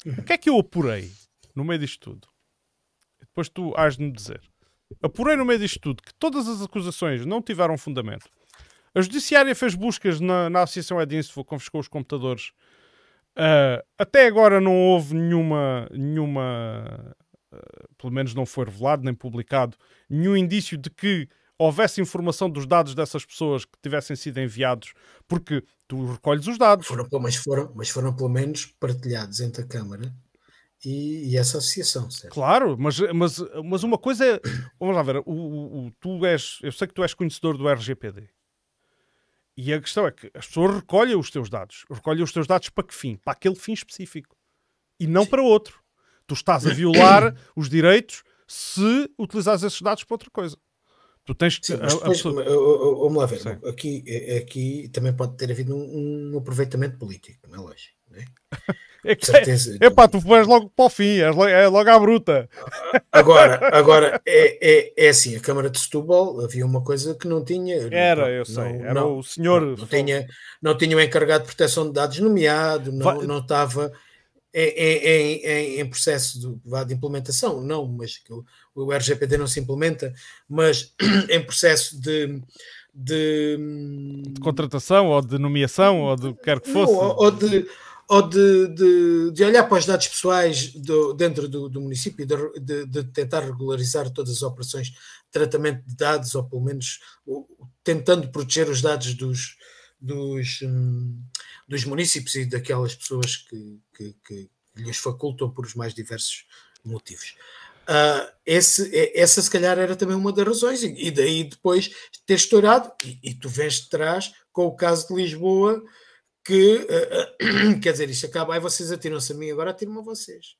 A: O que é que eu apurei no meio disto tudo? depois tu has de me dizer. Apurei no meio disto tudo que todas as acusações não tiveram fundamento. A Judiciária fez buscas na, na Associação Edinstvo, confiscou os computadores. Uh, até agora não houve nenhuma, nenhuma uh, pelo menos não foi revelado nem publicado, nenhum indício de que houvesse informação dos dados dessas pessoas que tivessem sido enviados, porque Tu recolhes os dados.
B: Foram, mas, foram, mas foram pelo menos partilhados entre a Câmara e, e essa associação, certo?
A: Claro, mas, mas, mas uma coisa é. <coughs> Vamos lá ver, o, o, o, tu és. Eu sei que tu és conhecedor do RGPD. E a questão é que as pessoas recolhem os teus dados. Recolhem os teus dados para que fim? Para aquele fim específico. E não Sim. para outro. Tu estás a violar <coughs> os direitos se utilizares esses dados para outra coisa. Tu tens que.
B: Sim, mas depois, a, a pessoa... Vamos lá ver. Aqui, aqui também pode ter havido um, um aproveitamento político, não é lógico. É?
A: É que, certeza. É, pá, tu vais logo para o fim, é logo, é logo à bruta.
B: Agora, agora é, é, é assim: a Câmara de Setúbal havia uma coisa que não tinha.
A: Era, não, eu sei, não, era não, o senhor.
B: Não, não, tinha, não tinha o encarregado de proteção de dados nomeado, não, Vai... não estava em, processo de, de, implementação, não, mas que o, o RGPD não se implementa, mas <clears throat> em processo de. De,
A: de contratação ou de nomeação ou de quer que fosse
B: ou, ou de ou de, de, de, olhar para os dados pessoais do, dentro do, do município e de, de, tentar regularizar todas as operações de tratamento de dados, ou pelo menos tentando proteger os dados dos, dos, hum, dos municípios e daquelas pessoas que, que, que, lhes facultam por os mais diversos motivos. Uh, esse, essa se calhar era também uma das razões, e, e daí depois ter estourado, e, e tu vens de trás com o caso de Lisboa, que uh, <coughs> quer dizer, isto acaba, aí vocês atiram-se a mim, agora atiram-me a vocês.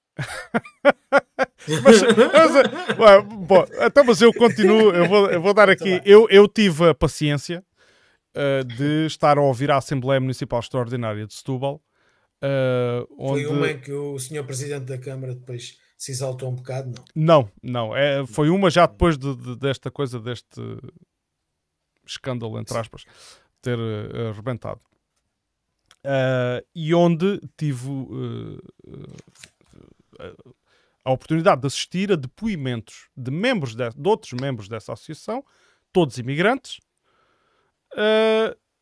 A: mas, mas, ué, bom, então, mas eu continuo, eu vou, eu vou dar aqui. Eu, eu tive a paciência uh, de estar a ouvir a Assembleia Municipal Extraordinária de Setúbal. Uh,
B: onde... Foi uma em que o senhor Presidente da Câmara depois se exaltou um bocado, não?
A: Não, não. É, foi uma já depois de, de, desta coisa, deste escândalo, entre aspas, ter uh, arrebentado. Uh, e onde tive uh, a oportunidade de assistir a depoimentos de membros de, de outros membros dessa associação, todos imigrantes,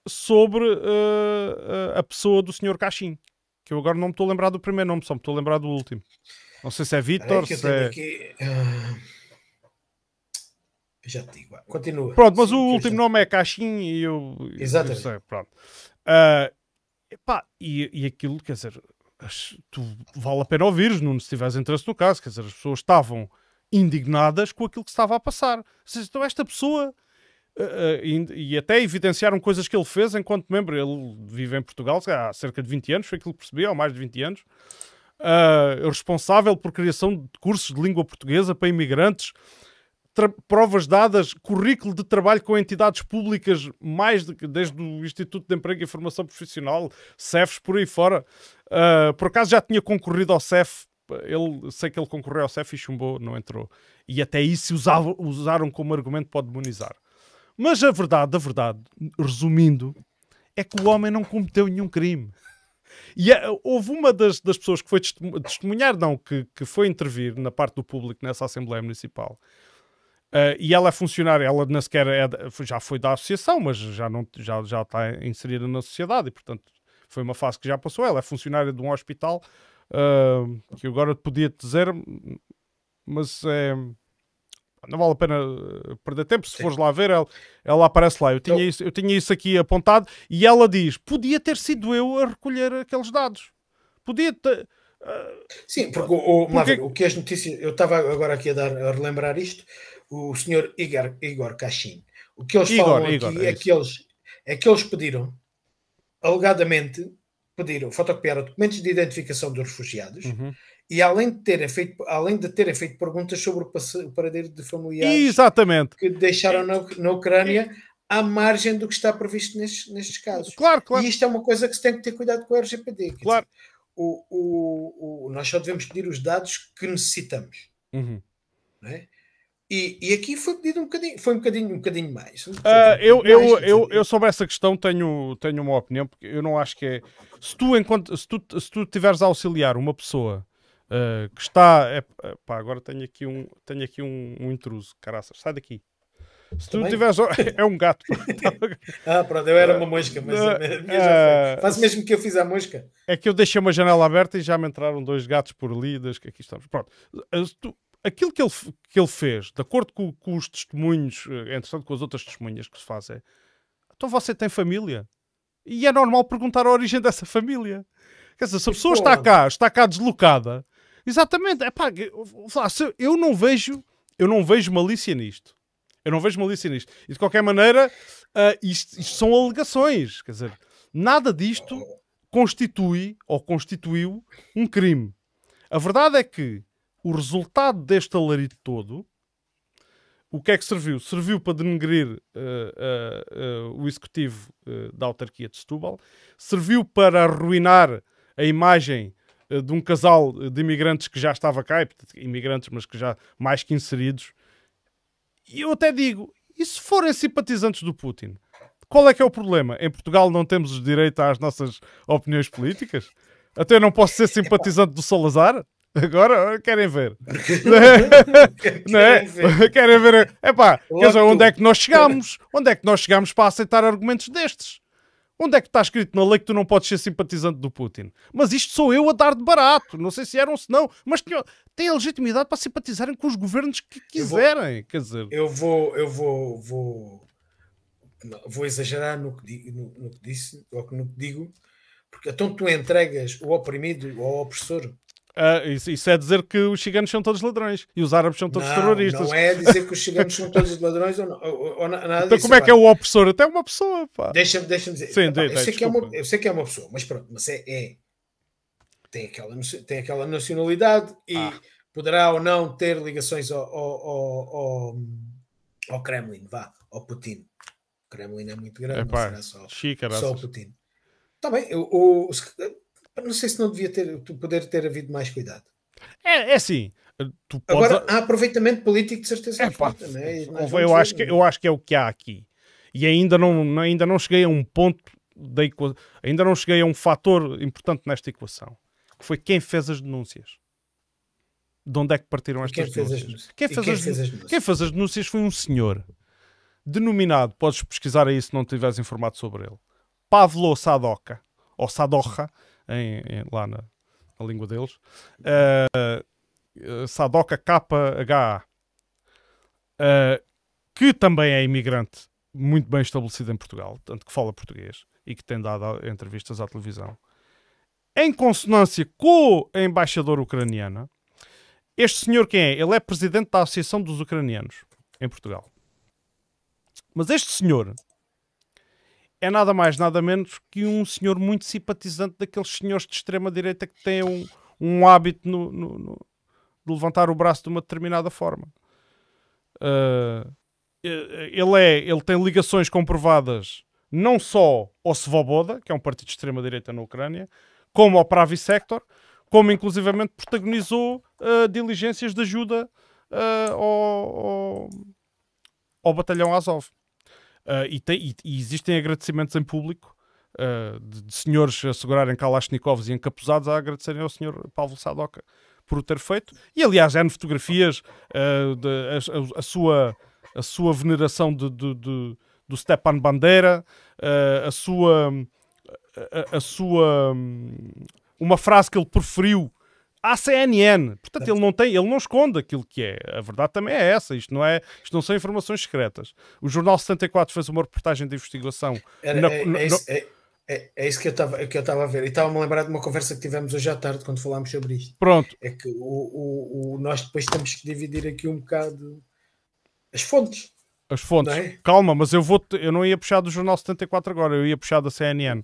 A: sobre a pessoa do Sr. Caixin, que eu agora não me estou a lembrar do primeiro nome, só me estou a lembrar do último. Não sei se é Vitor, se é... Aqui,
B: já te digo, continua.
A: Pronto, mas Sim, o último já... nome é Caixin e eu...
B: Exatamente. Eu
A: sei, pronto. Uh, Epá, e, e aquilo, quer dizer, tu vale a pena ouvir, se tiveres interesse no caso, quer dizer, as pessoas estavam indignadas com aquilo que estava a passar. Seja, então esta pessoa uh, uh, e, e, até evidenciaram coisas que ele fez enquanto membro. Ele vive em Portugal há cerca de 20 anos, foi aquilo que percebi, há mais de 20 anos. Uh, responsável por criação de cursos de língua portuguesa para imigrantes, provas dadas, currículo de trabalho com entidades públicas, mais de, desde o Instituto de Emprego e Formação Profissional, CEFs, por aí fora. Uh, por acaso já tinha concorrido ao CEF, ele, sei que ele concorreu ao CEF e chumbou, não entrou. E até isso usava, usaram como argumento para demonizar. Mas a verdade, a verdade, resumindo, é que o homem não cometeu nenhum crime. E é, houve uma das, das pessoas que foi testemunhar, não, que, que foi intervir na parte do público nessa Assembleia Municipal, Uh, e ela é funcionária, ela nem sequer é, já foi da associação, mas já, não, já, já está inserida na sociedade e, portanto, foi uma fase que já passou. Ela é funcionária de um hospital uh, que agora podia dizer, mas é, não vale a pena eh, perder tempo. Se Sim. fores lá ver, ela, ela aparece lá. Eu tinha, isso, eu tinha isso aqui apontado e ela diz: podia ter sido eu a recolher aqueles dados. Podia ter. Uh,
B: Sim, porque, o, porque... Ver, o que as notícias. Eu estava agora aqui a, dar, a relembrar isto o senhor Igor, Igor Cachin. O que eles Igor, falam Igor, aqui é, é que eles, é que eles pediram, alegadamente, pediram fotocopiar documentos de identificação dos refugiados uhum. E além de terem feito além de terem feito perguntas sobre o paradeiro de familiares
A: Exatamente.
B: que deixaram na, na Ucrânia à margem do que está previsto nestes, nestes casos.
A: Claro, claro.
B: E isto é uma coisa que se tem que ter cuidado com o RGPD.
A: Claro.
B: Dizer, o, o, o, nós só devemos pedir os dados que necessitamos.
A: Uhum.
B: Não é? E, e aqui foi pedido um bocadinho, foi um bocadinho, um bocadinho mais.
A: Uh, eu, mais, eu, eu, eu sobre essa questão tenho, tenho uma opinião, porque eu não acho que é. Se tu, enquanto, se tu, se tu tiveres a auxiliar uma pessoa uh, que está. É, pá, agora tenho aqui um, tenho aqui um, um intruso, caraças, sai daqui. Se tu tiveres. <laughs> É um gato. <laughs>
B: ah, pronto, eu era uma mosca, mas a minha já foi. Faz mesmo que eu fiz a mosca.
A: É que eu deixei uma janela aberta e já me entraram dois gatos por ali, das que aqui estamos. Pronto. Aquilo que ele, que ele fez, de acordo com, com os testemunhos, entretanto com as outras testemunhas que se fazem, então você tem família. E é normal perguntar a origem dessa família. Quer dizer, se a pessoa está cá, está cá deslocada, exatamente, eu não vejo, eu não vejo malícia nisto. Eu não vejo malícia nisto. E de qualquer maneira, uh, isto, isto são alegações. Quer dizer, nada disto constitui ou constituiu um crime. A verdade é que o resultado deste alarido todo, o que é que serviu? Serviu para denegrir uh, uh, o executivo da autarquia de Setúbal, serviu para arruinar a imagem de um casal de imigrantes que já estava cá, imigrantes, mas que já mais que inseridos. E eu até digo, e se forem simpatizantes do Putin? Qual é que é o problema? Em Portugal não temos o direito às nossas opiniões políticas? Até não posso ser simpatizante do Salazar? Agora querem ver. <laughs> não é? <laughs> Querem ver. Epá, quer dizer, onde é que nós chegamos? Onde é que nós chegamos para aceitar argumentos destes? Onde é que está escrito na lei que tu não podes ser simpatizante do Putin? Mas isto sou eu a dar de barato. Não sei se eram ou se não, mas têm a legitimidade para simpatizarem com os governos que quiserem.
B: Eu vou,
A: quer dizer,
B: eu vou, eu vou, vou, vou exagerar no que, no, no que disse, ou no que digo, porque então tu entregas o oprimido ao opressor
A: Uh, isso, isso, é dizer que os ciganos são todos ladrões e os árabes são todos
B: não,
A: terroristas.
B: Não é dizer que os ciganos são todos ladrões ou, não, ou, ou nada
A: Então,
B: disso,
A: como é que é o opressor? Até uma pessoa, pá.
B: Deixa-me deixa dizer.
A: Sim,
B: epá, eu, sei que é uma, eu sei que é uma pessoa, mas pronto, mas é. é tem, aquela, tem aquela nacionalidade e ah. poderá ou não ter ligações ao, ao, ao, ao, Kremlin, vá, ao Putin. O Kremlin é muito grande, Epá, não será só, só o Putin. Está bem, o, o, não sei se não devia ter, poder ter havido mais cuidado.
A: É, é assim.
B: Tu podes... Agora, há aproveitamento político de certeza é, pá, né?
A: eu, acho que, eu acho que é o que há aqui. E ainda não, ainda não cheguei a um ponto, da equa... ainda não cheguei a um fator importante nesta equação, que foi quem fez as denúncias. De onde é que partiram estas
B: quem
A: denúncias?
B: Quem, fez,
A: quem
B: as... fez as
A: denúncias? Quem fez as denúncias foi um senhor denominado, podes pesquisar aí se não tiveres informado sobre ele, Pavlo Sadoka, ou Sadocha, em, em, lá na, a língua deles. Uh, Sadoka KHA, uh, que também é imigrante muito bem estabelecido em Portugal, tanto que fala português e que tem dado entrevistas à televisão. Em consonância com a embaixadora ucraniana, este senhor quem é? Ele é presidente da Associação dos Ucranianos em Portugal. Mas este senhor é nada mais, nada menos que um senhor muito simpatizante daqueles senhores de extrema-direita que têm um, um hábito no, no, no, de levantar o braço de uma determinada forma. Uh, ele, é, ele tem ligações comprovadas não só ao Svoboda, que é um partido de extrema-direita na Ucrânia, como ao Pravi Sector, como inclusivamente protagonizou uh, diligências de ajuda uh, ao, ao, ao batalhão Azov. Uh, e, tem, e, e, existem agradecimentos em público uh, de, de, senhores a segurarem Kalashnikovs e encapuzados a agradecerem ao senhor Paulo Sadoca por o ter feito. E aliás, há fotografias uh, de, a, a, sua, a sua veneração de, de, de do Stepan Bandera, a sua. A, a sua uma frase que ele preferiu à CNN. Portanto, ele não tem, ele não esconde aquilo que é. A verdade também é essa. Isto não é, isto não são informações secretas. O Jornal 74 fez uma reportagem de investigação.
B: Era, na, é, é, isso, é, é, é, isso que eu estava a ver. E estava-me a lembrar de uma conversa que tivemos hoje à tarde quando falámos sobre isto.
A: Pronto.
B: É que o, o, o nós depois temos que dividir aqui um bocado as fontes.
A: As fontes. É? Calma, mas eu vou eu não ia puxar do Jornal 74 agora, eu ia puxar da CNN.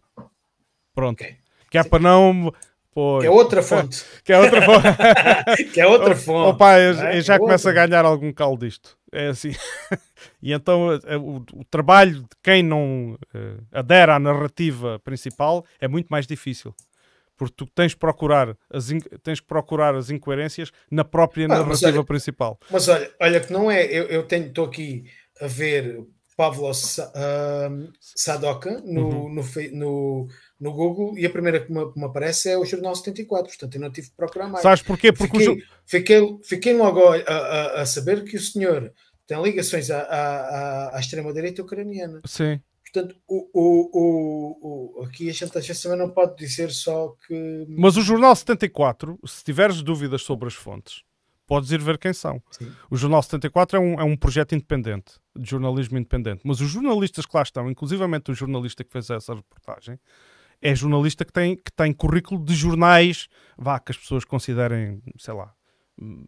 A: Pronto. Okay. Que é Sim. para não
B: Pois. Que é outra fonte. <laughs>
A: que é outra fonte. <laughs>
B: que é outra fonte.
A: Eu, é? eu já é começo a ganhar algum caldo disto. É assim. <laughs> e então eh, o, o, trabalho de quem não uh, adere à narrativa principal é muito mais difícil. Porque tu tens, procurar as tens que procurar as incoerências na própria ah, narrativa
B: mas olha,
A: principal.
B: Mas olha, olha que não é. Eu, eu estou aqui a ver Pavlo uh, Sadoka no, uhum. no, no, no Google e a primeira que me, que me, aparece é o Jornal 74, portanto eu não tive que procurar mais.
A: Sabes porquê? Porque
B: fiquei, o... fiquei, fiquei logo a, a, a, saber que o senhor tem ligações à, à, à extrema-direita ucraniana.
A: Sim.
B: Portanto, o, o, o, aqui a vezes também não pode dizer só que.
A: Mas o Jornal 74, se tiveres dúvidas sobre as fontes, podes ir ver quem são.
B: Sim.
A: O Jornal 74 é um, é um projeto independente, de jornalismo independente. Mas os jornalistas que lá estão, inclusivamente o jornalista que fez essa reportagem, é jornalista que tem, que tem currículo de jornais, vá, que as pessoas considerem, sei lá,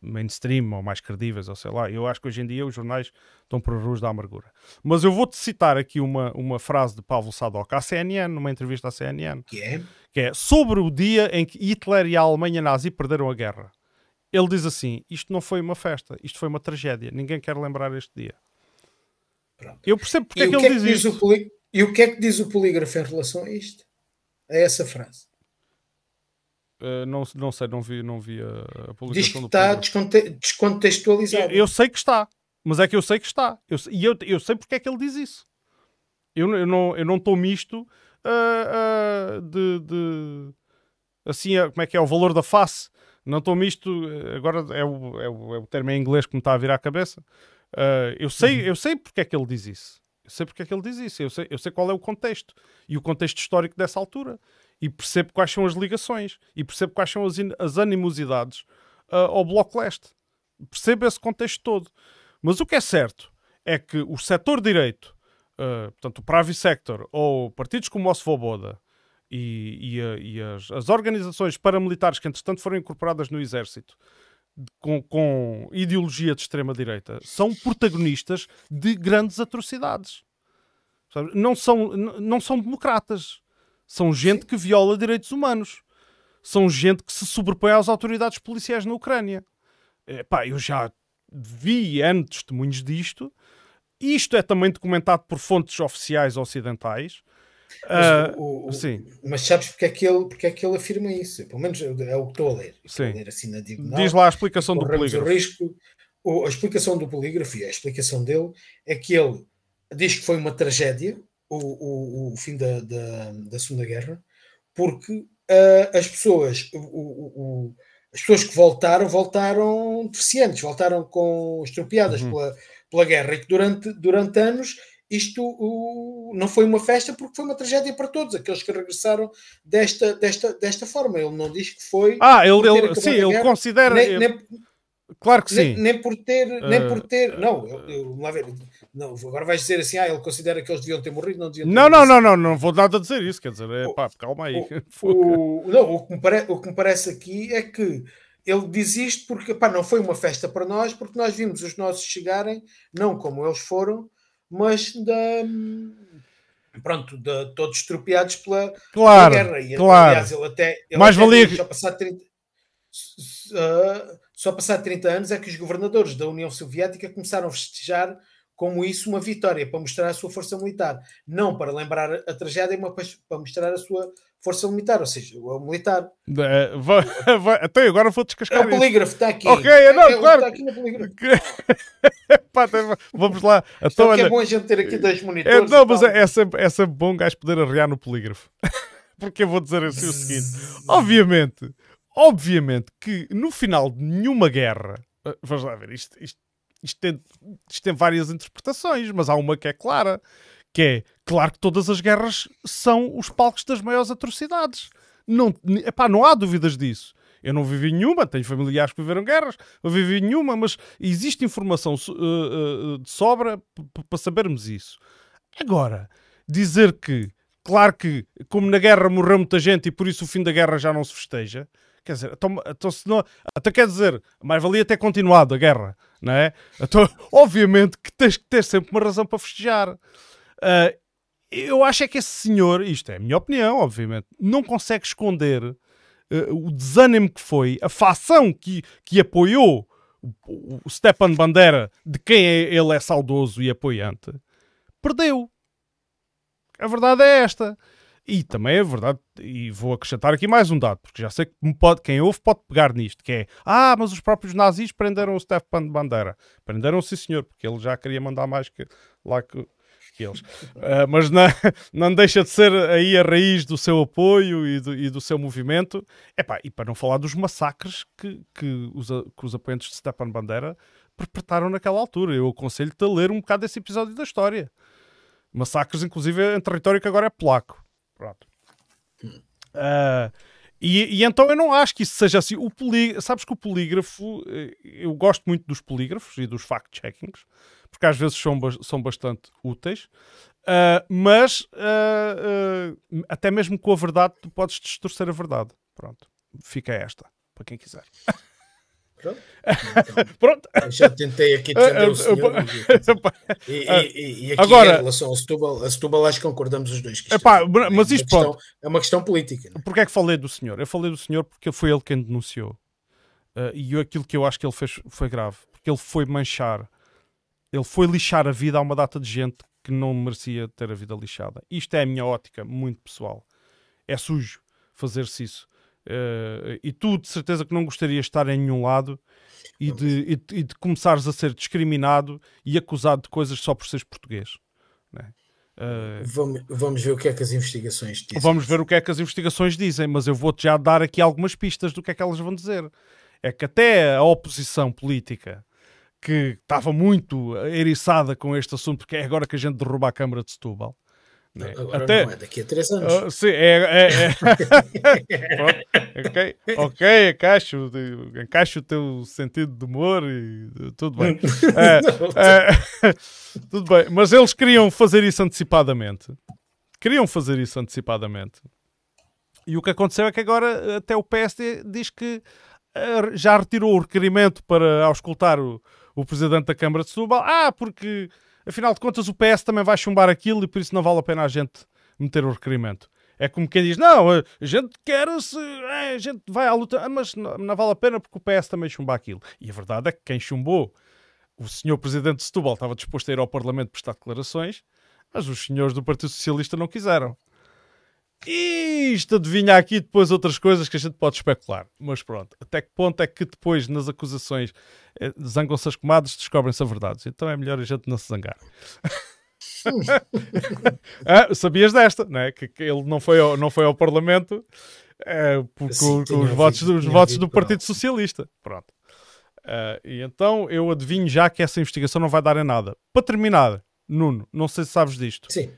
A: mainstream ou mais credíveis, ou sei lá. Eu acho que hoje em dia os jornais estão por ruas da amargura. Mas eu vou-te citar aqui uma, uma frase de Pavlo Sadok à CNN, numa entrevista à CNN,
B: Que é?
A: que é sobre o dia em que Hitler e a Alemanha nazi perderam a guerra. Ele diz assim: Isto não foi uma festa, isto foi uma tragédia. Ninguém quer lembrar este dia.
B: Pronto.
A: Eu percebo porque
B: E
A: é que ele
B: é que
A: diz
B: diz
A: isto.
B: o poli- E o que é que diz o polígrafo em relação a isto? A essa frase.
A: Uh, não, não sei, não vi, não vi a, a
B: Diz
A: publicação
B: que
A: do
B: está desconte- descontextualizado.
A: Eu, eu sei que está, mas é que eu sei que está. Eu, e eu, eu sei porque é que ele diz isso. Eu, não- eu não eu não estou misto ah, ah, de, de- assim, como é que é o valor da face. Não estou misto, agora é o, é, o, é o termo em inglês que me está a vir à cabeça. Eu, sei, eu sei porque é que ele diz isso. Eu sei porque é que ele diz isso. Eu sei, eu sei qual é o contexto e o contexto histórico dessa altura. E percebo quais são as ligações e percebo quais são as, as animosidades ah, ao Bloco Leste. Percebo esse contexto todo. Mas o que é certo é que o setor direito, ah, portanto, o Pravi Sector, ou partidos como o Svoboda e, e, e as, as organizações paramilitares que, entretanto, foram incorporadas no Exército com, com ideologia de extrema-direita, são protagonistas de grandes atrocidades. Não, são, não são democratas. São gente que viola direitos humanos. São gente que se sobrepõe às autoridades policiais na Ucrânia. Epá, eu já vi N testemunhos disto. Isto é também documentado por fontes oficiais ocidentais.
B: Mas,
A: Ah,
B: o- o-
A: sim,
B: mas sabes porque é, que ele, porque é que ele afirma isso? Pelo menos é o que estou a ler. Estou a
A: Sim.
B: ler assim na diagonal.
A: diz lá a explicação do polígrafo.
B: risco. A explicação do polígrafo e a explicação dele é que ele diz que foi uma tragédia o, o, fim da, da, da Segunda Guerra, porque ah, as pessoas, o- as pessoas que voltaram, voltaram deficientes, voltaram com estropiadas
A: Uhum.
B: pela, pela guerra e que durante, durante anos isto o- não foi uma festa porque foi uma tragédia para todos, aqueles que regressaram desta, desta, desta forma. Ele não diz que foi.
A: Ah, ele, ele- sim,
B: a
A: ele
B: guerra,
A: considera.
B: nem, nem,
A: claro que
B: nem,
A: sim.
B: nem por ter, nem
A: Eh,
B: por ter, não, eu, eu- vamos lá ver, não, agora vais dizer assim, ah, ele considera que eles deviam ter morrido, não deviam ter
A: Não, não, não, não, não vou nada dizer isso. Quer dizer, é,
B: O-
A: pá, calma aí. <laughs>
B: O, não, o que, me pare- o que me parece aqui é que ele diz isto porque pá, não foi uma festa para nós, porque nós vimos os nossos chegarem, não como eles foram, mas da, pronto, de, todos estropiados pela, pela
A: Claro,
B: guerra. E,
A: claro.
B: Aliás, ele até, ele
A: Mais
B: até
A: valia
B: só passado 30, s- s- ah, só passado 30 anos é que os governadores da União Soviética começaram a festejar como isso uma vitória, para mostrar a sua força militar. Não para lembrar a tragédia, mas para- mostrar a sua força militar, ou seja, o militar.
A: É, vai- vai- Até agora vou
B: É
A: descascar
B: o
A: isso.
B: polígrafo, está aqui.
A: Ok, é, não,
B: o que
A: claro.
B: Está aqui no polígrafo. <laughs>
A: Pá, Vamos lá.
B: Então, é
A: olha,
B: bom a gente ter aqui dois
A: é,
B: monitores.
A: não,
B: e
A: mas é, é sempre, é sempre bom um gajo poder arrear no polígrafo. <laughs> Porque eu vou dizer assim o seguinte: obviamente, obviamente que no final de nenhuma guerra, eh, vamos lá ver, isto, isto, isto, tem, isto tem várias interpretações, mas há uma que é clara, que é claro que todas as guerras são os palcos das maiores atrocidades. Não, epá, não há dúvidas disso. Eu não vivi nenhuma, tenho familiares que viveram guerras, não vivi nenhuma, mas existe informação eh, eh, de sobra para sabermos isso. Agora, dizer que, claro que, como na guerra morreu muita gente e por isso o fim da guerra já não se festeja, quer dizer, então, então se não, até quer dizer, mais valia ter continuado a guerra, não é? Então, <laughs> obviamente que tens que ter sempre uma razão para festejar. Ah, eu acho é que esse senhor, isto é a minha opinião, obviamente, não consegue esconder eh, o desânimo que foi, a facção que, que apoiou o, o Stepan Bandera, de quem é- ele é saudoso e apoiante, perdeu. A verdade é esta. E também é verdade, e vou acrescentar aqui mais um dado, porque já sei que pode, quem ouve pode pegar nisto, que é, ah, mas os próprios nazis prenderam o Stepan Bandera. Prenderam, sim senhor, porque ele já queria mandar mais que, lá que, que eles. <laughs> Ah, mas não, não deixa de ser aí a raiz do seu apoio e do, e do seu movimento. Epá, e para não falar dos massacres que, que, os, que os apoiantes de Stepan Bandera perpetraram naquela altura. Eu aconselho-te a ler um bocado desse episódio da história. Massacres, inclusive, em território que agora é polaco. Pronto. Ah, E, e, então eu não acho que isso seja assim. O polí... Sabes que o polígrafo, eh, eu gosto muito dos polígrafos e dos fact-checkings, porque às vezes são, são bastante úteis, uh, mas uh, uh, até mesmo com a verdade tu podes distorcer a verdade. Pronto, fica esta, para quem quiser. <laughs>
B: Pronto. Então, <laughs> Pronto. Já tentei aqui defender o senhor. <laughs> E, e, e, aqui Agora, em relação ao Setúbal, a Setúbal acho que concordamos os dois.
A: Epá, é, mas isto
B: questão, é uma questão política. Não?
A: É? Porquê é que falei do senhor? Eu falei do senhor porque foi ele quem denunciou. Uh, e aquilo que eu acho que ele fez foi grave. Porque ele foi manchar. Ele foi lixar a vida a uma data de gente que não merecia ter a vida lixada. Isto é a minha ótica muito pessoal. É sujo fazer-se isso. Uh, e tu de certeza que não gostarias de estar em nenhum lado e de, e, de, e de começares a ser discriminado e acusado de coisas só por seres português. Né?
B: Uh, vamos, vamos ver o que é que as investigações dizem.
A: Vamos ver o que é que as investigações dizem, mas eu vou-te já dar aqui algumas pistas do que é que elas vão dizer. É que até a oposição política que estava muito eriçada com este assunto, porque é agora que a gente derruba a Câmara de Setúbal,
B: né? Agora Até... não é daqui a três anos. Uh,
A: sim, é. é, é. <laughs> ok, ok, encaixo, encaixo o teu sentido de humor e tudo bem. <laughs> é, é, <laughs> tudo bem, mas eles queriam fazer isso antecipadamente. Queriam fazer isso antecipadamente. E o que aconteceu é que agora até o PSD diz que uh, já retirou o requerimento para auscultar o, o presidente da Câmara de Setúbal. Ah, porque afinal de contas o PS também vai chumbar aquilo e por isso não vale a pena a gente meter o requerimento. É como quem diz, não, a gente quer se é, a gente vai à luta, ah, mas não, não, vale a pena porque o PS também chumba aquilo. E a verdade é que quem chumbou, o senhor Presidente de Setúbal estava disposto a ir ao Parlamento prestar declarações, mas os senhores do Partido Socialista não quiseram. E isto adivinha aqui depois outras coisas que a gente pode especular. Mas pronto, até que ponto é que depois nas acusações eh, zangam-se as comadres, descobrem-se a verdade. Então é melhor a gente não se zangar. <laughs> ah, sabias desta, não é? Que, que, ele não foi ao, não foi ao Parlamento é, por, Sim, com, os, votos, os votos do Partido Socialista. Pronto. Uh, e então eu adivinho já que essa investigação não vai dar em nada. Para terminar, Nuno, não sei se sabes disto.
B: Sim.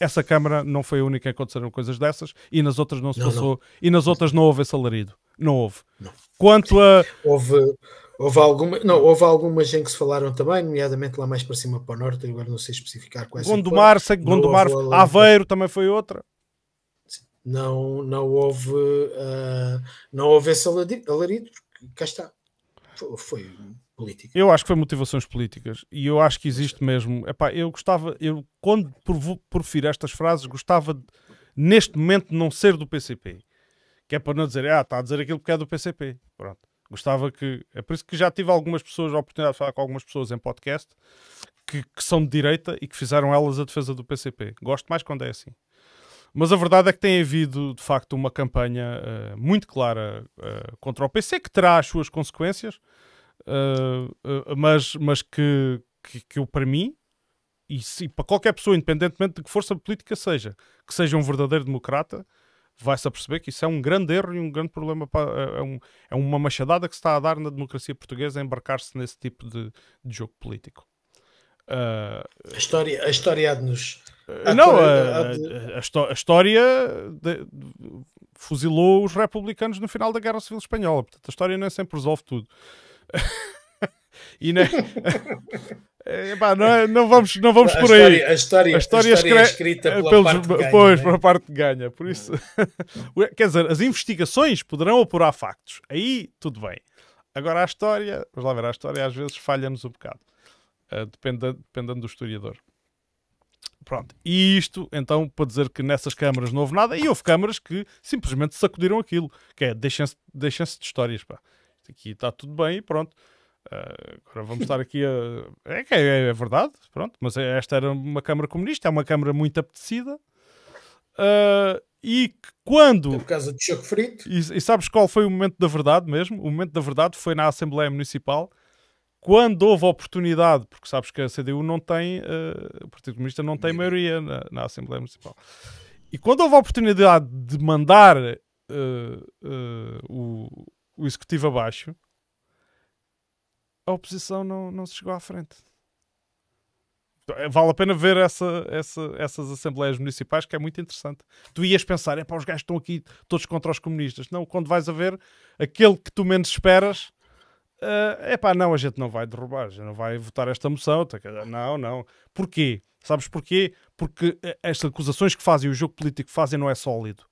A: Essa Câmara não foi a única em que aconteceram coisas dessas e nas outras não se não, passou. Não. E nas outras não houve esse alarido. Não houve.
B: Não.
A: Quanto a.
B: Houve, houve, alguma, não, houve algumas em que se falaram também, nomeadamente lá mais para cima para o norte, agora não sei especificar quais
A: Gondomar, sei que Gondomar, Aveiro também foi outra.
B: Não, não houve, uh, não houve esse alarido, porque cá está. Foi, foi política.
A: Eu acho que foi motivações políticas e eu acho que existe mesmo. Epá, eu gostava, eu quando profiro estas frases, gostava de, neste momento não ser do PCP, que é para não dizer, ah, está a dizer aquilo porque é do PCP. Pronto. Gostava que. É por isso que já tive algumas pessoas, a oportunidade de falar com algumas pessoas em podcast que, que são de direita e que fizeram elas a defesa do PCP. Gosto mais quando é assim. Mas a verdade é que tem havido, de facto, uma campanha uh, muito clara uh, contra o PC, que terá as suas consequências, uh, mas, mas que, que, que eu, para mim, e, se, para qualquer pessoa, independentemente de que força política seja, que seja um verdadeiro democrata, vai-se a perceber que isso é um grande erro e um grande problema, para, é, é, um, é uma machadada que se está a dar na democracia portuguesa embarcar-se nesse tipo de, de jogo político.
B: Uh, a história, a história há de nos.
A: não, a, a, a, história de, fuzilou os republicanos no final da Guerra Civil Espanhola. Portanto, a história nem sempre resolve tudo. <laughs> e né? É, <laughs> pá, não, é, não, vamos, não vamos por aí.
B: A história, a história, a história é escrita pela pelos, parte <laughs> ganha,
A: Pois, pela parte que ganha. Por isso, quer dizer, as investigações poderão apurar factos. Aí, tudo bem. Agora, a história, vamos lá ver, a história às vezes falha-nos um bocado. Uh, dependendo, dependendo do historiador. Pronto. E isto, então, para dizer que nessas câmaras não houve nada, e houve câmaras que simplesmente sacudiram aquilo. Que é, deixem-se deixem de histórias, pá aqui está tudo bem e pronto. Uh, agora vamos estar aqui a. É, é, é, verdade, pronto, mas é, esta era uma Câmara Comunista, é uma Câmara muito apetecida. Uh, e quando.
B: Por causa de choque frito.
A: E, e, sabes qual foi o momento da verdade mesmo? O momento da verdade foi na Assembleia Municipal, quando houve oportunidade, porque sabes que a CDU não tem. Uh, o Partido Comunista não tem maioria na, na, Assembleia Municipal. E quando houve a oportunidade de mandar o o executivo abaixo, a oposição não, não se chegou à frente. vale a pena ver essa, essa, essas assembleias municipais, que é muito interessante. Tu ias pensar, é para os gajos estão aqui todos contra os comunistas. Não, quando vais a ver aquele que tu menos esperas, é uh, pá, não, a gente não vai derrubar, a gente não vai votar esta moção. Tá não, não. Porquê? Sabes porquê? Porque eh, estas acusações que fazem, o jogo político que fazem, não é sólido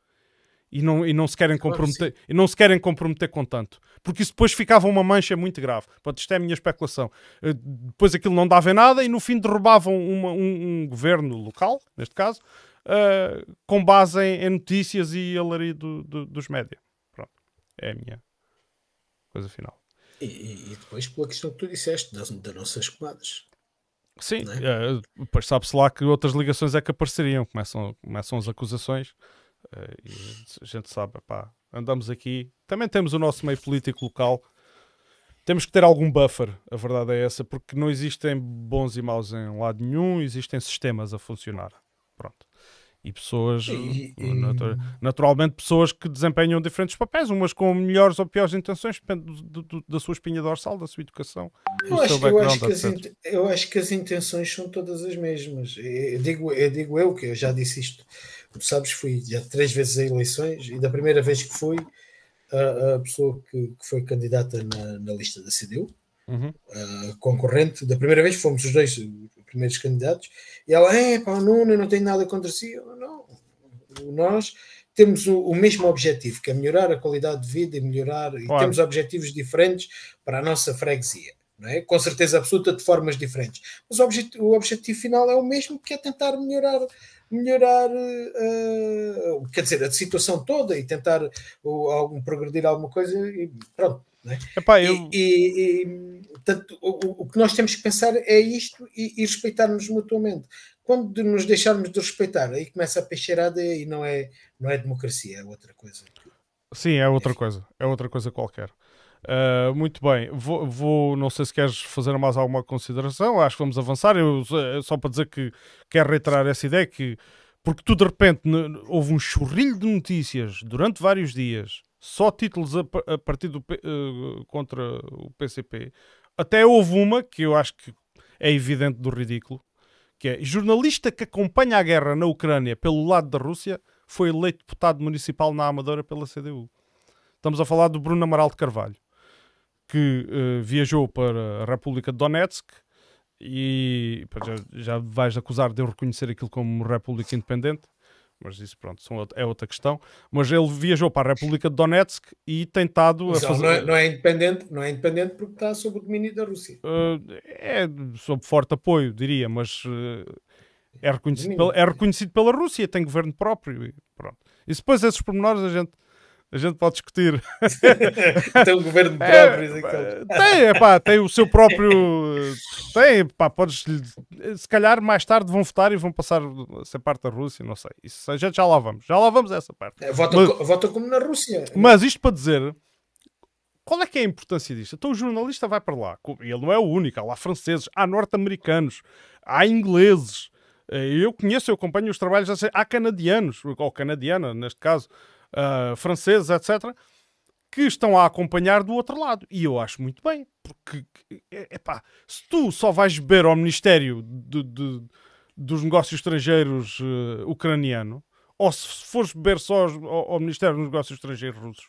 A: e não, e não se querem comprometer claro, e não se querem comprometer com tanto. Porque isso depois ficava uma mancha muito grave. Pronto, isto é a minha especulação. Uh, depois aquilo não dava em nada e no fim derrubavam uma, um, um, governo local neste caso uh, com base em, em, notícias e alarido do, do, dos média. Pronto. É a minha coisa final.
B: E, e, depois pela questão que tu disseste das, das nossas comadas
A: Sim, é? uh, depois sabe-se lá que outras ligações é que apareceriam, começam, começam as acusações a gente sabe, pá, andamos aqui. Também temos o nosso meio político local. Temos que ter algum buffer, a verdade é essa, porque não existem bons e maus em lado nenhum, existem sistemas a funcionar. Pronto. E pessoas, e, e... naturalmente, pessoas que desempenham diferentes papéis, umas com melhores ou piores intenções, depende do, do, da sua espinha dorsal, da sua educação.
B: Eu acho, eu, acho as, eu acho, que as intenções são todas as mesmas. Eu digo, eu digo eu, que eu já disse isto tu sabes, fui já três vezes a eleições e da primeira vez que fui, a, a pessoa que, que, foi candidata na, na lista da CDU, uhum. concorrente, da primeira vez fomos os dois primeiros candidatos, e ela, é pá, Nuno, eu não tenho nada contra si. Eu, não, nós temos o, o, mesmo objetivo, que é melhorar a qualidade de vida e melhorar, claro. e temos objetivos diferentes para a nossa freguesia. É? Com certeza absoluta, de formas diferentes. Mas o objetivo, o objetivo final é o mesmo, que é tentar melhorar melhorar, uh, quer dizer, a situação toda e tentar uh, algum, progredir alguma coisa e pronto. É? Epá, eu... E, e, e portanto, o, o, que nós temos que pensar é isto e, e respeitar-nos mutuamente. Quando nos deixarmos de respeitar, aí começa a peixeirada e não é, não é democracia, é outra coisa.
A: Sim, é outra coisa, é outra coisa qualquer. Uh, muito bem, vou, vou, não sei se queres fazer mais alguma consideração, acho que vamos avançar. Eu, só para dizer que quero reiterar essa ideia que, porque tu de repente houve um churrilho de notícias durante vários dias, só títulos a, a partir do uh, contra o PCP. Até houve uma que eu acho que é evidente do ridículo, que é jornalista que acompanha a guerra na Ucrânia pelo lado da Rússia foi eleito deputado municipal na Amadora pela CDU. Estamos a falar do Bruno Amaral de Carvalho que uh, viajou para a República de Donetsk e já, já vais acusar de eu reconhecer aquilo como República Independente, mas isso pronto, é outra questão. Mas ele viajou para a República de Donetsk e tentado
B: a fazer... não, é, não, é, independente, não é independente porque está sob o domínio da Rússia. Uh,
A: é sob forte apoio, diria, mas uh, é, reconhecido pela, é reconhecido pela Rússia, tem governo próprio e pronto. E depois esses pormenores a gente a gente pode discutir. <laughs>
B: tem um governo próprio. É,
A: tem, é pá, tem o seu próprio. Tem, pá, podes. Se calhar mais tarde vão votar e vão passar a ser parte da Rússia, não sei. Isso, a gente já lá vamos. Já lá vamos a essa parte.
B: É, vota, mas, vota como na Rússia.
A: Mas isto para dizer. Qual é que é a importância disto? Então o jornalista vai para lá. Ele não é o único. Há lá franceses, há norte-americanos, há ingleses. Eh, eu conheço, eu acompanho os trabalhos. Há canadianos, ou canadiana neste caso uh, franceses, etc., que estão a acompanhar do outro lado. E eu acho muito bem, porque epá, se tu só vais beber ao Ministério de, de, dos Negócios Estrangeiros uh, ucraniano, ou se fores beber só ao, ao Ministério dos Negócios Estrangeiros russos,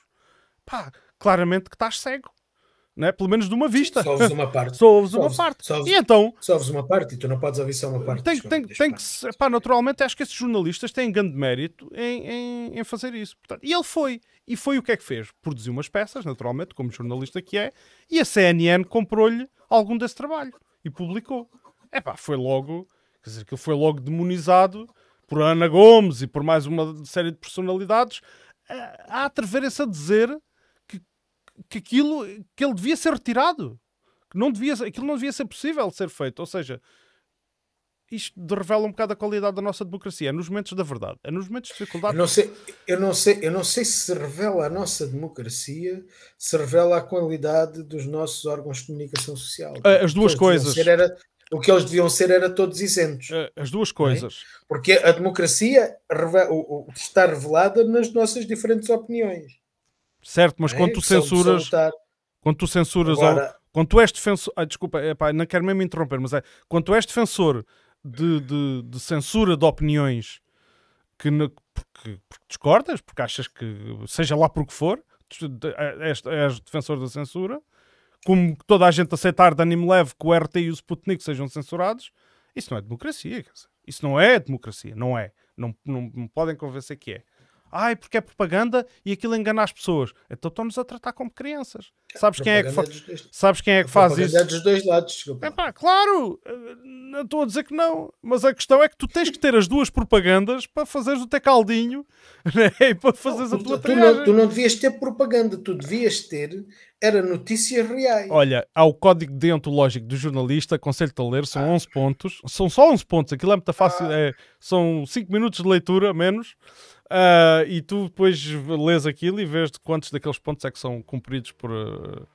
A: pá, claramente que estás cego né? pelo menos de uma vista.
B: Só ouves uma parte. <laughs>
A: Só ouves uma parte.
B: Só ouves,
A: e então.
B: Só ouves uma parte e tu não podes ouvir só uma parte.
A: Tem, tem, tem que. Pá, naturalmente, acho que esses jornalistas têm grande mérito em, em, em, fazer isso. Portanto, e ele foi. E foi o que é que fez? Produziu umas peças, naturalmente, como jornalista que é, e a CNN comprou-lhe algum desse trabalho e publicou. É pá, foi logo. Quer dizer, que foi logo demonizado por Ana Gomes e por mais uma série de personalidades a atreverem-se a dizer que aquilo que ele devia ser retirado. Que não devia, aquilo não devia ser possível de ser feito. Ou seja, isto revela um bocado a qualidade da nossa democracia. É nos momentos da verdade, é nos momentos de dificuldade.
B: Eu não sei, eu não sei, eu não sei se se revela a nossa democracia, se revela a qualidade dos nossos órgãos de comunicação social.
A: As duas coisas.
B: Era, o que eles deviam ser era todos isentos.
A: As duas coisas.
B: É? Porque a democracia está revelada nas nossas diferentes opiniões.
A: Certo, mas é, quando tu censuras. Quando tu censuras. Agora... Ou, quando tu és defensor. Ah, desculpa, epá, não quero mesmo interromper, mas é. Quando tu és defensor de, de, de censura de opiniões que ne, porque, porque, discordas, porque achas que, seja lá por que for, és, és defensor da censura, como toda a gente aceitar de anime leve que o RT e o Sputnik sejam censurados, isso não é democracia. Isso não é democracia, não é. Não, não, não podem convencer que é. Ai, porque é propaganda e aquilo engana as pessoas. Então estão-nos a tratar como crianças. Sabes quem, é que Sabes quem é que faz isso?
B: É dos dois lados.
A: É pá, claro, não estou a dizer que não, mas a questão é que tu tens que ter as duas propagandas para fazeres o teu caldinho <laughs> né? e para fazeres não, a tua
B: tu, tu não, tu não devias ter propaganda, tu devias ter era notícias reais.
A: Olha, há o código deontológico do jornalista, aconselho-te a ler, são ah. 11 pontos, são só 11 pontos, aquilo é muito fácil, ah. é, são 5 minutos de leitura, menos. Uh, e tu depois lês aquilo e vês de quantos daqueles pontos é que são cumpridos por, uh,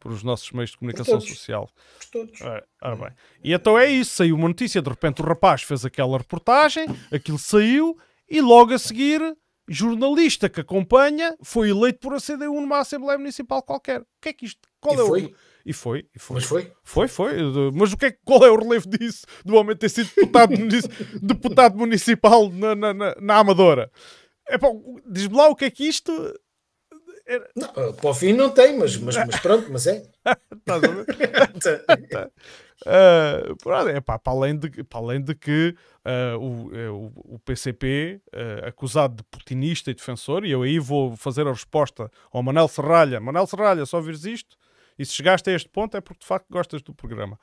A: por os nossos meios de comunicação
B: por
A: social.
B: Por todos.
A: Uh, ora bem. E então é isso, saiu uma notícia, de repente o rapaz fez aquela reportagem, aquilo saiu e logo a seguir, jornalista que acompanha foi eleito por a CDU numa Assembleia Municipal qualquer. O que é que isto? Qual
B: e
A: é
B: foi?
A: o... E foi, e foi.
B: Mas foi?
A: Foi, foi. Mas o que é, qual é o relevo disso? Do homem ter sido deputado, <laughs> deputado municipal na, na, na, na Amadora? É diz-me lá o que é que isto.
B: Era... Não, para o fim não tem, mas, mas, mas pronto, mas é. <laughs>
A: Estás a ver? uh, pronto, é pá, para, além de, para além de que uh, o, o, PCP, uh, acusado de putinista e defensor, e eu aí vou fazer a resposta ao Manel Serralha: Manel Serralha, só vires isto, e se chegaste a este ponto é porque de facto gostas do programa.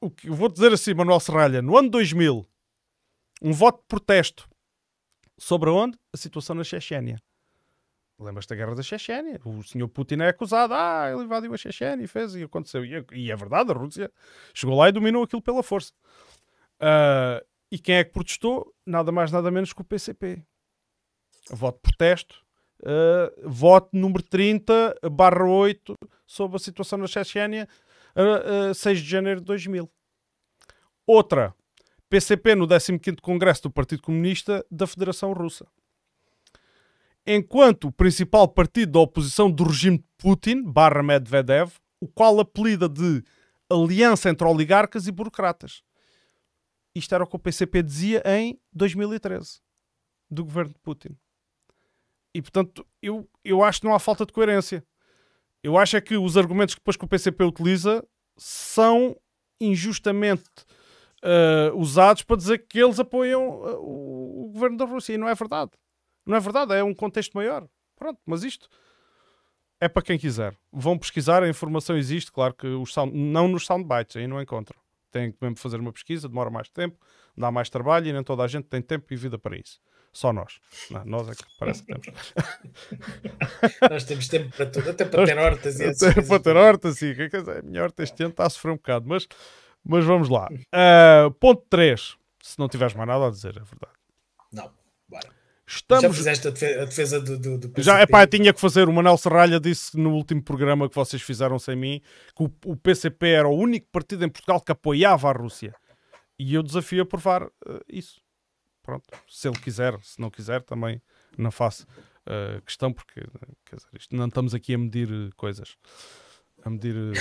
A: o que, vou dizer assim, Manuel Serralha: no ano 2000 um voto de protesto. Sobre onde? A situação na Chechênia. Lembras-te da guerra da Chechênia? O senhor Putin é acusado. Ah, ele invadiu a Chechênia e fez e aconteceu. E, é verdade, a Rússia chegou lá e dominou aquilo pela força. Uh, e quem é que protestou? Nada mais, nada menos que o PCP. Voto de protesto. Uh, voto número 30, barra 8, sobre a situação na Chechênia, uh, uh, 6 de janeiro de 2000. Outra, PCP no 15º Congresso do Partido Comunista da Federação Russa. Enquanto o principal partido da oposição do regime de Putin, barra Medvedev, o qual apelida de Aliança entre Oligarcas e Burocratas. Isto era o que o PCP dizia em 2013, do governo de Putin. E, portanto, eu, eu acho que não há falta de coerência. Eu acho é que os argumentos que depois que o PCP utiliza são injustamente uh, usados para dizer que eles apoiam uh, o, o, governo da Rússia. E não é verdade. Não é verdade, é um contexto maior. Pronto, mas isto é para quem quiser. Vão pesquisar, a informação existe, claro que os sound, não nos soundbites, aí não encontram. Têm que mesmo fazer uma pesquisa, demora mais tempo, dá mais trabalho e nem toda a gente tem tempo e vida para isso. Só nós. Não, nós é que parece que temos. <laughs>
B: nós temos tempo para tudo, até para ter hortas e
A: Até para ter hortas, sim. A minha horta este ano está a sofrer um bocado, mas mas vamos lá. Uh, ponto 3. Se não tiveres mais nada a dizer, é verdade.
B: Não, bora.
A: Estamos...
B: Já fizeste a defesa, a defesa do, do, do PCP?
A: Já, é pá, tinha que fazer. O Manel Serralha disse no último programa que vocês fizeram sem mim que o, o PCP era o único partido em Portugal que apoiava a Rússia. E eu desafio a provar uh, isso. Pronto. Se ele quiser, se não quiser, também não faço uh, questão, porque quer dizer, isto, não estamos aqui a medir coisas a medir <laughs>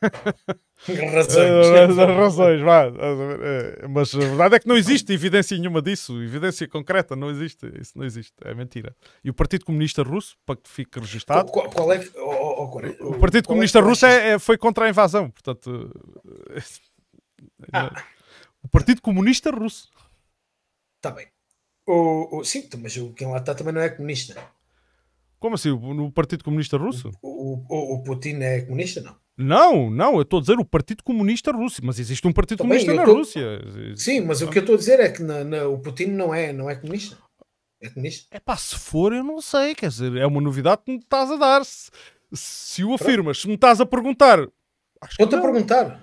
A: <laughs>
B: razões.
A: razões, vá. Mas a verdade é que não existe evidência nenhuma disso, evidência concreta, não existe, isso não existe, é mentira. E o Partido Comunista Russo, para que fique registado.
B: Qual, qual é, oh, oh,
A: oh, o Partido Comunista é Russo é, é, foi contra a invasão, portanto. Ah. O Partido Comunista Russo.
B: Está bem. O, o, sim, mas quem lá está também não é comunista.
A: Como assim? No Partido Comunista Russo?
B: O, o, o Putin é comunista, não?
A: Não, não, eu estou a dizer o Partido Comunista Russo, mas existe um Partido Também, Comunista na tô... Rússia.
B: Sim, mas o que eu estou a dizer é que na, na, o Putin não é, não é comunista. É comunista.
A: É pá, se for, eu não sei, quer dizer, é uma novidade que me estás a dar. Se, se o afirmas, se me estás a perguntar.
B: Estou-te a perguntar.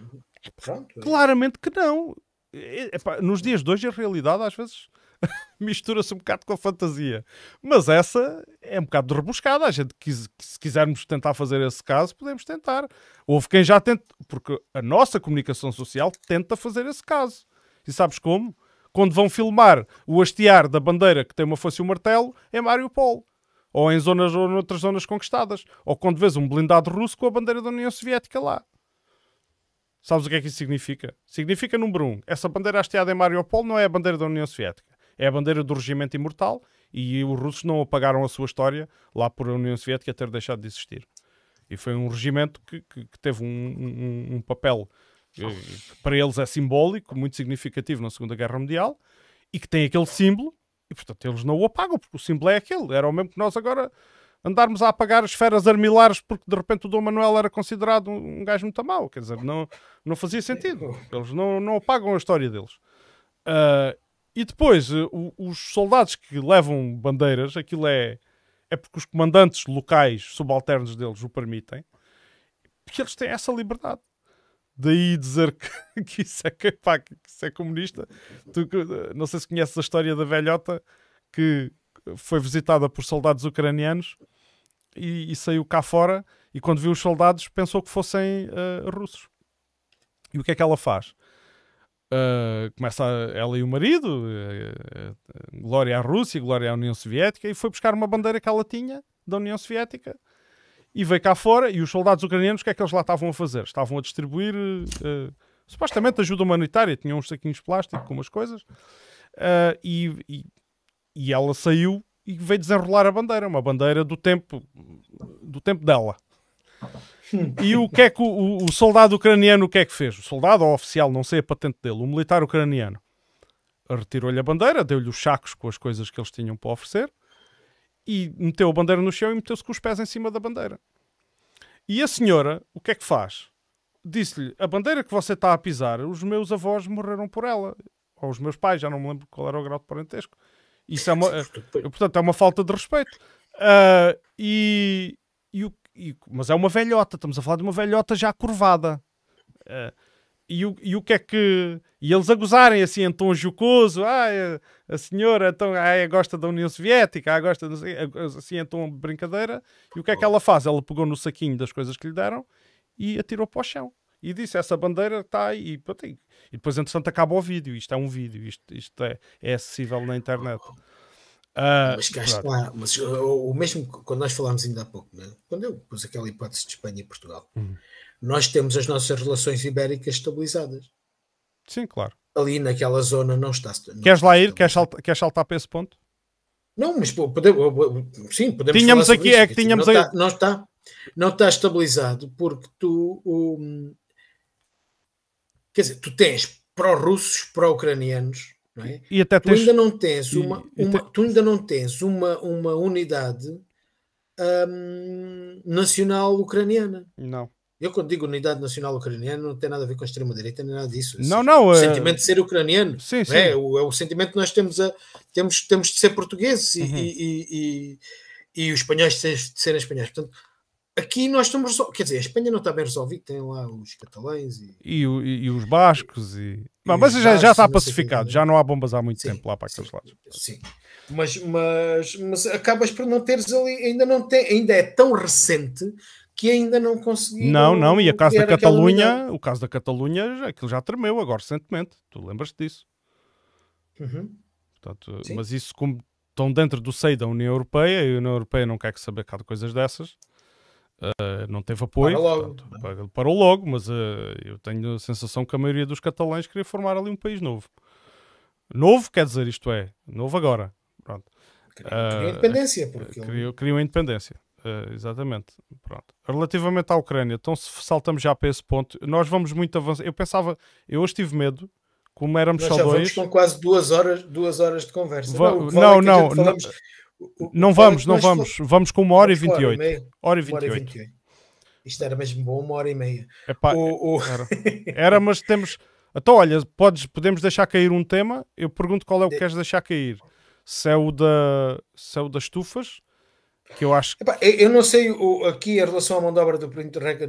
B: Pronto.
A: Claramente que não. É, é, nos dias de hoje, a realidade às vezes <laughs> mistura-se um bocado com a fantasia. Mas essa é um bocado rebuscada. A gente, se quisermos tentar fazer esse caso, podemos tentar. Houve quem já tente, porque a nossa comunicação social tenta fazer esse caso. E sabes como? Quando vão filmar o hastear da bandeira que tem uma foice e um martelo, é Mariupol. Ou em zonas ou noutras zonas conquistadas. Ou quando vês um blindado russo com a bandeira da União Soviética lá. Sabes o que é que isso significa? Significa, número um, essa bandeira hasteada em Mariupol não é a bandeira da União Soviética. É a bandeira do regimento imortal e os russos não apagaram a sua história lá por a União Soviética ter deixado de existir. E foi um regimento que, que, que teve um, um, um papel que, eh, que para eles é simbólico, muito significativo na Segunda Guerra Mundial e que tem aquele símbolo e, portanto, eles não o apagam porque o símbolo é aquele. Era o mesmo que nós agora andarmos a apagar as esferas armilares porque de repente o Dom Manuel era considerado um gajo muito mau. Quer dizer, não, não fazia sentido. Eles não, não apagam a história deles. Uh, e depois, uh, os soldados que levam bandeiras, aquilo é, é porque os comandantes locais subalternos deles o permitem, porque eles têm essa liberdade. Daí dizer que, <laughs> que, isso, é, que, pá, que isso é comunista. Tu, não sei se conheces a história da velhota que foi visitada por soldados ucranianos e, e, saiu cá fora e quando viu os soldados pensou que fossem uh, russos. E o que é que ela faz? Uh, começa ela e o marido, uh, glória à Rússia, glória à União Soviética, e foi buscar uma bandeira que ela tinha da União Soviética e veio cá fora. E os soldados ucranianos, o que é que eles lá estavam a fazer? Estavam a distribuir supostamente ajuda humanitária, tinham uns saquinhos de plástico com umas coisas. e, e e ela saiu e veio desenrolar a bandeira, uma bandeira do tempo do tempo dela. E o que é que o, o, soldado ucraniano o que é que fez? O soldado ou oficial, não sei a patente dele, o militar ucraniano retirou-lhe a bandeira, deu-lhe os sacos com as coisas que eles tinham para oferecer e meteu a bandeira no chão e meteu-se com os pés em cima da bandeira. E a senhora, o que é que faz? Disse-lhe: A bandeira que você está a pisar, os meus avós morreram por ela. Ou os meus pais, já não me lembro qual era o grau de parentesco. Isso é uma, <laughs> portanto, é uma falta de respeito. Uh, e, e, e, mas é uma velhota, estamos a falar de uma velhota já curvada. Uh, e, o, e o que é que. E eles a gozarem assim em tom jocoso, ah, a senhora então, ah, gosta da União Soviética, ah, gosta assim em tom de brincadeira. E o que é que ela faz? Ela pegou no saquinho das coisas que lhe deram e atirou para o chão e disse: Essa bandeira está aí. E, depois, entretanto, acaba o vídeo. Isto é um vídeo, isto, isto é, é acessível na internet.
B: Uh, mas cá está, mas o, mesmo quando nós falámos ainda há pouco, né? quando eu pus aquela hipótese de Espanha e Portugal, uhum. nós temos as nossas relações ibéricas estabilizadas.
A: Sim, claro.
B: Ali naquela zona não está. Não
A: Queres
B: está
A: lá ir? Queres saltar, queres saltar para esse ponto?
B: Não, mas podemos, sim, podemos
A: tínhamos aqui, é que tínhamos
B: não,
A: aí...
B: está, não está, não está estabilizado porque tu um, Quer dizer, tu tens pró-russos, pró-ucranianos, é?
A: E até
B: tu ainda não tens uma, e, uma tu ainda não tens uma, uma unidade um, nacional ucraniana.
A: Não.
B: Eu quando digo unidade nacional ucraniana não tem nada a ver com a extrema-direita nem nada disso.
A: Não, não.
B: O é... sentimento de ser ucraniano.
A: Sim, sim.
B: É, o, é o sentimento que nós temos, a, temos, temos de ser portugueses e, uhum. e, e, e, os espanhóis de serem espanhóis. Portanto, Aqui nós estamos quer dizer, a Espanha não está bem resolvida, tem lá os catalães e,
A: e, e, e os bascos e. Mas já, já está pacificado, já não há bombas há muito sim, tempo lá para aqueles sim, lados.
B: Sim, mas, mas, mas acabas por não teres ali, ainda não tem, ainda é tão recente que ainda não conseguiram.
A: Não, não, e a caso da Catalunha, o caso da Catalunha, aquilo já tremeu agora recentemente, tu lembras-te disso.
B: Uhum.
A: Portanto, mas isso como estão dentro do seio da União Europeia, e a União Europeia não quer que saber cada coisas dessas. Uh, não teve apoio,
B: Para logo.
A: Portanto, parou logo, mas uh, eu tenho a sensação que a maioria dos catalães queria formar ali um país novo. Novo quer dizer isto é, novo agora. Pronto.
B: Queriam uh, independência. Porque
A: queriam independência. exatamente. Pronto. Relativamente à Ucrânia, então se saltamos já para esse ponto, nós vamos muito avançar. Eu pensava, eu hoje tive medo, como éramos
B: nós
A: só
B: já
A: dois.
B: Com quase duas horas, duas horas de conversa.
A: Va não, não, não, não, não vamos, não vamos. Vamos com uma hora e vinte e oito. Hora e vinte e oito.
B: Isto era mesmo bom, uma hora e meia.
A: Epá, o, o... Era. <laughs> era. mas temos. Então, olha, podes, podemos deixar cair um tema. Eu pergunto qual é o que queres deixar cair. Se é o, da, se é o das estufas, que eu acho.
B: Epá, eu não sei o, aqui a relação à mão de obra do Interreg.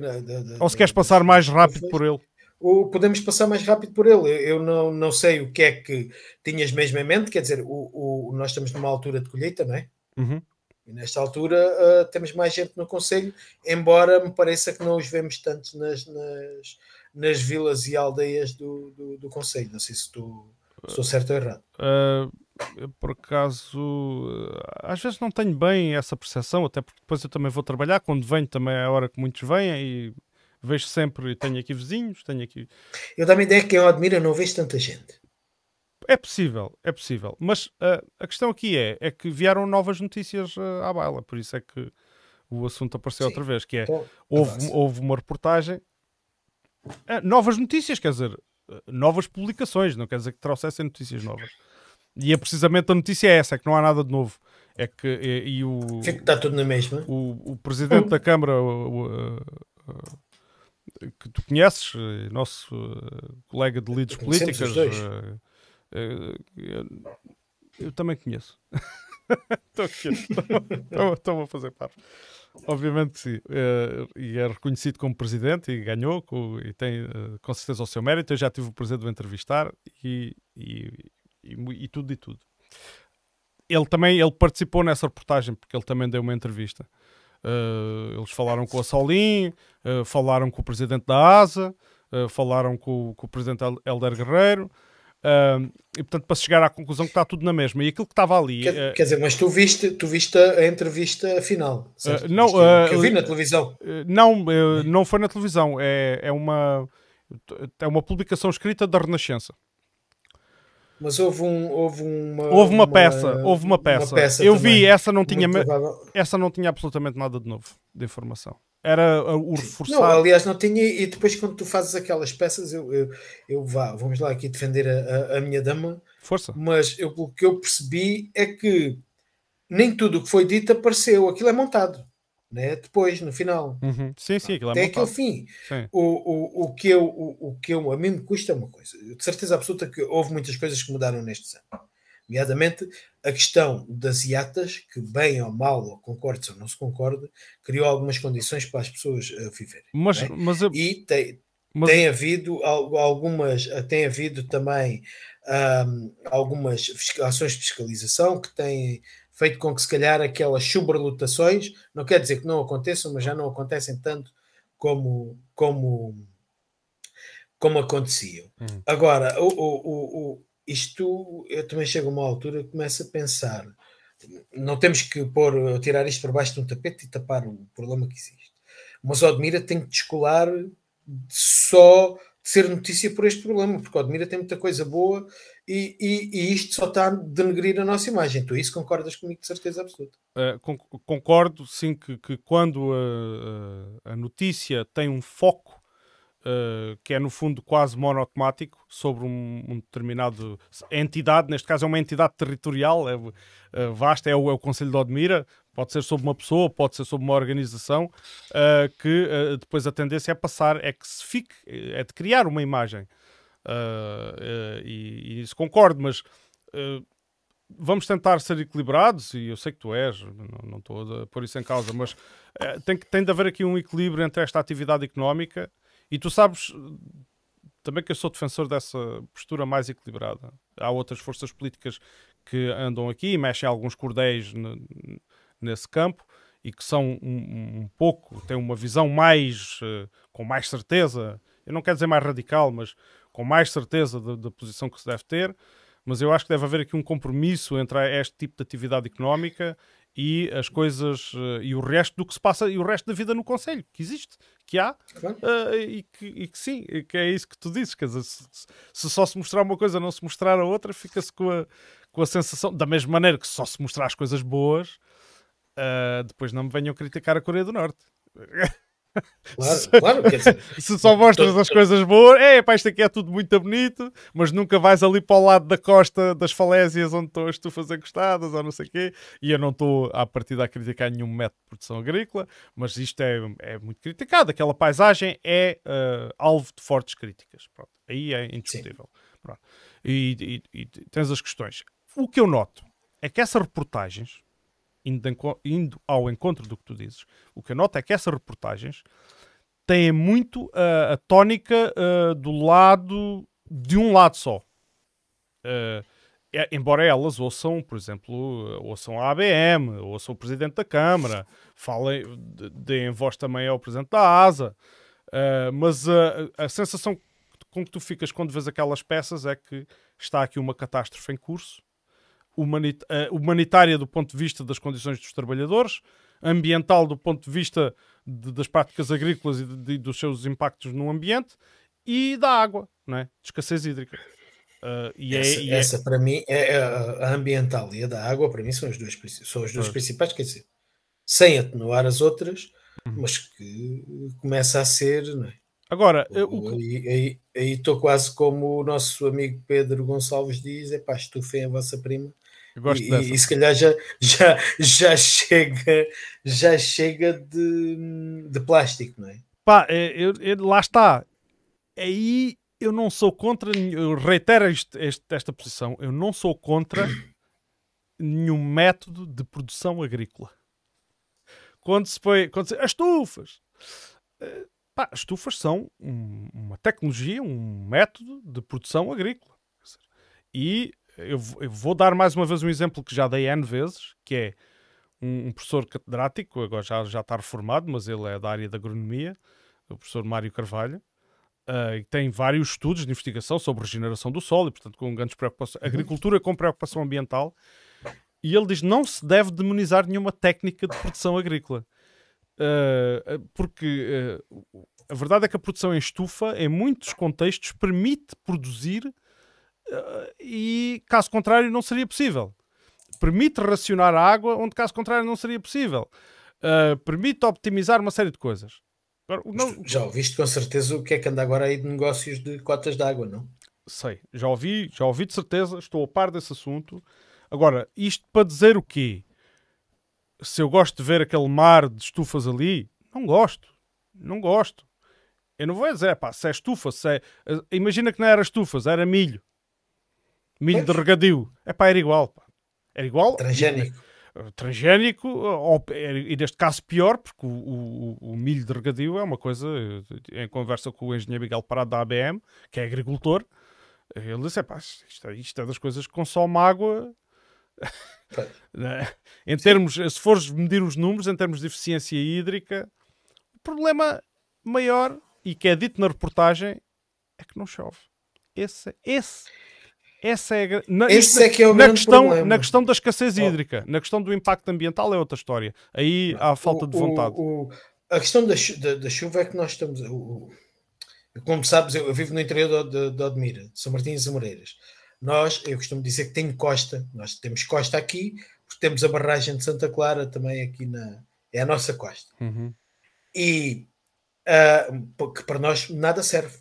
A: Ou se queres passar mais rápido por ele.
B: Podemos passar mais rápido por ele. Eu não, não sei o que é que tinhas mesmo em mente, quer dizer, o, o nós estamos numa altura de colheita, não é?
A: Uhum.
B: E nesta altura uh, temos mais gente no Conselho, embora me pareça que não os vemos tanto nas, nas, nas vilas e aldeias do, do, do Conselho. Não sei se estou, estou certo ou errado.
A: Uh, por acaso, às vezes não tenho bem essa percepção, até porque depois eu também vou trabalhar. Quando venho, também é a hora que muitos vêm e vejo sempre, tenho aqui vizinhos, tenho aqui.
B: Eu dá-me ideia que quem o admira não vejo tanta gente.
A: É possível, é possível. Mas uh, a questão aqui é, é que vieram novas notícias uh, à baila, por isso é que o assunto apareceu Sim. outra vez, que é, então, houve, houve uma reportagem, uh, novas notícias, quer dizer, novas publicações, não quer dizer que trouxessem notícias novas. E é precisamente a notícia é essa, é que não há nada de novo. É que e, e o.
B: Está tudo na mesma.
A: O, o presidente da Câmara, o, o, que tu conheces, nosso colega de lides políticas, eu, eu também conheço. <laughs> Estou a fazer parte. Obviamente, sim. Uh, e é reconhecido como presidente e ganhou com, e tem com certeza o seu mérito. Eu já tive o prazer de o entrevistar e, e, e, e, tudo e tudo. Ele também ele participou nessa reportagem porque ele também deu uma entrevista. Uh, eles falaram com a Solim, falaram com o presidente da ASA, falaram com, com o presidente Helder Guerreiro. Uh, e portanto, para chegar à conclusão que está tudo na mesma. E aquilo que estava ali.
B: Quer, uh, quer dizer, mas tu viste, tu viste a entrevista final,
A: certo? Uh, não,
B: que eu vi na televisão.
A: não, não foi na televisão. É, é, uma, é uma publicação escrita da Renascença.
B: Mas houve, um, houve uma.
A: Houve uma, uma peça, houve uma peça. Uma peça eu também. vi, essa não, tinha, essa não tinha absolutamente nada de novo de informação. Era o reforçar.
B: Não, aliás, não tinha. E depois, quando tu fazes aquelas peças, eu, eu, eu vá, vamos lá aqui defender a, a, minha dama.
A: Força.
B: Mas eu, o que eu percebi é que nem tudo o que foi dito apareceu. Aquilo é montado. Né? Depois, no final.
A: Uhum. Sim, sim, aquilo é
B: Até montado. aquele fim. O, o, o, que eu, o, o que eu, a mim me custa uma coisa. De certeza absoluta que houve muitas coisas que mudaram neste ano nomeadamente a questão das IATAs, que bem ou mal, ou concorde ou não se concorde, criou algumas condições para as pessoas uh, viverem.
A: Mas, é? mas
B: a... E tem, mas... tem havido algumas, tem havido também um, algumas ações de fiscalização que têm feito com que se calhar aquelas sobrelotações, não quer dizer que não aconteçam, mas já não acontecem tanto como, como, como aconteciam. Uhum. Agora, o, o, o, isto eu também chego a uma altura que começo a pensar. Não temos que pôr, tirar isto por baixo de um tapete e tapar o problema que existe. Mas o Odmira tem que descolar só de ser notícia por este problema, porque o Odmira tem muita coisa boa e, e, e, isto só está a denegrir a nossa imagem. Tu isso concordas comigo de certeza absoluta?
A: Uh, concordo, sim, que, que quando a, a, notícia tem um foco uh, que é no fundo quase monotemático sobre um, um, determinado entidade, neste caso é uma entidade territorial, é uh, vasta, é o, é o Conselho de Odmira, pode ser sobre uma pessoa, pode ser sobre uma organização, uh, que uh, depois a tendência é passar, é que se fique, é de criar uma imagem. Uh, e, e, isso concordo, mas vamos tentar ser equilibrados, e eu sei que tu és, não, estou a pôr isso em causa, mas tem, tem de haver aqui um equilíbrio entre esta atividade económica e tu sabes também que eu sou defensor dessa postura mais equilibrada. Há outras forças políticas que andam aqui e mexem alguns cordéis nesse campo e que são um, um pouco, têm uma visão mais, uh, com mais certeza, eu não quero dizer mais radical, mas com mais certeza da, posição que se deve ter, mas eu acho que deve haver aqui um compromisso entre este tipo de atividade económica e as coisas uh, e o resto do que se passa e o resto da vida no Conselho, que existe, que há uh, e, que, e, que, sim, que é isso que tu dizes. Quer dizer, se, se, só se mostrar uma coisa não se mostrar a outra, fica-se com a, com a sensação, da mesma maneira que só se mostrar as coisas boas, uh, depois não me venham criticar a Coreia do Norte. <laughs>
B: Claro, <laughs> se, claro, quer dizer,
A: se só mostras tô, as coisas boas, é pá, isto aqui é tudo muito bonito, mas nunca vais ali para o lado da costa das falésias onde estás tu a fazer gostadas ou não sei o quê. E eu não estou à partida a criticar nenhum método de produção agrícola, mas isto é, é muito criticado. Aquela paisagem é uh, alvo de fortes críticas. Pronto, aí é indiscutível. E, e, e tens as questões. O que eu noto é que essas reportagens indo, ao encontro do que tu dizes, o que eu noto é que essas reportagens têm muito uh, a tónica uh, do lado de um lado só. Uh, é, embora elas ouçam, por exemplo, ouçam a ABM, ouçam o Presidente da Câmara, falem, deem voz também ao Presidente da ASA, mas a sensação com que tu ficas quando vês aquelas peças é que está aqui uma catástrofe em curso, humanitária do ponto de vista das condições dos trabalhadores, ambiental do ponto de vista de, das práticas agrícolas e de, de, dos seus impactos no ambiente e da água, não é? De escassez hídrica.
B: Uh, e essa, é, e é essa é... para mim é, é a ambiental e a da água para mim são as duas são as duas principais quer dizer sem atenuar as outras uhum. mas que começa a ser não é?
A: agora
B: o, aí estou quase como o nosso amigo Pedro Gonçalves diz é pá estufem a vossa prima e, e, e, se calhar já, já, já chega já chega de, de plástico não é?
A: Pá eu, eu, lá está. Aí eu não sou contra, eu reitero este, este, esta posição, eu não sou contra <coughs> nenhum método de produção agrícola. Quando se põe, quando se, as estufas, uh, pá, as estufas são um, uma tecnologia, um método de produção agrícola. E eu, eu, vou dar mais uma vez um exemplo que já dei N vezes, que é um, um professor catedrático, agora já, já está reformado, mas ele é da área da agronomia, o professor Mário Carvalho, Uh, tem vários estudos de investigação sobre regeneração do solo e, portanto, com grandes preocupações. Uhum. Agricultura com preocupação ambiental. E ele diz não se deve demonizar nenhuma técnica de produção agrícola. Uh, porque uh, a verdade é que a produção em estufa, em muitos contextos, permite produzir e, caso contrário, não seria possível. Permite racionar a água, onde, caso contrário, não seria possível. permite optimizar uma série de coisas.
B: Não... Já ouviste com certeza o que é que anda agora aí de negócios de cotas de água, não?
A: Sei, já ouvi, já ouvi de certeza, estou a par desse assunto. Agora, isto para dizer o quê? Se eu gosto de ver aquele mar de estufas ali, não gosto. Não gosto. Eu não vou dizer, pá, se é estufa, se é... Imagina que não era estufas, era milho. Milho pois. de regadio. É pá, era igual, pá. Era igual.
B: Transgénico
A: transgénico, ou, e neste caso pior, porque o, o, o, milho de regadio é uma coisa, em conversa com o engenheiro Miguel Parado da ABM, que é agricultor, ele disse, pá, isto, é, isto é das coisas que consome água... <laughs> Né? em termos, se fores medir os números, em termos de eficiência hídrica, o problema maior, e que é dito na reportagem, é que não chove. Esse, esse essa é,
B: na, Esse é que é o
A: na questão, problema. Na questão da escassez hídrica, oh. na questão do impacto ambiental é outra história. Aí há falta
B: o,
A: de vontade.
B: O, o, a questão da, da, da, chuva é que nós estamos. como sabes, eu, eu, vivo no interior de, de, de Odmira, São Martins e Amoreiras. Nós, eu costumo dizer que tem costa, nós temos costa aqui, porque temos a barragem de Santa Clara também aqui na. É a nossa costa.
A: Uhum.
B: E uh, que para nós nada serve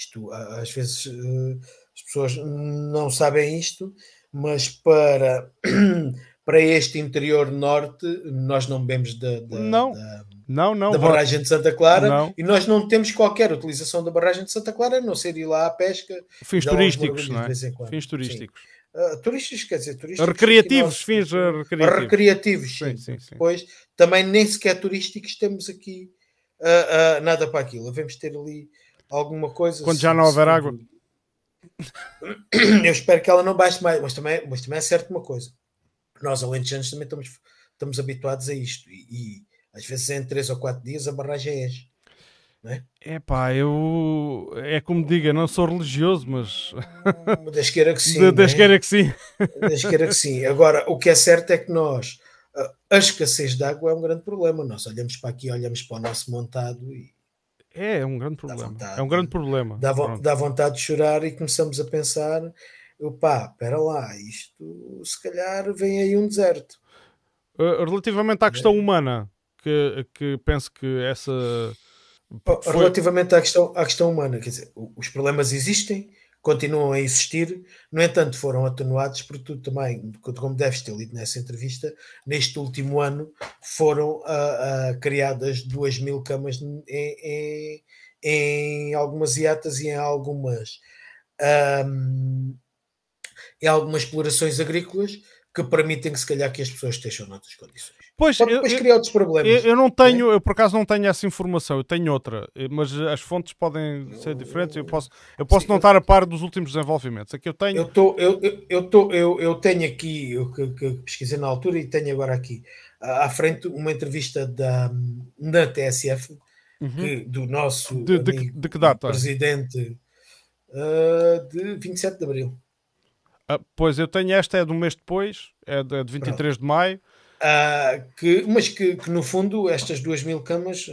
B: isto, às vezes, eh, as pessoas não sabem isto, mas para, <clears throat> para este interior norte, nós não bebemos da, da,
A: não.
B: da,
A: não, não,
B: da barragem de Santa Clara não. e nós não temos qualquer utilização da barragem de Santa Clara, a não ser ir lá à pesca.
A: Fins turísticos, não é? Fins turísticos.
B: Uh, turísticos, quer dizer, turísticos.
A: Recreativos, nós, fins recreativos.
B: Recreativos, sim. sim, sim Depois, também nem sequer turísticos temos aqui uh, uh, nada para aquilo. Devemos ter ali alguma coisa.
A: Quando já não houver água. <coughs>
B: Eu espero que ela não baixe mais, mas também, mas também é certo uma coisa. Nós, alentejanos, também estamos, estamos habituados a isto. E, e às vezes em 3 ou 4 dias a barragem é. É?
A: é pá, eu é como diga, não sou religioso, mas
B: Deus queira que <laughs> sim.
A: De, Deus é? queira que sim.
B: Deus queira que sim. Agora, o que é certo é que nós, a escassez de água é um grande problema. Nós olhamos para aqui, olhamos para o nosso montado e
A: é, é um grande problema. Vontade, é um grande problema.
B: Dá, dá, vontade de chorar e começamos a pensar: opá, espera lá, isto se calhar vem aí um deserto.
A: Uh, relativamente à questão é. humana, que, que penso que essa.
B: Foi... Relativamente à questão, à questão humana, quer dizer, os problemas existem, continuam a existir, no entanto foram atenuados porque tu também, como deves ter lido nessa entrevista, neste último ano foram uh, uh, criadas duas mil camas em, em, em, algumas iatas e em algumas um, em algumas explorações agrícolas que permitem que se calhar que as pessoas estejam noutras condições.
A: Pois,
B: Pode depois eu, criar outros problemas.
A: Eu, eu não tenho, é? eu por acaso não tenho essa informação, eu tenho outra, eh, mas as fontes podem ser diferentes, eu posso, eu posso Sim, não eu, estar a par dos últimos desenvolvimentos. Aqui eu tenho.
B: Eu, tô, eu, eu, tô, eu, eu tenho aqui, eu que, que pesquisei na altura e tenho agora aqui à frente uma entrevista da, da TSF uhum. que, do nosso
A: de, de, de que data?
B: presidente uh, de 27 de Abril.
A: Ah, pois eu tenho esta, é do mês depois, é de, é de 23 Pronto. de maio.
B: Uh, que, mas que, que, no fundo estas duas mil camas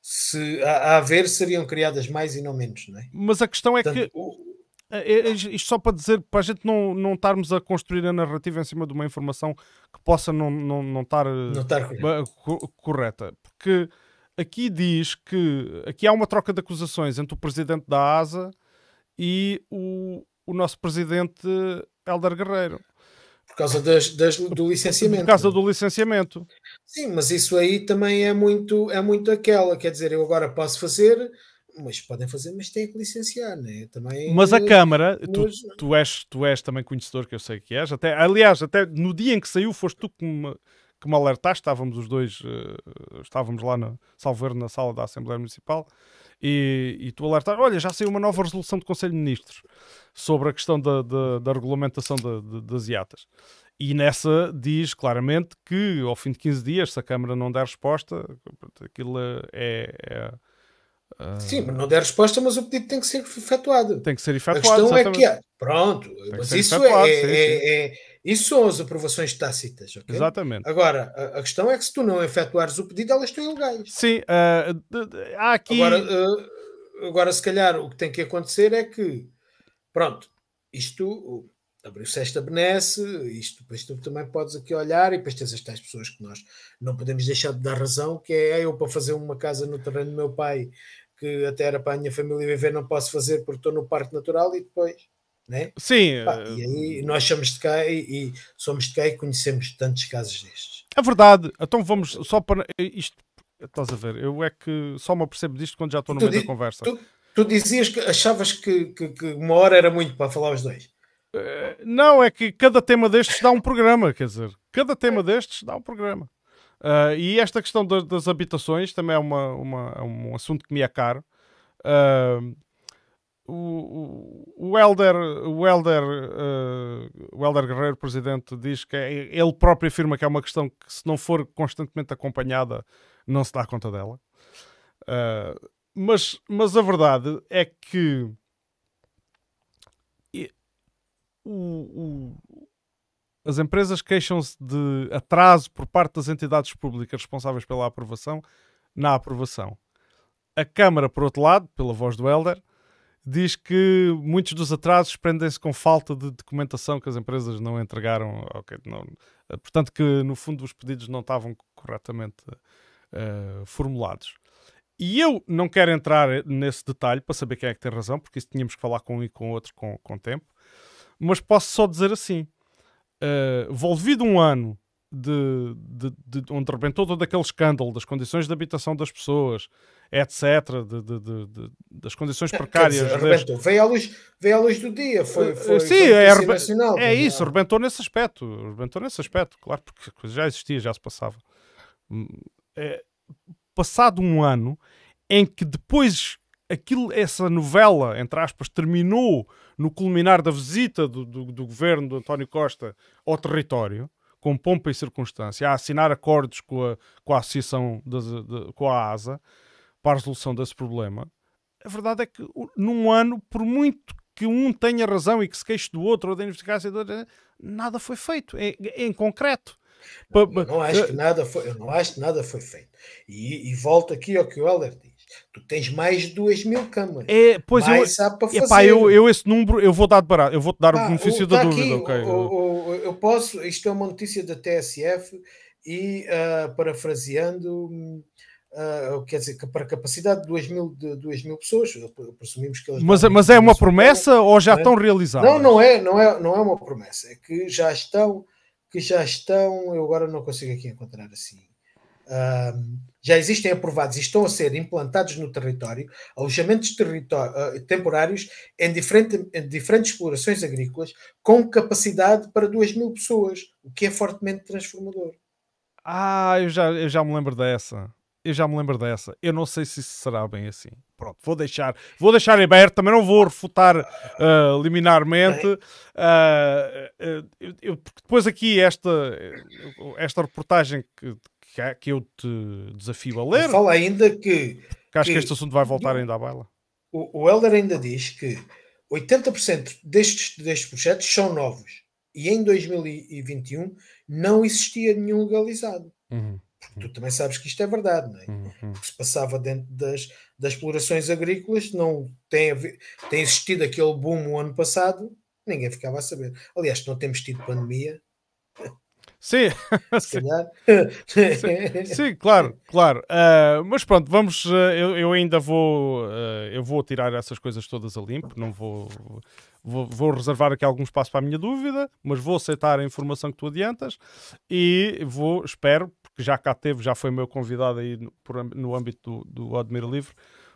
B: se a, a haver seriam criadas mais e não menos, não é?
A: Mas a questão é Portanto, que o, é, é, isto só para dizer, para a gente não, não estarmos a construir a narrativa em cima de uma informação que possa não, não, não estar,
B: não estar
A: correta. Porque aqui diz que aqui há uma troca de acusações entre o presidente da ASA e o, o nosso presidente Helder Guerreiro.
B: Por causa das, das, do licenciamento.
A: Por causa do licenciamento.
B: Sim, mas isso aí também é muito, é muito aquela. Quer dizer, eu agora posso fazer, mas podem fazer, mas têm que licenciar, né? Também,
A: mas a Câmara, mas... tu, tu, és, tu és também conhecedor, que eu sei que és, até, aliás, até no dia em que saiu, foste tu que me, que me alertaste, estávamos os dois, uh, estávamos lá na Salveiro, na sala da Assembleia Municipal, e, e tu alertaste, olha, já saiu uma nova resolução do Conselho de Ministros sobre a questão da, da, da regulamentação de, de, das IATAs. E nessa diz claramente que ao fim de 15 dias, se a Câmara não der resposta, aquilo é, é
B: Sim, mas não der resposta, mas o pedido tem que ser efetuado.
A: Tem que ser efetuado.
B: A questão exatamente. é que pronto, tem mas isso é, sim, sim. É, é, isso são as aprovações tácitas. Okay?
A: Exatamente.
B: Agora, a, a, questão é que se tu não efetuares o pedido, elas estão ilegais.
A: Sim, uh, há aqui.
B: Agora, uh, agora, se calhar, o que tem que acontecer é que, pronto, isto abriu-se esta benesse, isto depois tu também podes aqui olhar e depois tens as tais pessoas que nós não podemos deixar de dar razão, que é eu para fazer uma casa no terreno do meu pai que até era para a minha família viver, não posso fazer porque estou no parque natural e depois. Né?
A: Sim.
B: Pá, e aí nós somos de cá e, e, somos de cá e conhecemos tantos casos destes.
A: É verdade. Então vamos só para isto. Estás a ver? Eu é que só me apercebo disto quando já estou no meio da conversa.
B: Tu, tu, dizias que achavas que, que, que, uma hora era muito para falar os dois.
A: Uh, não, é que cada tema destes dá um programa, quer dizer, cada tema destes dá um programa. Uh, e esta questão das, habitações também é, uma, uma, é um assunto que me é caro. Uh, o, o, Helder, o, Helder, uh, o Helder Guerreiro, presidente, diz que é, ele próprio afirma que é uma questão que, se não for constantemente acompanhada, não se dá conta dela. Mas, mas a verdade é que o, as empresas queixam-se de atraso por parte das entidades públicas responsáveis pela aprovação na aprovação. A Câmara, por outro lado, pela voz do Helder, diz que muitos dos atrasos prendem-se com falta de documentação que as empresas não entregaram. Okay, não, portanto, que no fundo os pedidos não estavam corretamente uh, formulados. E eu não quero entrar nesse detalhe para saber quem é que tem razão, porque isso tínhamos que falar com um e com outro com, com tempo. Mas posso só dizer assim: uh, volvido um ano de, de, de, onde rebentou todo aquele escândalo das condições de habitação das pessoas, etc., de, de das condições precárias.
B: Dizer, Veio, à luz, veio à luz do dia, foi, foi,
A: Sim, foi é, nacional, é isso, rebentou nesse aspecto, rebentou nesse aspecto, claro, porque já existia, já se passava. Hum, é, passado um ano em que depois aquilo, essa novela, entre aspas, terminou no culminar da visita do, do, do governo de António Costa ao território, com pompa e circunstância, a assinar acordos com a, com a Associação, das, de, com a ASA, para a resolução desse problema. A verdade é que num ano, por muito que um tenha razão e que se queixe do outro, ou da investigação, nada foi feito, em, em concreto.
B: Não, não acho que nada foi, eu não acho que nada foi feito. E, e volto aqui ao que o Helder diz. Tu tens mais de 2 mil câmaras.
A: É, pois mais eu, para fazer. Epá, eu, eu esse número eu vou dar de barato, eu vou te dar ah, o benefício da dúvida. Aqui, okay.
B: o, o, eu posso, isto é uma notícia da TSF e uh, parafraseando, uh, quer dizer, para capacidade de 2 mil, de 2 mil pessoas, presumimos que eles
A: Mas, mas é uma promessa ou já é? estão realizadas?
B: Não, não é, não é, não é uma promessa, é que já estão, que já estão, eu agora não consigo aqui encontrar assim. Uh, já existem aprovados e estão a ser implantados no território alojamentos uh, temporários em, diferente, em, diferentes explorações agrícolas com capacidade para 2 mil pessoas, o que é fortemente transformador.
A: Ah, eu já, eu já me lembro dessa. Eu já me lembro dessa. Eu não sei se isso será bem assim. Pronto, vou deixar, vou deixar aberto, também não vou refutar uh, liminarmente. Uh, eu, eu, porque depois aqui esta, esta reportagem que, que eu te desafio a ler.
B: Fala ainda que.
A: que acho que, que este assunto vai voltar ainda à baila.
B: O, o Helder ainda diz que 80% destes, destes projetos são novos. E em 2021 não existia nenhum legalizado. Uhum. Porque tu também sabes que isto é verdade, não é? Uhum. Porque se passava dentro das, das explorações agrícolas, não tem, tem existido aquele boom o ano passado, ninguém ficava a saber. Aliás, não temos tido pandemia,
A: Sim. <laughs> sim. sim. sim, claro, claro. Uh, mas pronto, vamos. Uh, eu, eu, ainda vou. Uh, eu vou tirar essas coisas todas a limpo. Não vou, vou. Vou reservar aqui algum espaço para a minha dúvida, mas vou aceitar a informação que tu adiantas e vou, espero, porque já cá teve, já foi meu convidado aí no, no âmbito do, do Admir Livre,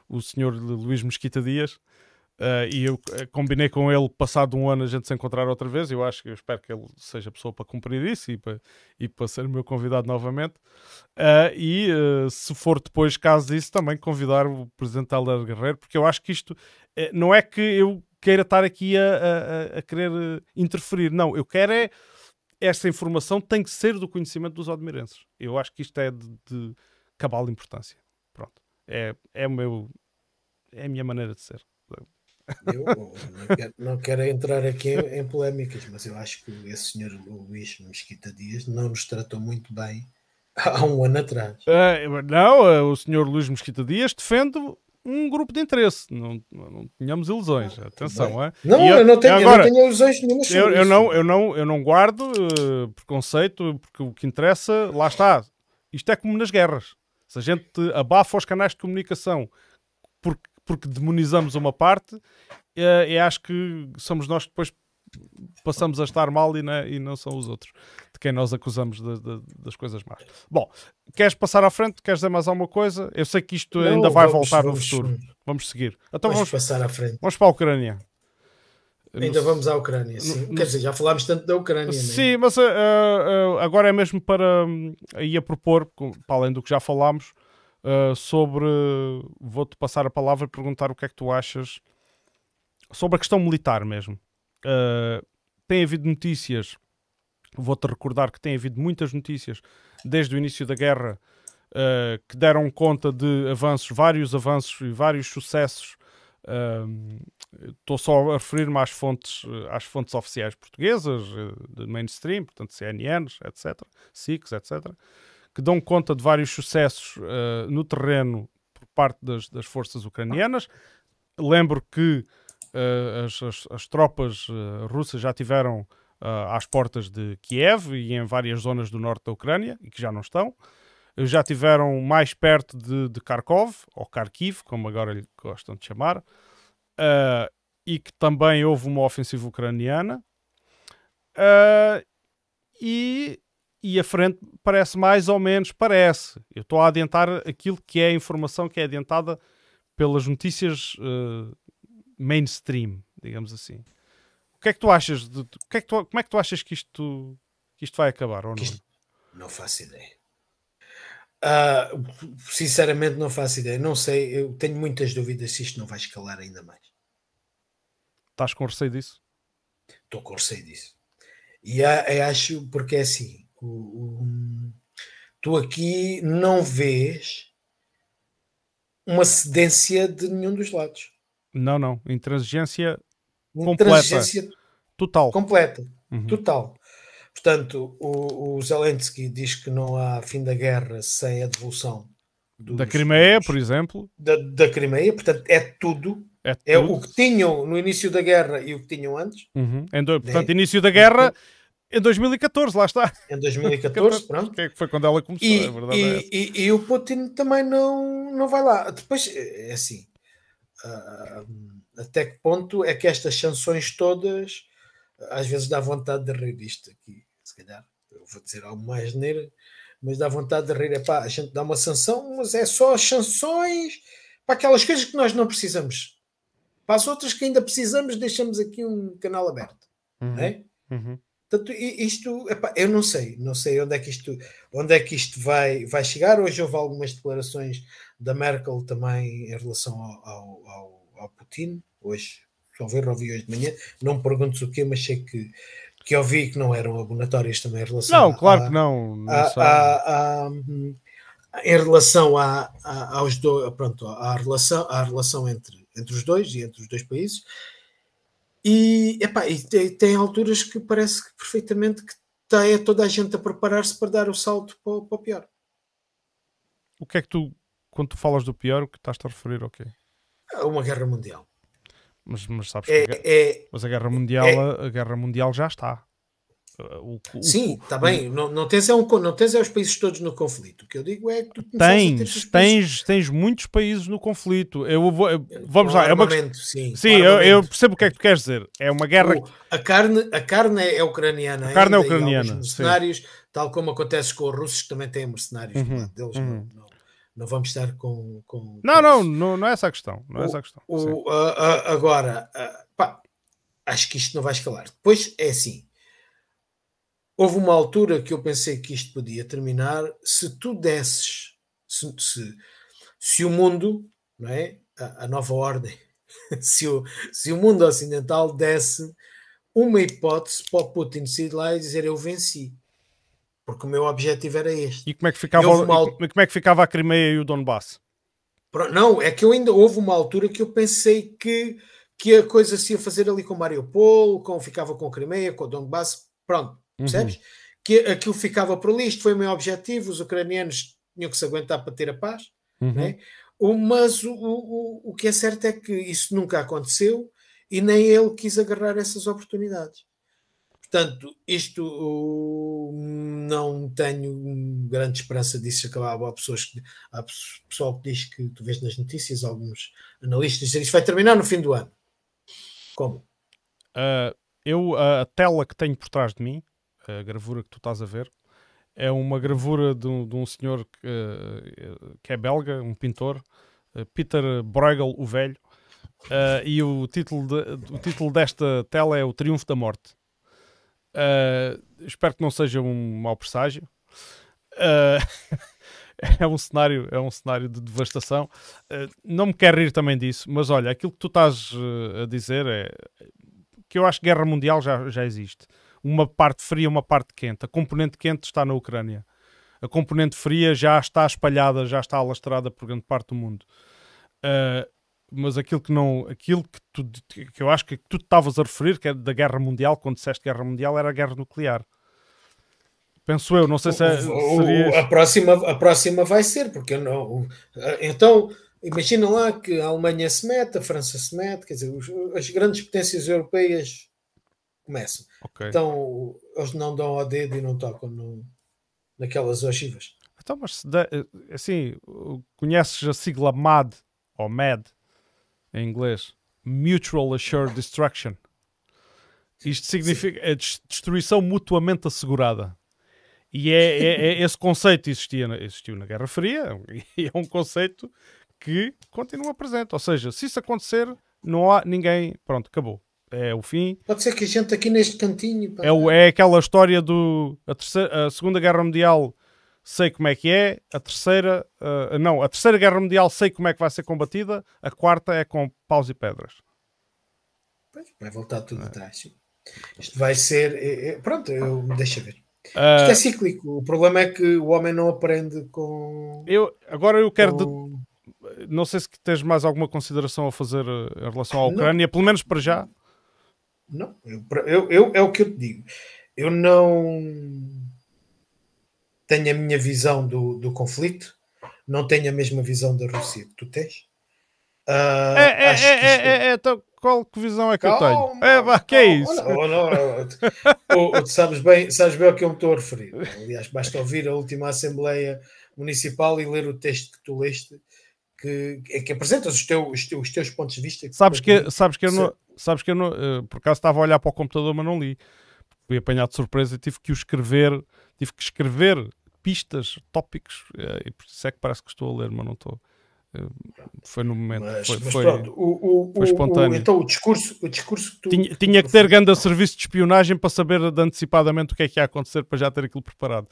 A: o senhor Luís Mesquita Dias. Uh, e eu eh, combinei com ele, passado um ano, a gente se encontrar outra vez. Eu acho que eu espero que ele seja pessoa para cumprir isso e para, e para ser meu convidado novamente. Uh, e uh, se for depois, caso disso, também convidar o presidente Helder Guerreiro, porque eu acho que isto não é que eu queira estar aqui a, a, a querer interferir, não. Eu quero é esta informação tem que ser do conhecimento dos odmirenses. Eu acho que isto é de, de cabal importância. Pronto. É, é, o meu, é a minha maneira de ser.
B: Eu não quero, não quero entrar aqui em, polémicas, mas eu acho que esse senhor Luís Mesquita Dias não nos tratou muito bem há um ano atrás.
A: Uh, não, uh, o senhor Luís Mesquita Dias defende um grupo de interesse. Não, não tínhamos ilusões. Atenção, é?
B: Não, eu, eu, não tenho, agora, eu não tenho ilusões nenhuma
A: eu, eu, não, eu, não, eu não guardo uh, preconceito, porque o que interessa, lá está. Isto é como nas guerras. Se a gente abafa os canais de comunicação porque porque demonizamos uma parte, e acho que somos nós que depois passamos a estar mal e, né, e não são os outros de quem nós acusamos de, de, das coisas más. Bom, queres passar à frente? Queres dizer mais alguma coisa? Eu sei que isto não, ainda vai vamos, voltar vamos, no futuro. Vamos seguir.
B: Então vamos, vamos, passar à
A: frente.Amos para a Ucrânia.
B: Ainda no, vamos à Ucrânia, sim. No, Quer dizer, já falámos tanto da Ucrânia. É?
A: Sim, né? mas uh, uh, agora é mesmo para um, aí a propor, para além do que já falámos, uh, sobre. Vou-te passar a palavra e perguntar o que é que tu achas sobre a questão militar mesmo. Uh, tem havido notícias, vou-te recordar que tem havido muitas notícias desde o início da guerra uh, que deram conta de avanços, vários avanços e vários sucessos. Estou só a referir-me às fontes, às fontes oficiais portuguesas, de mainstream, portanto CNNs, etc., SICs, etc., que dão conta de vários sucessos uh, no terreno por parte das, das, forças ucranianas. Lembro que uh, as, as, as, tropas uh, russas já tiveram às portas de Kiev e em várias zonas do norte da Ucrânia e que já não estão. Já tiveram mais perto de, de Kharkov, ou Kharkiv, como agora lhe gostam de chamar, e que também houve uma ofensiva ucraniana. e e a frente parece mais ou menos, parece. Eu estou a adiantar aquilo que é a informação que é adiantada pelas notícias uh, mainstream, digamos assim. O que é que tu achas? De, que é que tu, como é que tu achas que isto, que isto vai acabar? Ou não? Isto,
B: não faço ideia. Uh, sinceramente, não faço ideia. Não sei, eu tenho muitas dúvidas se isto não vai escalar ainda mais.
A: Estás com receio disso?
B: Estou com receio disso. E acho, porque é assim, tu aqui não vês uma cedência de nenhum dos lados.
A: Não, não. Intransigência, Intransigência completa. Total.
B: Completa. Uhum. Total. Portanto, o, o Zelensky diz que não há fim da guerra sem a devolução
A: dos, da Crimeia, por exemplo.
B: Da, da Crimeia, portanto, é tudo. É, é, o que tinham no início da guerra e o que tinham antes.
A: Uhum. Do, portanto, é. início da guerra, em 2014, lá está.
B: Em 2014, <laughs> pronto.
A: Que foi quando ela começou,
B: e, verdade e, é e, e, o Putin também não, não vai lá. Depois, é assim, uh, até que ponto é que estas sanções todas, às vezes dá vontade de rir disto aqui, se calhar, eu vou dizer algo mais neira, mas dá vontade de rir, é pá, a gente dá uma sanção, mas é só as sanções para aquelas coisas que nós não precisamos. Para as outras que ainda precisamos, deixamos aqui um canal aberto. Uhum. Não é? Uhum. Portanto, isto, epá, eu não sei, não sei onde é que isto, onde é que isto vai, vai chegar. Hoje houve algumas declarações da Merkel também em relação ao, ao, ao, Putin. Hoje, só ver, ouvi hoje de manhã. Não me perguntes o quê, mas sei que, que ouvi que não eram abonatórias também em relação
A: Não, claro a, que não. não
B: a, a, em relação a, aos dois, pronto, à relação, à relação entre, entre os dois e entre os dois países. E, epá, e tem, tem, alturas que parece que perfeitamente que está é toda a gente a preparar-se para dar o salto para, para, o pior.
A: O que é que tu, quando tu falas do pior, o que estás a referir ao quê?
B: A uma guerra mundial.
A: Mas, mas sabes
B: é,
A: que a,
B: é,
A: mas a guerra mundial,
B: é,
A: a guerra mundial já está.
B: O, o, Sim, está bem. Não, não, tens é um, não tens é os países todos no conflito. O que eu digo é que tu
A: tens, tens, tens muitos países no conflito. Eu vou, eu, vamos
B: com
A: lá. É uma...
B: sim,
A: sim eu, eu, percebo o que é que tu queres dizer. É uma guerra. O,
B: a, carne, a carne é ucraniana.
A: A carne é ucraniana.
B: mercenários, tal como acontece com os russos, que também têm mercenários uhum, deles. Uhum. Não, não, vamos estar com. com
A: não, com não, não, não, é essa a questão. Não é essa a questão.
B: O, a, a, agora, pá, acho que isto não vai escalar. Depois é assim houve uma altura que eu pensei que isto podia terminar se tu desses, se, se, se o mundo, não é? A, a nova ordem, <laughs> se o, se o mundo ocidental desse uma hipótese para o Putin sair lá e dizer eu venci. Porque o meu objetivo era este.
A: E como é que ficava, uma... como é que ficava a Crimeia e o Donbass?
B: Não, é que eu ainda houve uma altura que eu pensei que, que a coisa se ia fazer ali com Mariupol, com, ficava com a Crimeia, com o Donbass, pronto Percebes? Uhum. Que aquilo ficava por ali, isto foi o meu objetivo, os ucranianos tinham que se aguentar para ter a paz, uhum. né? mas o, o, o que é certo é que isso nunca aconteceu e nem ele quis agarrar essas oportunidades. Portanto, isto não tenho grande esperança disso acabar. Há pessoas que, há pessoal que diz que tu vês nas notícias, alguns analistas dizem isso vai terminar no fim do ano. Como?
A: Uh, eu, a tela que tenho por trás de mim a gravura que tu estás a ver, é uma gravura de um, de um senhor que, eh, que, é belga, um pintor, eh, Peter Bruegel, o Velho, uh, e o título, de, o título desta tela é O Triunfo da Morte. Uh, espero que não seja um mau presságio. Uh, <laughs> é um cenário é um cenário de devastação não me quero rir também disso mas olha aquilo que tu estás a dizer é que eu acho que guerra mundial já, já existe uma parte fria uma parte quente. A componente quente está na Ucrânia. A componente fria já está espalhada, já está alastrada por grande parte do mundo. Uh, mas aquilo que não, aquilo que, tu, que eu acho que tu estavas a referir, que é da guerra mundial, quando disseste guerra mundial, era a guerra nuclear. Penso eu, não sei se é,
B: seria... a próxima a próxima vai ser, porque não, então imagina lá que a Alemanha se mete, a França se mete, quer dizer, as grandes potências europeias começam. Okay. Então eles não dão ao dedo e não tocam no, naquelas ogivas.
A: Então, mas assim, conheces a sigla MAD ou MAD em inglês? Mutual Assured Destruction. Isto significa a destruição mutuamente assegurada. E é, é, é <laughs> esse conceito existia na, existiu na Guerra Fria <laughs> e é um conceito que continua presente. Ou seja, se isso acontecer, não há ninguém. Pronto, acabou é o fim.
B: Pode ser que a gente aqui neste cantinho.
A: É, o, é aquela história do. A, terceira, a Segunda Guerra Mundial sei como é que é, a terceira. Uh, não, a Terceira Guerra Mundial sei como é que vai ser combatida, a quarta é com paus e pedras.
B: Pois, vai voltar tudo é. atrás. Isto vai ser. É, é, pronto, eu, deixa ver. Uh, Isto é cíclico. O problema é que o homem não aprende com.
A: Eu, agora eu quero. Com... De... Não sei se tens mais alguma consideração a fazer em relação à Ucrânia, não. pelo menos para já.
B: Não, eu, eu, eu, é o que eu te digo. Eu não tenho a minha visão do, do conflito, não tenho a mesma visão da Rússia que tu tens.
A: Uh, é, é, é, isto... é, é, então, qual que visão é que calma, eu tenho? É, bah, que é isso?
B: Não, não, não, tu sabes bem, sabes bem ao que eu me estou a referir. Aliás, basta ouvir a última Assembleia Municipal e ler o texto que tu leste, que, é que apresentas os teus, os teus, os teus pontos de vista.
A: Sabes que, sabes que eu não, sabes que eu não, uh, por acaso estava a olhar para o computador, mas não li. Fui apanhado de surpresa e tive que o escrever, tive que escrever pistas, tópicos, uh, e por isso é que parece que estou a ler, mas não estou. Uh, foi no momento, mas, foi, mas foi, pronto,
B: o, o, foi espontâneo. O, então o discurso, o discurso que tu,
A: tinha, tinha que ter grande serviço de espionagem para saber antecipadamente o que é que ia acontecer para já ter aquilo preparado.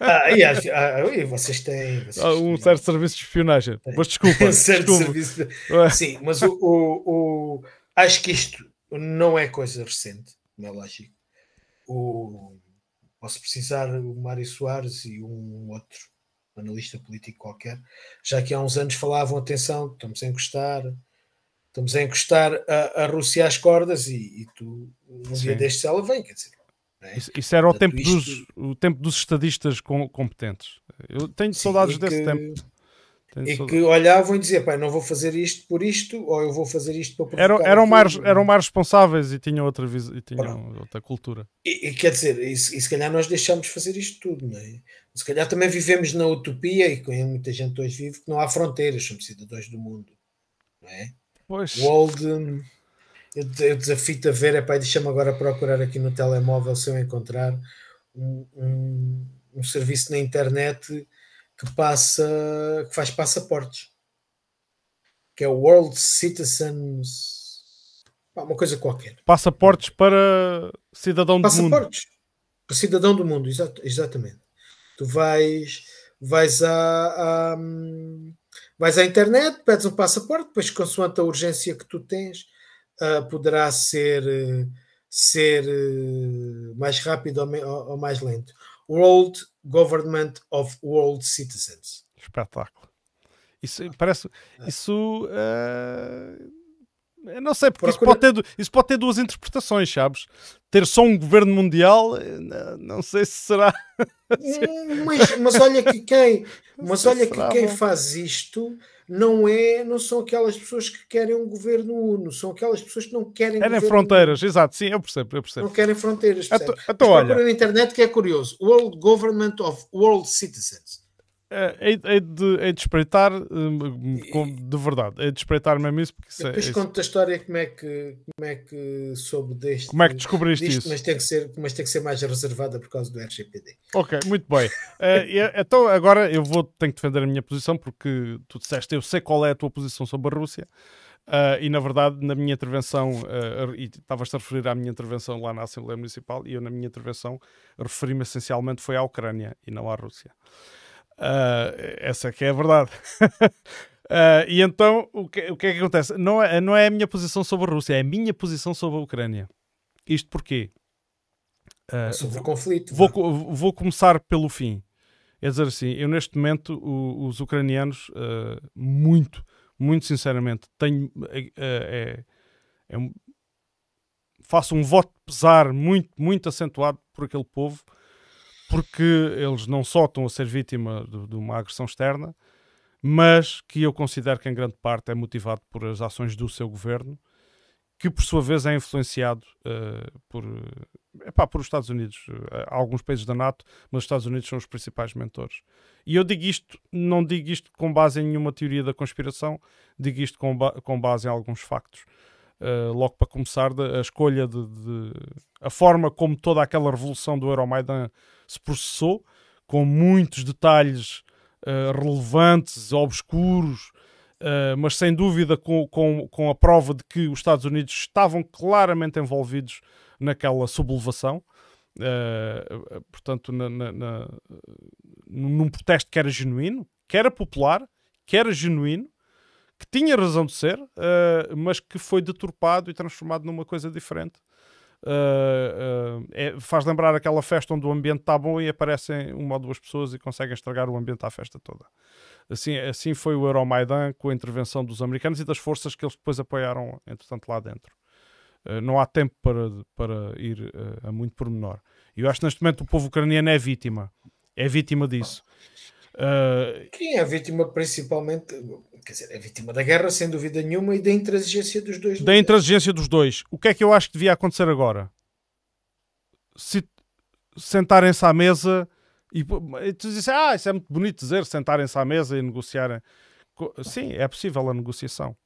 B: ah, e, <laughs> ah, e vocês têm vocês
A: ah, um certo serviço de espionagem, mas desculpa. <laughs> um certo desculpa. serviço
B: de... Sim, mas o, o, acho que isto não é coisa recente, não é lógico. O, posso precisar o Mário Soares e um outro analista político qualquer, já que há uns anos falavam, atenção, estamos a encostar, estamos a encostar a, a Rússia às cordas e, e tu, um dia destes, ela vem, quer dizer.
A: É? Isso, isso, era o tempo, isto... dos, o tempo dos estadistas com, competentes. Eu tenho Sim, saudades desse que, tempo.
B: Tenho e saudades. que olhavam e diziam, pai, não vou fazer isto por isto, ou eu vou fazer isto para
A: eram, eram, mais, eram mais responsáveis e tinham outra, e tinham outra cultura.
B: E, e, quer dizer, e, e se calhar nós deixamos de fazer isto tudo, não é? Se calhar também vivemos na utopia, e com muita gente hoje vive, que não há fronteiras, somos cidadãos do mundo, não é?
A: Pois.
B: World, eu, eu desafio-te a ver, é pai, deixa-me agora procurar aqui no telemóvel se eu encontrar um, um, um serviço na internet que passa, que faz passaportes, que é o World Citizens, uma coisa qualquer.
A: Passaportes para cidadão do mundo. Passaportes
B: para cidadão do mundo, exatamente. Tu vais, vais à, à, vais à internet, pedes um passaporte, depois, consoante a urgência que tu tens, uh, poderá ser, ser uh, mais rápido ou, ou, mais lento. World Government of World Citizens.
A: Espetáculo. Isso parece. Isso. Eu não sei, porque isso pode, ter, isso pode ter duas interpretações, sabes? Ter só um governo mundial, eh, não sei se será. <laughs>
B: Hum, mas, mas olha que quem, mas olha que quem faz isto não é, não são aquelas pessoas que querem um governo uno, são aquelas pessoas que não querem.
A: Querem fronteiras, uno. exato, sim, eu percebo, eu percebo.
B: Não querem fronteiras. Então, então, olha. na internet que é curioso: World Government of World Citizens.
A: É, é, de, é de espreitar hum, de verdade, é de espreitar mesmo isso. Porque isso
B: Depois
A: é,
B: conto a história como é, que, como é que soube deste.
A: Como é que descobriste
B: disto,
A: isso?
B: Mas tem, que ser, mas tem que ser mais reservada por causa do RGPD.
A: Ok, muito bem. uh, <laughs> então agora eu vou tenho que defender a minha posição porque tu disseste, eu sei qual é a tua posição sobre a Rússia. Uh, e na verdade, na minha intervenção, uh, e estavas-te a referir à minha intervenção lá na Assembleia Municipal, e eu, na minha intervenção, referi-me essencialmente foi à Ucrânia e não à Rússia. Uh, essa que é a verdade. uh, <laughs> e então, o que, o que é que acontece? Não é, não é a minha posição sobre a Rússia, é a minha posição sobre a Ucrânia. Isto porquê?
B: Uh, sobre o conflito.
A: Vou, vou começar pelo fim. É dizer assim, eu neste momento, o, os ucranianos, muito, muito sinceramente, tenho. É, é um, faço um voto de pesar muito, muito acentuado por aquele povo porque eles não só estão a ser vítima de, de, uma agressão externa, mas que eu considero que em grande parte é motivado por as ações do seu governo, que por sua vez é influenciado uh, por, epá, por os Estados Unidos, uh, alguns países da NATO, mas os Estados Unidos são os principais mentores. E eu digo isto, não digo isto com base em nenhuma teoria da conspiração, digo isto com, ba com base em alguns factos. Uh, logo para começar, de, a escolha de, de, a forma como toda aquela revolução do Euromaidan se processou, com muitos detalhes uh, relevantes, obscuros, uh, mas sem dúvida com, com, com a prova de que os Estados Unidos estavam claramente envolvidos naquela sublevação. Portanto, na, na, na, num protesto que era genuíno, que era popular, que era genuíno, que tinha razão de ser, uh, mas que foi deturpado e transformado numa coisa diferente. Uh, uh, é, faz lembrar aquela festa onde o ambiente está bom e aparecem uma ou duas pessoas e conseguem estragar o ambiente à festa toda. Assim, assim foi o Euromaidan com a intervenção dos americanos e das forças que eles depois apoiaram, entretanto, lá dentro. não há tempo para, para ir a muito pormenor. E eu acho que neste momento o povo ucraniano é vítima. É vítima disso.
B: Quem é vítima principalmente quer dizer, é vítima da guerra, sem dúvida nenhuma, e da intransigência dos dois.
A: Da intransigência dos dois. O que é que eu acho que devia acontecer agora? Se sentarem-se à mesa e, e tu dizes, ah, isso é muito bonito dizer, sentarem-se à mesa e negociarem. Sim, é possível a negociação.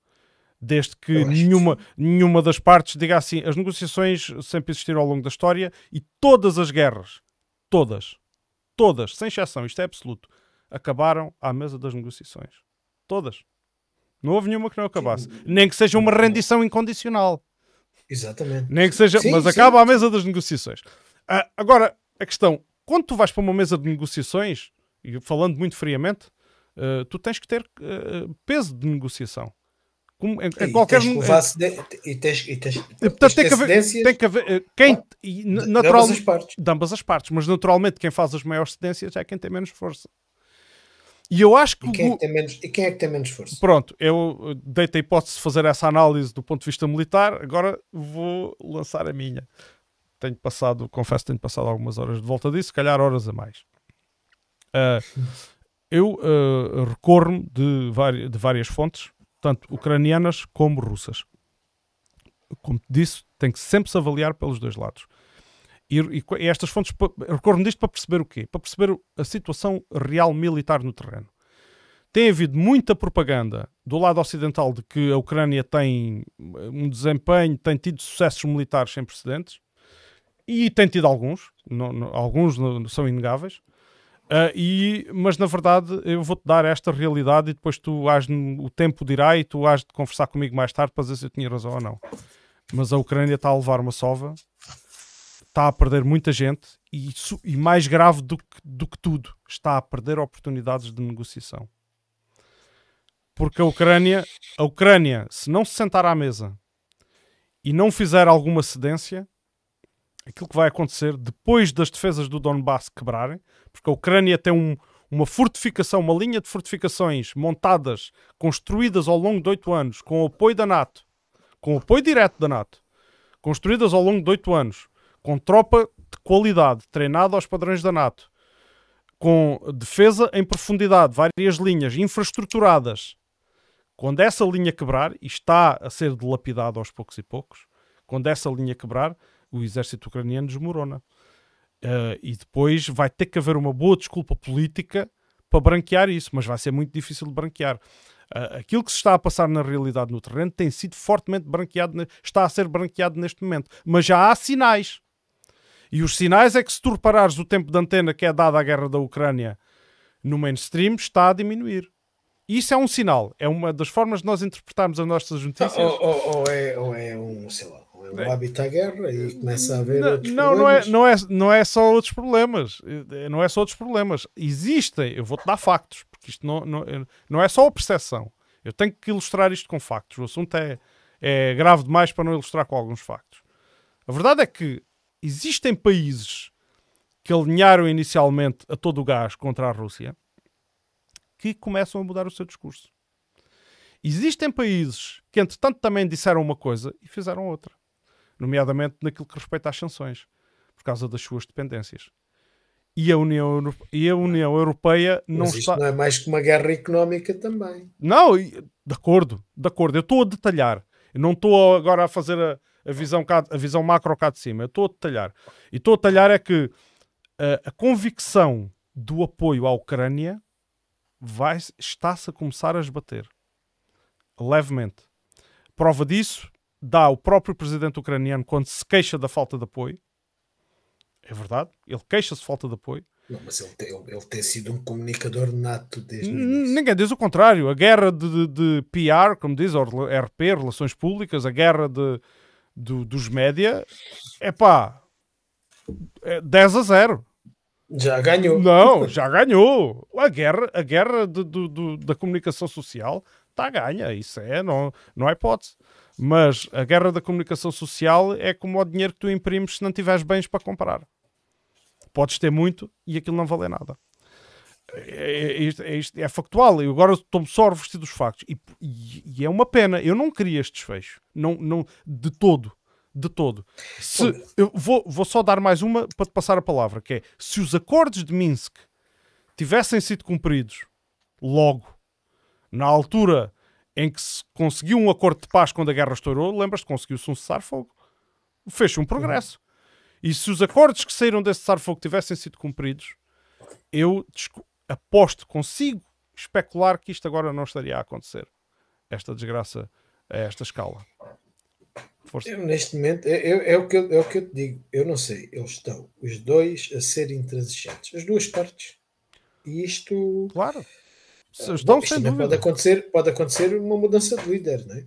A: Desde que nenhuma, nenhuma das partes diga assim, as negociações sempre existiram ao longo da história e todas as guerras, todas, todas, sem exceção, isto é absoluto, acabaram à mesa das negociações. Todas. Não houve nenhuma que não acabasse. Sim. Nem que seja uma rendição incondicional.
B: Exatamente.
A: Nem que seja, sim, mas sim. acaba à mesa das negociações. Ah, agora, a questão, quando tu vais para uma mesa de negociações, e falando muito friamente, uh, tu tens que ter uh, peso de negociação.
B: Como em, em qualquer e tens, e tens, e tens, Portanto,
A: tem, que haver, tem que haver quem ah, e, de, ambas as partes. de ambas as partes, mas naturalmente quem faz as maiores cedências é quem tem menos força. E eu acho que.
B: E quem, é que tem menos, e quem é que tem menos força?
A: Pronto, eu deito a hipótese de fazer essa análise do ponto de vista militar, agora vou lançar a minha. Tenho passado, confesso, tenho passado algumas horas de volta disso, se calhar horas a mais. Uh, eu uh, recorro de, de várias fontes, tanto ucranianas como russas. Como disse, tem que sempre se avaliar pelos dois lados. E, e, estas fontes, recorro disto para perceber o quê? Para perceber a situação real militar no terreno. Tem havido muita propaganda do lado ocidental de que a Ucrânia tem um desempenho, tem tido sucessos militares sem precedentes, e tem tido alguns, não, não, alguns não, são inegáveis, uh, e, mas na verdade eu vou-te dar esta realidade e depois tu has, o tempo dirá e tu has de conversar comigo mais tarde para dizer se eu tinha razão ou não. Mas a Ucrânia está a levar uma sova está a perder muita gente e, e mais grave do que, do que tudo, está a perder oportunidades de negociação. Porque a Ucrânia, a Ucrânia, se não se sentar à mesa e não fizer alguma cedência, aquilo que vai acontecer depois das defesas do Donbass quebrarem, porque a Ucrânia tem um, uma fortificação, uma linha de fortificações montadas, construídas ao longo de oito anos, com o apoio da NATO, com o apoio direto da NATO, construídas ao longo de oito anos, com tropa de qualidade, treinada aos padrões da NATO, com defesa em profundidade, várias linhas infraestruturadas. Quando essa linha quebrar, e está a ser dilapidada aos poucos e poucos, quando essa linha quebrar, o exército ucraniano desmorona. Uh, e depois vai ter que haver uma boa desculpa política para branquear isso, mas vai ser muito difícil de branquear. Uh, aquilo que se está a passar na realidade no terreno tem sido fortemente branqueado, está a ser branqueado neste momento, mas já há sinais. E os sinais é que se tu reparares o tempo de antena que é dado à guerra da Ucrânia no mainstream, está a diminuir. Isso é um sinal, é uma das formas de nós interpretarmos as nossas notícias.
B: Ou, ou, ou, é, ou é um, sei lá, ou é um é. hábito à guerra e começa a haver
A: não,
B: outros
A: não,
B: problemas.
A: Não é, não, é, não é só outros problemas. Não é só outros problemas. Existem, eu vou-te dar factos, porque isto não, não, não é só a percepção. Eu tenho que ilustrar isto com factos. O assunto é, é grave demais para não ilustrar com alguns factos. A verdade é que existem países que alinharam inicialmente a todo o gás contra a Rússia que começam a mudar o seu discurso. Existem países que, entretanto, também disseram uma coisa e fizeram outra, nomeadamente naquilo que respeita às sanções, por causa das suas dependências. E a União, e a União Europeia não
B: Mas
A: isto está.
B: não é mais que uma guerra económica também.
A: Não, de acordo, de acordo. Eu estou a detalhar. Eu não estou agora a fazer a, a visão, cá, a visão macro cá de cima. Eu estou a detalhar. E estou a detalhar é que a, a convicção do apoio à Ucrânia está-se a começar a esbater. Levemente. Prova disso dá o próprio presidente ucraniano quando se queixa da falta de apoio. É verdade. Ele queixa-se de falta de apoio.
B: Não, mas ele tem, ele, ele tem sido um comunicador nato desde.
A: Ninguém diz o contrário. A guerra de, de, de PR, como diz, ou RP, Relações Públicas, a guerra de, do, dos média, é pá, é 10 a 0.
B: Já ganhou.
A: Não, já ganhou. A guerra, a guerra de, de, da comunicação social está a ganha. Isso é, não, não há hipótese. Mas a guerra da comunicação social é como o dinheiro que tu imprimes se não tiveres bens para comprar. Podes ter muito e aquilo não vale nada. É, é, é, é factual. Eu agora estou-me só a revestir dos factos. E, e, e, é uma pena. Eu não queria este desfecho. Não, não, de todo. De todo. Se, eu vou, vou só dar mais uma para te passar a palavra, que é se os acordos de Minsk tivessem sido cumpridos logo, na altura em que se conseguiu um acordo de paz quando a guerra estourou, lembras-te, conseguiu-se um cessar-fogo. Fez um progresso. E se os acordos que saíram desse cessar-fogo tivessem sido cumpridos, eu aposto, consigo especular que isto agora não estaria a acontecer. Esta desgraça a esta escala.
B: Força. Eu, neste momento, é, é, é, o que eu, é o que eu te digo. Eu não sei. Eles estão, os dois, a ser intransigentes. As duas partes. E isto.
A: Claro. Estão
B: Bom, sem dúvida. Pode acontecer, pode acontecer uma mudança de líder, não é?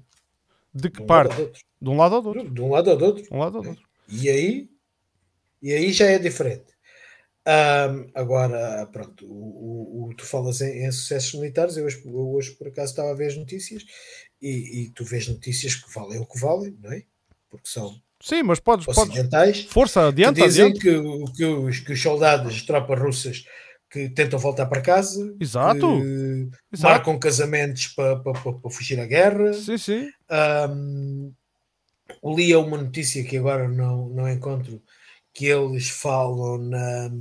A: De que de um parte? De um lado ou do outro.
B: De um lado do outro.
A: De um lado do outro.
B: E aí, e aí já é diferente. Um, agora, pronto, o, o, o, tu falas em, em, sucessos militares. Eu hoje, eu hoje, por acaso, estava a ver as notícias e, e, tu vês notícias que valem o que valem, não é? Porque são
A: Sim, mas podes,
B: ocidentais.
A: Podes... Força, adianta,
B: que dizem
A: adianta.
B: Que, que, os, que os soldados, as tropas russas, que tentam voltar para casa,
A: Exato.
B: que
A: Exato.
B: marcam casamentos para, para, para, para fugir à guerra.
A: Sim, sim.
B: Um, lia uma notícia que agora não, não encontro, que eles falam na,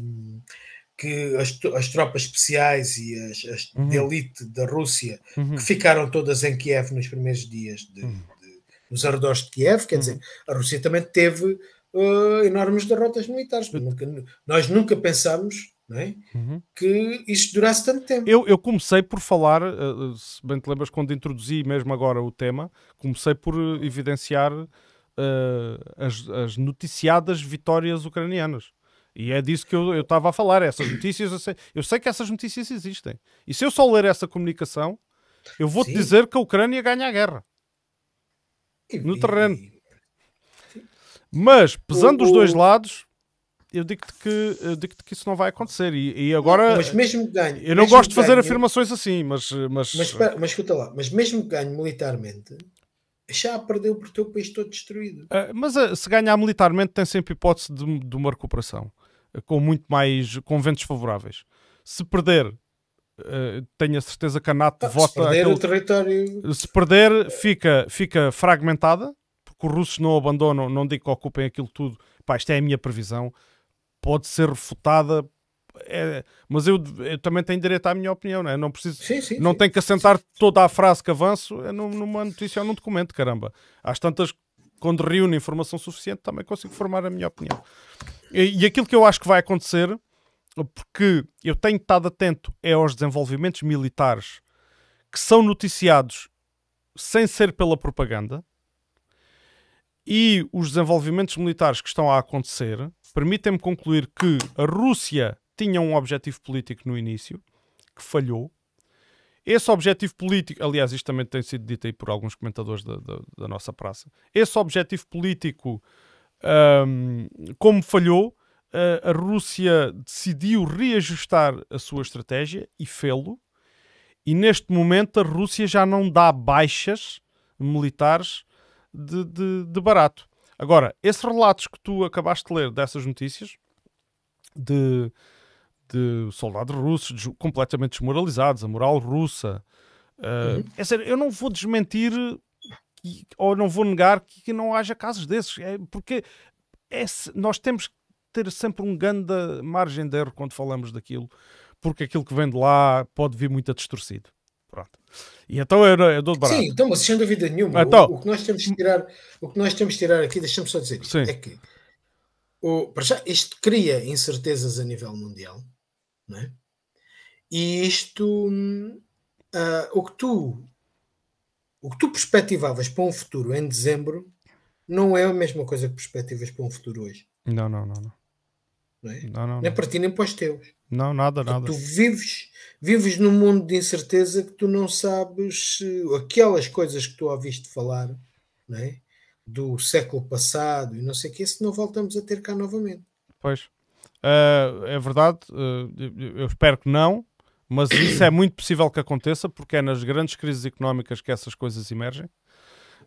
B: que as, as tropas especiais e as, as
A: Uhum.
B: de elite da Rússia
A: Uhum.
B: que ficaram todas em Kiev nos primeiros dias de,
A: Uhum.
B: de- nos arredores de Kiev, quer dizer, a Rússia também teve uh, enormes derrotas militares. Nunca- nós nunca pensámos é,
A: Uhum.
B: que isto durasse tanto tempo.
A: Eu, eu comecei por falar, eh, se bem te lembras, quando introduzi mesmo agora o tema, comecei por evidenciar eh, as, as noticiadas vitórias ucranianas. E é disso que eu estava a falar. Essas notícias, eu sei, eu sei que essas notícias existem. E se eu só ler essa comunicação, eu vou-te dizer que a Ucrânia ganha a guerra. No terreno. Mas, pesando os dois lados, eu digo-te que, eu digo-te que isso não vai acontecer. E, e agora,
B: mas mesmo
A: eu não gosto de fazer afirmações assim, mas, mas,
B: Mas, mas escuta lá, mas mesmo que ganhe militarmente, já perdeu por ter o país todo destruído.
A: Uh, mas uh, se ganhar militarmente tem sempre hipótese de, de uma recuperação uh, com muito mais com ventos favoráveis. Se perder, tenho a certeza que a NATO
B: Ah, se
A: vota
B: perder
A: aquele-
B: o território.
A: se perder, fica, fica fragmentada, porque os russos não abandonam, não digo que ocupem aquilo tudo. Pá, isto é a minha previsão. Pode ser refutada, é, mas eu, eu também tenho direito à minha opinião, não é? Não preciso,
B: Sim, sim.
A: não
B: sim.
A: tem que assentar toda a frase que avanço é num- numa notícia ou num documento, caramba. Às tantas, quando reúno informação suficiente, também consigo formar a minha opinião. E, e aquilo que eu acho que vai acontecer, porque eu tenho estado atento, é aos desenvolvimentos militares que são noticiados sem ser pela propaganda e os desenvolvimentos militares que estão a acontecer permitem-me concluir que a Rússia tinha um objetivo político no início que falhou. Esse objetivo político, aliás, isto também tem sido dito aí por alguns comentadores da, da- da nossa praça. Esse objetivo político, ahm, como falhou, a- a Rússia decidiu reajustar a sua estratégia e fê-lo. E neste momento a Rússia já não dá baixas militares de, de- de barato. Agora, esses relatos que tu acabaste de ler dessas notícias, de, de soldados russos completamente desmoralizados, a moral russa, uh, é sério, eu não vou desmentir que- ou não vou negar que, que não haja casos desses, é porque é nós temos que ter sempre um grande margem de erro quando falamos daquilo, porque aquilo que vem de lá pode vir muito a distorcido. Pronto. E então eu, eu dou de barato.
B: Sim, então, mas sem dúvida nenhuma.
A: Então-
B: o, o que nós temos que tirar, o que nós temos que tirar aqui, deixa-me só dizer, isto,
A: Sim.
B: é que o, para já, isto cria incertezas a nível mundial, não é? E isto, ah, o que tu o que tu perspectivavas para um futuro em dezembro não é a mesma coisa que perspectivas para um futuro hoje,
A: Não, não, não, não.
B: não é?
A: Não, não,
B: Nem para ti nem para os teus.
A: Não, nada, nada.
B: Tu vives, vives num mundo de incerteza que tu não sabes se aquelas coisas que tu ouviste falar não é? do século passado e não sei o que, se não voltamos a ter cá novamente.
A: Pois. Ah, é verdade, ah, eu- espero que não, mas isso é muito possível que aconteça, porque é nas grandes crises económicas que essas coisas emergem.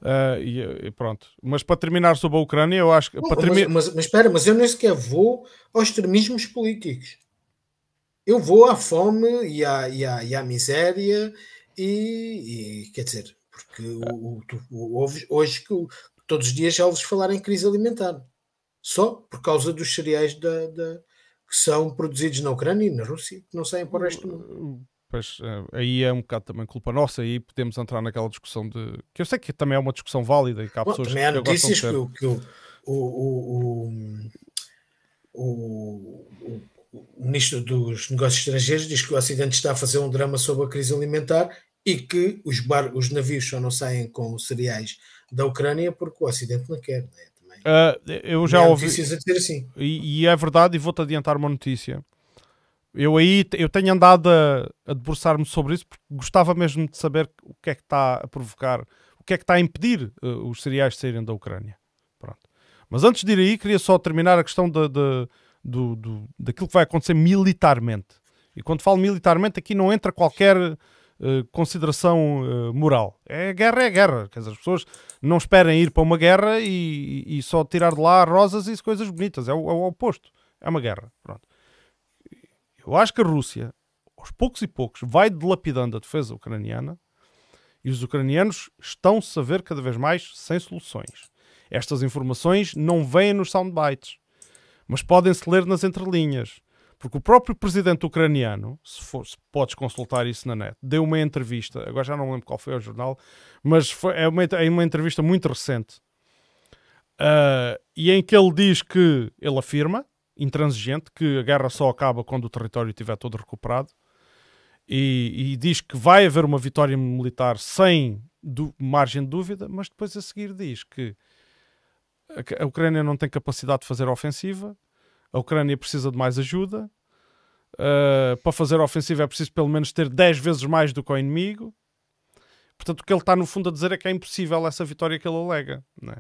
A: Ah, e, e pronto. Mas para terminar sobre a Ucrânia, eu acho que.
B: Não,
A: para
B: mas,
A: termi-
B: mas, mas espera, mas eu nem sequer vou aos extremismos políticos. Eu vou à fome e à, e à, e à miséria e, e, quer dizer, porque o, o, ouves hoje que o- todos os dias já ouves falar em crise alimentar. Só por causa dos cereais da, da- que são produzidos na Ucrânia e na Rússia, que não saem para o resto do mundo.
A: Pois, ah, aí é um bocado também culpa nossa, e aí podemos entrar naquela discussão de. que eu sei que também é uma discussão válida e que há
B: Bom,
A: pessoas
B: também há notícias que, o, que o, o, o, o- o ministro dos Negócios Estrangeiros diz que o Ocidente está a fazer um drama sobre a crise alimentar e que os, bar, os navios só não saem com cereais da Ucrânia porque o Ocidente não quer. Né?
A: Ah, eu já
B: há
A: ouvi.
B: notícias a dizer assim.
A: E, e é verdade, e vou-te adiantar uma notícia. Eu aí eu tenho andado a, a debruçar-me sobre isso porque gostava mesmo de saber o que é que está a provocar, o que é que está a impedir eh, os cereais de saírem da Ucrânia. Pronto. Mas antes de ir aí, queria só terminar a questão da, da- do, do- daquilo que vai acontecer militarmente. E quando falo militarmente, aqui não entra qualquer eh, consideração eh, moral. É guerra, é guerra. Quer dizer, as pessoas não esperem ir para uma guerra e, e só tirar de lá rosas e coisas bonitas. É o, é o oposto. É uma guerra. Pronto. Eu acho que a Rússia, aos poucos e poucos, vai dilapidando a defesa ucraniana e os ucranianos estão-se a ver cada vez mais sem soluções. Estas informações não vêm nos soundbites, mas podem-se ler nas entrelinhas. Porque o próprio presidente ucraniano, se, for, se podes consultar isso na net, deu uma entrevista, agora já não lembro qual foi o jornal, mas foi, é, uma, é uma entrevista muito recente, uh, e em que ele diz que, ele afirma, intransigente, que a guerra só acaba quando o território estiver todo recuperado, e, e diz que vai haver uma vitória militar sem margem de dúvida, mas depois a seguir diz que a Ucrânia não tem capacidade de fazer ofensiva, a Ucrânia precisa de mais ajuda. Uh, para fazer a ofensiva é preciso pelo menos ter 10 vezes mais do que o inimigo. Portanto, o que ele está no fundo a dizer é que é impossível essa vitória que ele alega. Né?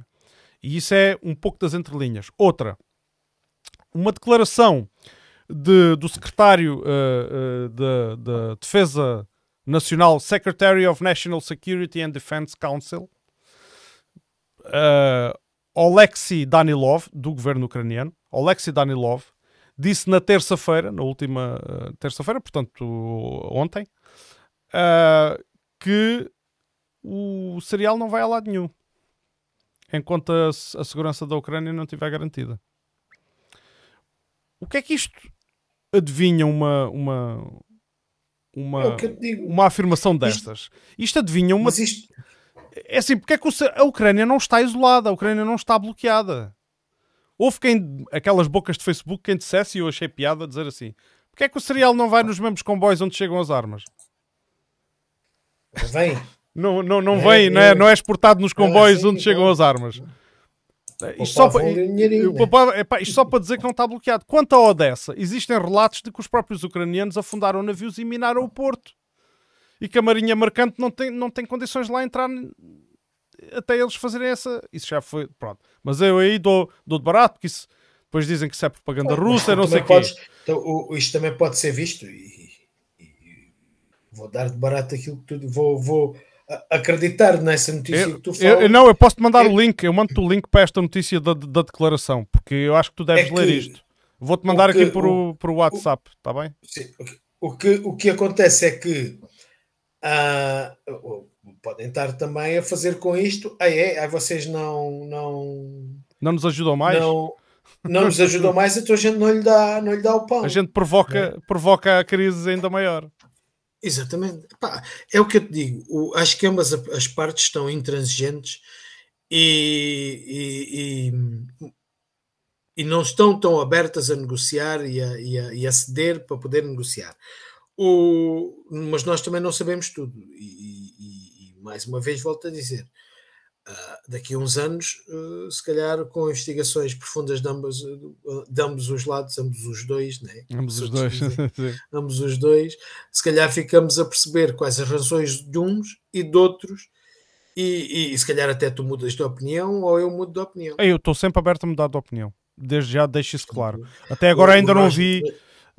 A: E isso é um pouco das entrelinhas. Outra, uma declaração de, do secretário uh, uh, de, de, Defesa Nacional, Secretary of National Security and Defense Council, uh, Oleksiy Danilov, do governo ucraniano, Oleksiy Danilov, disse na terça-feira, na última uh, terça-feira, portanto ontem, uh, que o cereal não vai a lado nenhum enquanto a, a, segurança da Ucrânia não estiver garantida. O que é que isto adivinha uma uma uma, é uma afirmação destas? Isto, isto adivinha uma. Isto... É assim, porque é que a Ucrânia não está isolada, a Ucrânia não está bloqueada. Houve quem, aquelas bocas de Facebook, quem dissesse, e eu achei piada dizer assim: porque é que o cereal não vai nos mesmos comboios onde chegam as armas?
B: Vem.
A: Não, não, não vem, é, não, é, não é exportado nos comboios onde chegam as armas. Isto só, para, isto só para dizer que não está bloqueado. Quanto à Odessa, existem relatos de que os próprios ucranianos afundaram navios e minaram o porto. E que a Marinha Mercante não tem, não tem condições de lá entrar até eles fazerem essa. Isso já foi. Pronto. Mas eu aí dou, dou de barato, porque isso. Depois dizem que isso é propaganda russa, não sei o quê.
B: Então, o, isto também pode ser visto e, e, vou dar de barato aquilo que tu vou, vou acreditar nessa notícia
A: eu,
B: que tu falas.
A: Eu, não, eu posso te mandar o link, eu mando-te o link para esta notícia da, da declaração, porque eu acho que tu deves é ler isto. Vou-te mandar que, aqui por o, por o WhatsApp, está bem?
B: Sim, o, que, o que acontece é que uh, podem estar também a fazer com isto. Aí é, aí vocês não, não.
A: Não nos ajudam mais?
B: Não, não nos ajudam mais, então a gente não lhe dá, não lhe dá o pão.
A: A gente provoca, é? provoca a crise ainda maior.
B: Exatamente. Pá, é o que eu te digo. O, acho que ambas as partes estão intransigentes e, e, e, e, não estão tão abertas a negociar e a, e a, e a ceder para poder negociar. O, mas nós também não sabemos tudo. E, mais uma vez volto a dizer, uh, daqui a uns anos, uh, se calhar com investigações profundas de ambos, de ambos os lados, ambos os dois, né?
A: ambos os dois, <laughs>
B: ambos os dois, se calhar ficamos a perceber quais as razões de uns e de outros. E, e, e se calhar até tu mudas de opinião ou eu mudo de opinião.
A: Eu estou sempre aberto a mudar de opinião. Desde já deixo isso claro. Até agora ainda não vi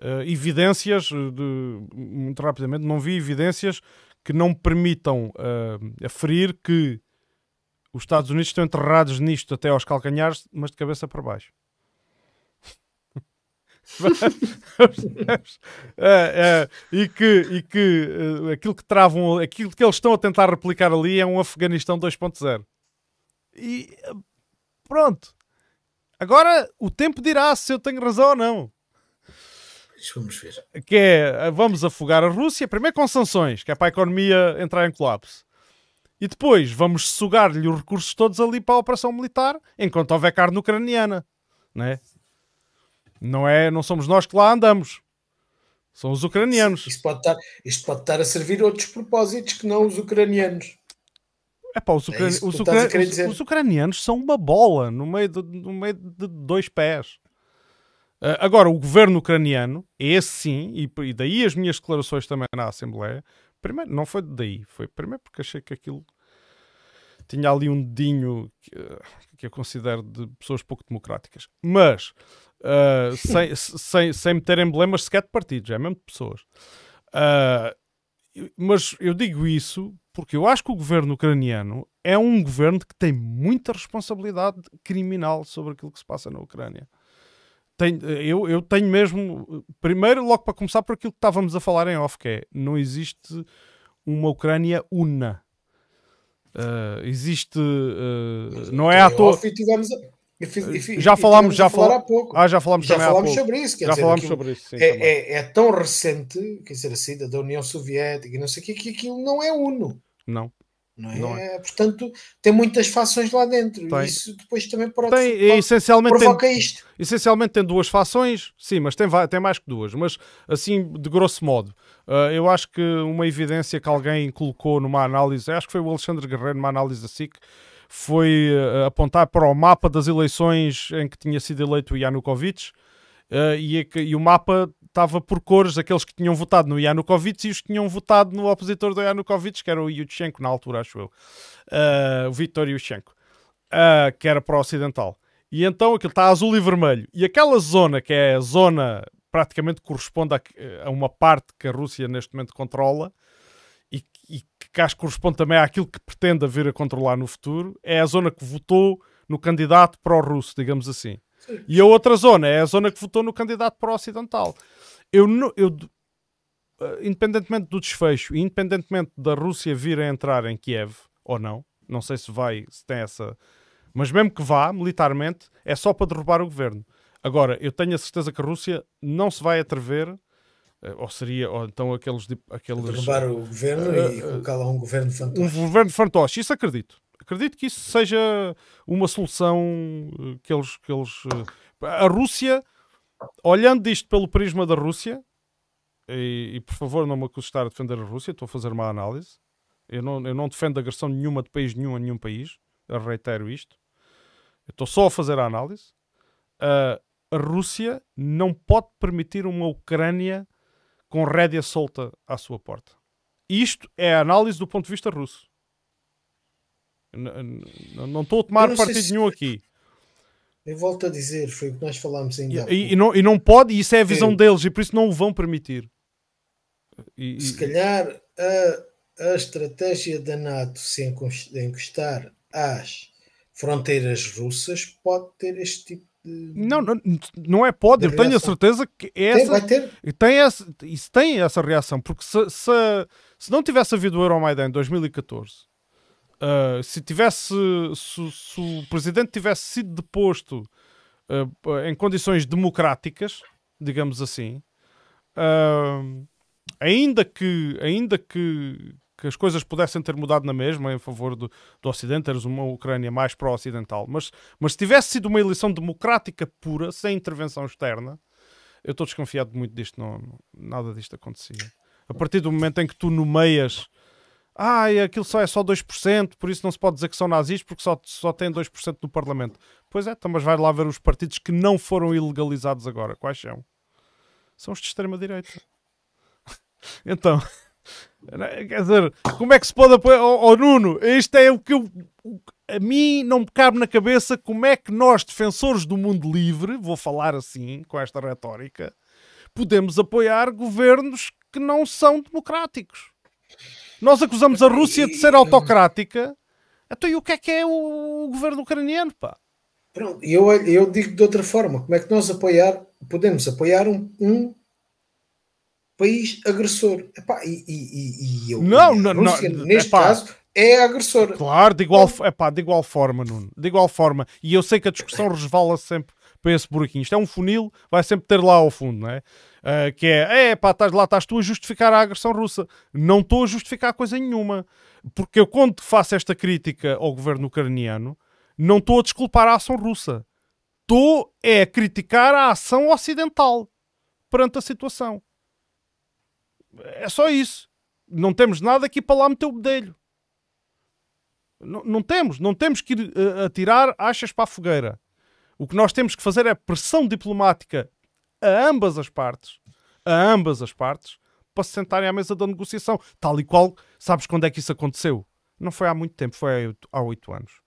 A: uh, evidências, de, muito rapidamente, não vi evidências que não permitam uh, aferir que os Estados Unidos estão enterrados nisto até aos calcanhares, mas de cabeça para baixo. <laughs> é, é, e que, e que uh, aquilo que travam, aquilo que eles estão a tentar replicar ali é um Afeganistão 2.0. E uh, pronto. Agora o tempo dirá se eu tenho razão ou não.
B: Vamos ver.
A: Que é, vamos afogar a Rússia, primeiro com sanções, que é para a economia entrar em colapso. E depois vamos sugar-lhe os recursos todos ali para a operação militar, enquanto houver carne ucraniana. Não é? Não, é, não somos nós que lá andamos. São os ucranianos.
B: Isto pode, estar, isto pode estar a servir outros propósitos que não os ucranianos.
A: Epá, os, ucran... é os, ucran... os, os, ucranianos são uma bola no meio de, no meio de dois pés. Uh, agora, o governo ucraniano, esse sim, e, e, daí as minhas declarações também na Assembleia, primeiro, não foi daí, foi primeiro porque achei que aquilo tinha ali um dedinho que, que eu considero de pessoas pouco democráticas, mas uh, sem, sem, sem meter emblemas sequer de partidos, é mesmo de pessoas. Uh, mas eu digo isso porque eu acho que o governo ucraniano é um governo que tem muita responsabilidade criminal sobre aquilo que se passa na Ucrânia tenho, eu, eu tenho mesmo. Primeiro, logo para começar, por aquilo que estávamos a falar em off, que é não existe uma Ucrânia una. Uh, existe. Uh, não é à toa. Já falámos, já fal... Ah, já falámos
B: já falámos sobre isso.
A: já dizer, falámos sobre isso. Sim,
B: é, é, é, tão recente, quer dizer, assim, da União Soviética, não sei o que, que aquilo não é uno.
A: Não.
B: Não é? Não é? Portanto, tem muitas fações lá dentro. Tem. Isso depois também pode,
A: tem, pode, essencialmente
B: provoca
A: tem,
B: isto.
A: Essencialmente tem duas fações, sim, mas tem, tem mais que duas. Mas assim, de grosso modo, uh, eu acho que uma evidência que alguém colocou numa análise, acho que foi o Alexandre Guerreiro, numa análise da SIC, foi uh, apontar para o mapa das eleições em que tinha sido eleito o Yanukovych. Uh, e, e, o mapa estava por cores, aqueles que tinham votado no Yanukovych e os que tinham votado no opositor do Yanukovych, que era o Yushchenko, na altura, acho eu. Uh, o Viktor Yushchenko, uh, que era pró-ocidental. E então aquilo está azul e vermelho. E aquela zona, que é a zona praticamente corresponde a, a uma parte que a Rússia neste momento controla e, e que acho que corresponde também àquilo que pretende vir a controlar no futuro, é a zona que votou no candidato pró-russo, digamos assim. E a outra zona é a zona que votou no candidato pró-ocidental. Eu, eu, eh, independentemente do desfecho, independentemente da Rússia vir a entrar em Kiev ou não, não sei se vai, se tem essa. Mas mesmo que vá, militarmente, é só para derrubar o governo. Agora, eu tenho a certeza que a Rússia não se vai atrever, eh, ou seria, ou então aqueles. aqueles
B: derrubar o governo uh, e colocar lá um governo fantoche.
A: Um governo fantoche, isso acredito. Acredito que isso seja uma solução que eles. Que eles a Rússia olhando isto pelo prisma da Rússia, e, e, por favor não me acuse de estar a defender a Rússia, estou a fazer uma análise. Eu não, eu não defendo agressão nenhuma de país nenhum a nenhum país, eu reitero isto. Eu estou só a fazer a análise. Uh, a Rússia não pode permitir uma Ucrânia com rédea solta à sua porta. Isto é a análise do ponto de vista russo. Não, não estou a tomar partido se... nenhum aqui.
B: Eu volto a dizer, foi o que nós falámos ainda.
A: E, e, não, e não pode, e isso é a visão deles, e por isso não o vão permitir.
B: E, se calhar a, a estratégia da NATO se encostar às fronteiras russas pode ter este tipo de.
A: Não, não, não é pode, eu tenho a certeza que essa,
B: tem, vai ter.
A: Tem essa, isso tem essa reação, porque se, se, se não tivesse havido o Euromaidan em 2014 Uh, se tivesse se, se, o presidente tivesse sido deposto uh, em condições democráticas, digamos assim, uh, ainda que ainda que, que, as coisas pudessem ter mudado na mesma em favor do, do Ocidente, teres uma Ucrânia mais pró-ocidental, mas, mas se tivesse sido uma eleição democrática pura, sem intervenção externa, eu estou desconfiado muito disto, não, nada disto acontecia. A partir do momento em que tu nomeias ah, aquilo só é só 2%, por isso não se pode dizer que são nazis porque só, só têm 2% no Parlamento. Pois é, então, mas vai lá ver os partidos que não foram ilegalizados agora. Quais são? São os de extrema-direita. <laughs> então, <laughs> quer dizer, como é que se pode apoiar? Oh, oh Nuno, isto é o que eu. A mim não me cabe na cabeça como é que nós, defensores do mundo livre, vou falar assim, com esta retórica, podemos apoiar governos que não são democráticos. Nós acusamos a Rússia de ser autocrática. Então, e o que é que é o governo ucraniano, pá?
B: Pronto, eu, eu digo de outra forma: como é que nós apoiar, podemos apoiar um, um país agressor? Epá, e, e, e eu,
A: não, não, Rússia,
B: não, neste epá, caso, é agressor.
A: Claro, de igual, epá, de igual forma, Nuno. De igual forma. E eu sei que a discussão <coughs> resvala sempre para esse buraquinho. Isto é um funil, vai sempre ter lá ao fundo, não é? Uh, que é, é pá, estás, lá estás tu a justificar a agressão russa. Não estou a justificar coisa nenhuma. Porque eu, quando faço esta crítica ao governo ucraniano, não estou a desculpar a ação russa. Estou é a criticar a ação ocidental perante a situação. É só isso. Não temos nada aqui para lá meter o bedelho. Não, não temos. Não temos que ir uh, atirar achas para a fogueira. O que nós temos que fazer é pressão diplomática a ambas as partes, a ambas as partes, para se sentarem à mesa da negociação. Tal e qual, sabes quando é que isso aconteceu? Não foi há muito tempo, foi há oito anos.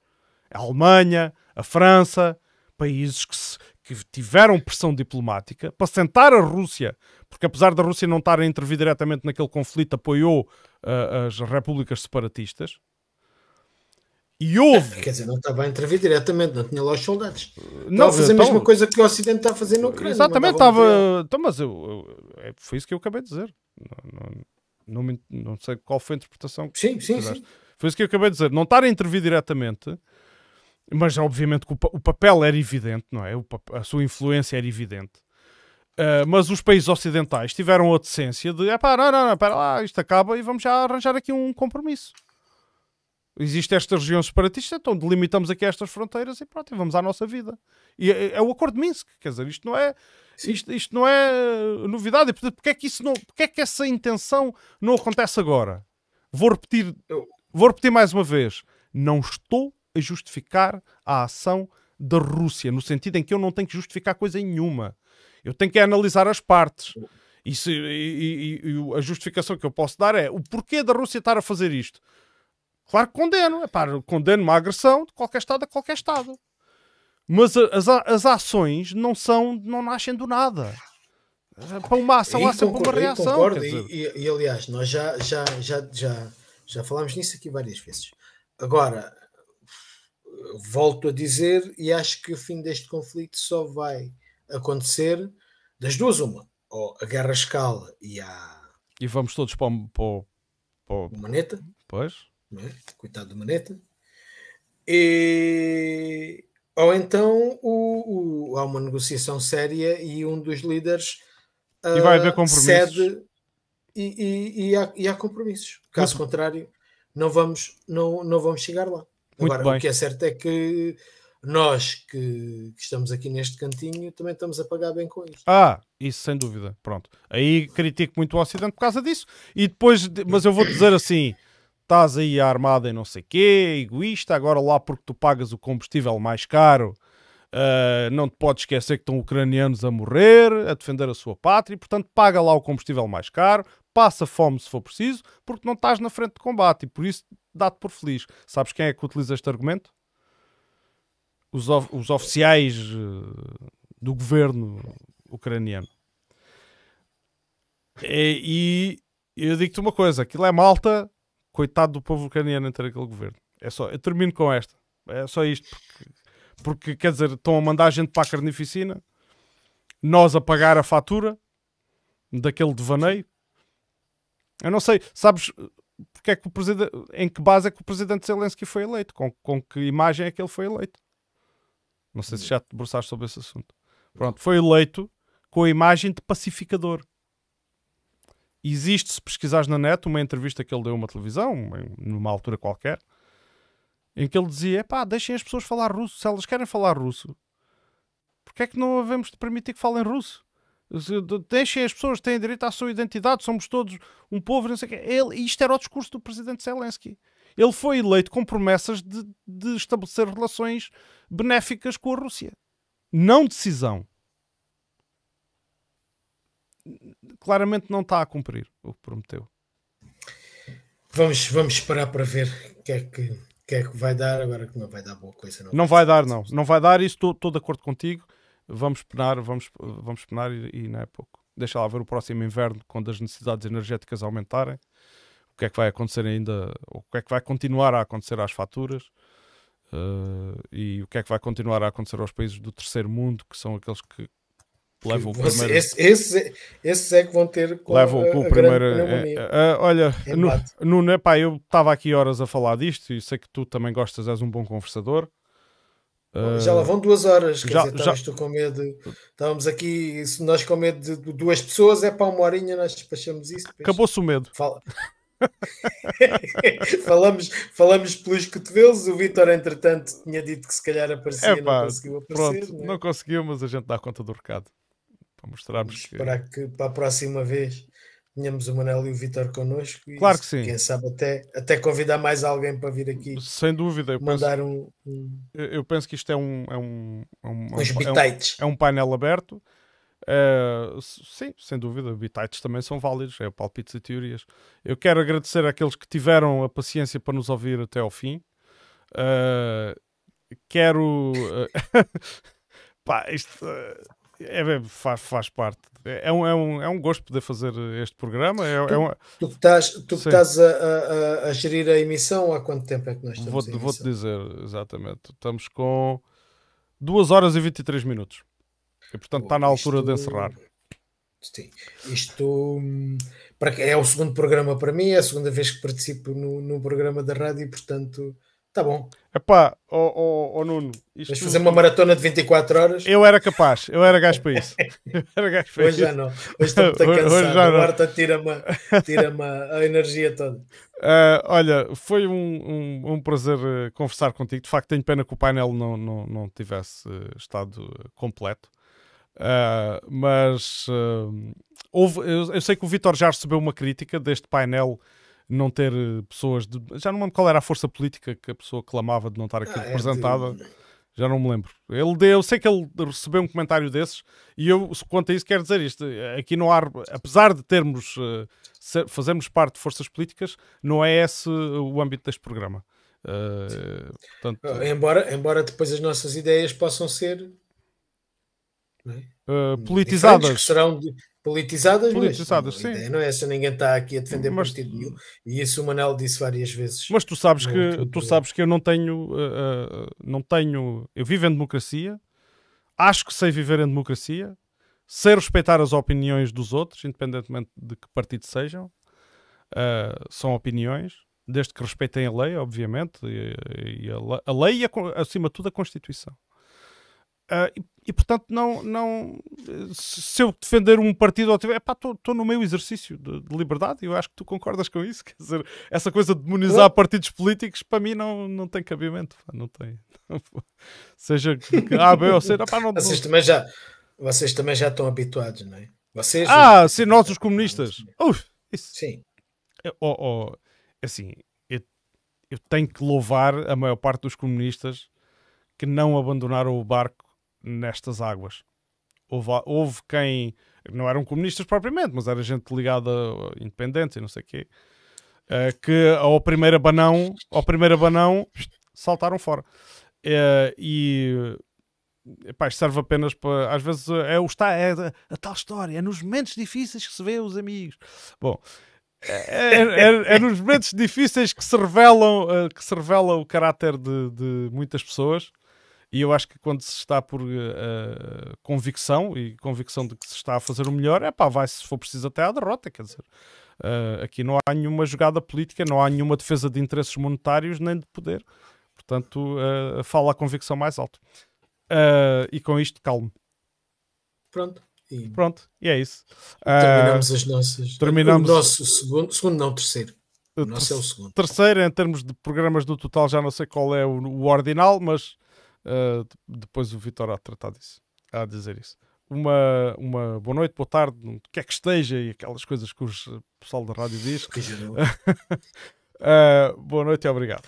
A: A Alemanha, a França, países que, se, que, tiveram pressão diplomática para sentar a Rússia, porque apesar da Rússia não estar a intervir diretamente naquele conflito, apoiou uh, as repúblicas separatistas E houve.
B: Quer dizer, não estava a intervir diretamente, não tinha lá os soldados. Não, estava a fazer então, a mesma coisa que o Ocidente está a fazer no Ucrânia.
A: Exatamente, estava. Então, mas eu, eu, é, foi isso que eu acabei de dizer. Não, não, não, não sei qual foi a interpretação.
B: Sim, sim, sim.
A: Foi isso que eu acabei de dizer. Não estar a intervir diretamente, mas obviamente que o, o papel era evidente, não é? A sua influência era evidente. Uh, mas os países ocidentais tiveram a decência de, é pá, não, não, não, pera lá, isto acaba e vamos já arranjar aqui um compromisso. Existe esta região separatista, então delimitamos aqui estas fronteiras e pronto, e vamos à nossa vida. E é, é o acordo de Minsk, quer dizer, isto não é, isto, isto não é novidade. E, portanto, porque é que isso não, porque é que essa intenção não acontece agora? Vou repetir, vou repetir mais uma vez. Não estou a justificar a ação da Rússia, no sentido em que eu não tenho que justificar coisa nenhuma. Eu tenho que analisar as partes. E, e, e, a justificação que eu posso dar é o porquê da Rússia estar a fazer isto. Claro que condeno, é pá, condeno uma agressão de qualquer Estado a qualquer Estado. Mas as, as ações não são, não nascem do nada. Para uma ação há sempre uma reação.
B: Concordo, e, e, aliás, nós já, já, já, já, já falámos nisso aqui várias vezes. Agora, volto a dizer, e acho que o fim deste conflito só vai acontecer das duas, uma. Ou a guerra escala e a.
A: E vamos todos para o. Para,
B: para o Maneta.
A: Pois.
B: É? Coitado do Maneta. E. Ou então o, o, há uma negociação séria e um dos líderes
A: e vai haver ah, compromissos. cede
B: e, e, e, há, e há compromissos. Caso Muito contrário, não vamos, não, não vamos chegar lá. Muito Agora, bem. o que é certo é que nós que, que, estamos aqui neste cantinho também estamos a pagar bem com isto.
A: Ah, isso sem dúvida. Pronto. Aí critico muito o Ocidente por causa disso. E depois, mas eu vou dizer assim: estás aí armada em não sei quê, egoísta, agora lá porque tu pagas o combustível mais caro. Uh, não te podes esquecer que estão ucranianos a morrer, a defender a sua pátria, e, portanto paga lá o combustível mais caro, passa fome se for preciso, porque não estás na frente de combate e por isso dá-te por feliz. Sabes quem é que utiliza este argumento? Os, of os oficiais uh, do governo ucraniano. E, e eu digo-te uma coisa: aquilo é malta, coitado do povo ucraniano entre aquele governo. É só, eu termino com esta. É só isto, porque, porque quer dizer, estão a mandar a gente para a carnificina, nós a pagar a fatura daquele devaneio. Eu não sei, sabes, porque é que o presidente, em que base é que o presidente Zelensky foi eleito? Com, com que imagem é que ele foi eleito? Não sei se já te debruçaste sobre esse assunto. Pronto, foi eleito com a imagem de pacificador. Existe, se pesquisares na net, uma entrevista que ele deu a uma televisão, numa altura qualquer, em que ele dizia: pá, deixem as pessoas falar russo. Se elas querem falar russo, porque é que não havemos de permitir que falem russo? Deixem as pessoas, têm direito à sua identidade, somos todos um povo, não sei o quê. Ele, isto era o discurso do presidente Zelensky. Ele foi eleito com promessas de, de estabelecer relações benéficas com a Rússia. Não decisão. Claramente não está a cumprir o que prometeu.
B: Vamos, vamos esperar para ver o que é que, que, é que vai dar. Agora que não vai dar boa coisa.
A: Não, não vai, dar, não. Não vai dar. Isso estou de acordo contigo vamos penar, vamos, vamos penar e, e, não é pouco. Deixa lá ver o próximo inverno, quando as necessidades energéticas aumentarem, o que é que vai acontecer ainda, o que é que vai continuar a acontecer às faturas uh, e o que é que vai continuar a acontecer aos países do terceiro mundo, que são aqueles que levam o primeiro.
B: Esses esse, esse é que vão ter
A: com levam a, o primeiro. É, é, olha, no, no, pá, eu estava aqui horas a falar disto e sei que tu também gostas, és um bom conversador.
B: Já lá vão duas horas, quer já, dizer, já... com medo. Estávamos aqui, se nós com medo de duas pessoas, é para uma horinha, nós despachamos isso.
A: Acabou-se o medo.
B: Fala. <laughs> falamos, falamos pelos cotovelos. O Vitor, entretanto, tinha dito que se calhar aparecia, é, pá, não conseguiu aparecer.
A: Pronto, não, é? não, conseguiu, mas a gente dá conta do recado para mostrarmos
B: que... Para que para a próxima vez tínhamos o Manel e o Vitor connosco. E
A: claro que sim.
B: Quem sabe até, até convidar mais alguém para vir aqui.
A: Sem dúvida. Eu
B: mandar
A: penso,
B: um, um,
A: Eu penso que isto é um. É um, é um,
B: é um,
A: é um painel aberto. Uh, sim, sem dúvida, bitites também são válidos, é palpites e teorias. Eu quero agradecer àqueles que tiveram a paciência para nos ouvir até ao fim. Uh, quero. Uh, <laughs> pá, isto, É, faz, faz parte. É um, é, um, é um gosto poder fazer este programa. É,
B: tu,
A: é um...
B: tu que estás, tu que estás a, a, a, gerir a emissão, há quanto tempo é que nós estamos
A: Vou-te vou dizer, exatamente. Estamos com 2 horas e 23 minutos. E portanto está na altura isto, de encerrar.
B: Sim. Isto para, é o segundo programa para mim, é a segunda vez que participo no, no programa da rádio e portanto Tá bom.
A: Epá, ó oh, oh, oh, Nuno.
B: Isto... Vais fazer uma maratona de 24 horas?
A: Eu era capaz, eu era gajo para isso. <laughs>
B: gajo para hoje isso. <laughs> já não. Hoje estou muito cansado. Hoje já a Marta tira-me tira a energia toda.
A: Uh, olha, foi um, um, um, prazer eh, conversar contigo. De facto, tenho pena que o painel não, não, não tivesse eh, estado completo. Uh, mas uh, houve, eu, eu, sei que o Vitor já recebeu uma crítica deste painel não ter eh, pessoas de, já não me lembro qual era a força política que a pessoa clamava de não estar aqui ah, representada. É de... Já não me lembro. Ele deu, eu sei que ele recebeu um comentário desses e eu, quanto a isso, quero dizer isto. Aqui no ar, apesar de termos, uh, fazermos parte de forças políticas, não é esse o âmbito deste programa. Uh,
B: portanto, embora, embora depois as nossas ideias possam ser
A: uh, politizadas.
B: Que serão politizadas,
A: politizadas
B: mas
A: sim.
B: não é essa, ninguém está aqui a defender mas, partido nenhum, e isso o Manel disse várias vezes.
A: Mas tu sabes que tu sabes que eu não tenho, uh, uh, não tenho, eu vivo em democracia, acho que sei viver em democracia, sei respeitar as opiniões dos outros, independentemente de que partido sejam, uh, são opiniões, desde que respeitem a lei, obviamente, e, e a, a, lei e, a, acima de tudo, a Constituição. Uh, e, e, portanto, não, não, se eu defender um partido ou tiver, estou no meu exercício de, de, liberdade e eu acho que tu concordas com isso. <laughs> Quer dizer, essa coisa de demonizar partidos políticos para mim não, não tem cabimento. Não tem. <laughs> Seja A, B ou C, não, não,
B: vocês, também já, vocês também já estão habituados, não é? Vocês,
A: ah, sim, nós os comunistas. Uf, isso.
B: Sim.
A: Oh, oh, assim, eu, eu tenho que louvar a maior parte dos comunistas que não abandonaram o barco nestas águas. Houve, houve quem não eram comunistas propriamente, mas era gente ligada a independentes e não sei o quê, uh, que ao primeiro abanão, ao primeiro abanão saltaram fora. Uh, e epá, serve apenas para. Às vezes é, o, está, é a, a, tal história, é nos momentos difíceis que se vê os amigos. Bom. É, é, é, nos momentos difíceis que se revelam, que se revela o caráter de, de muitas pessoas e eu acho que quando se está por uh, convicção e convicção de que se está a fazer o melhor, é pá, vai se for preciso até à derrota. Quer dizer, uh, aqui não há nenhuma jogada política, não há nenhuma defesa de interesses monetários nem de poder. Portanto, uh, fala a convicção mais alto. e com isto, calmo.
B: Pronto. E...
A: Pronto, e é isso.
B: Terminamos as nossas. Terminamos... O nosso segundo, segundo não, terceiro. O nosso é o segundo.
A: Terceiro, em termos de programas do total, já não sei qual é o, o ordinal, mas Uh, depois o Vitor há de tratar disso, há de dizer isso. Uma, uma boa noite, boa tarde, o que é que esteja e aquelas coisas que o pessoal da rádio diz. uh, <laughs> boa noite e obrigado.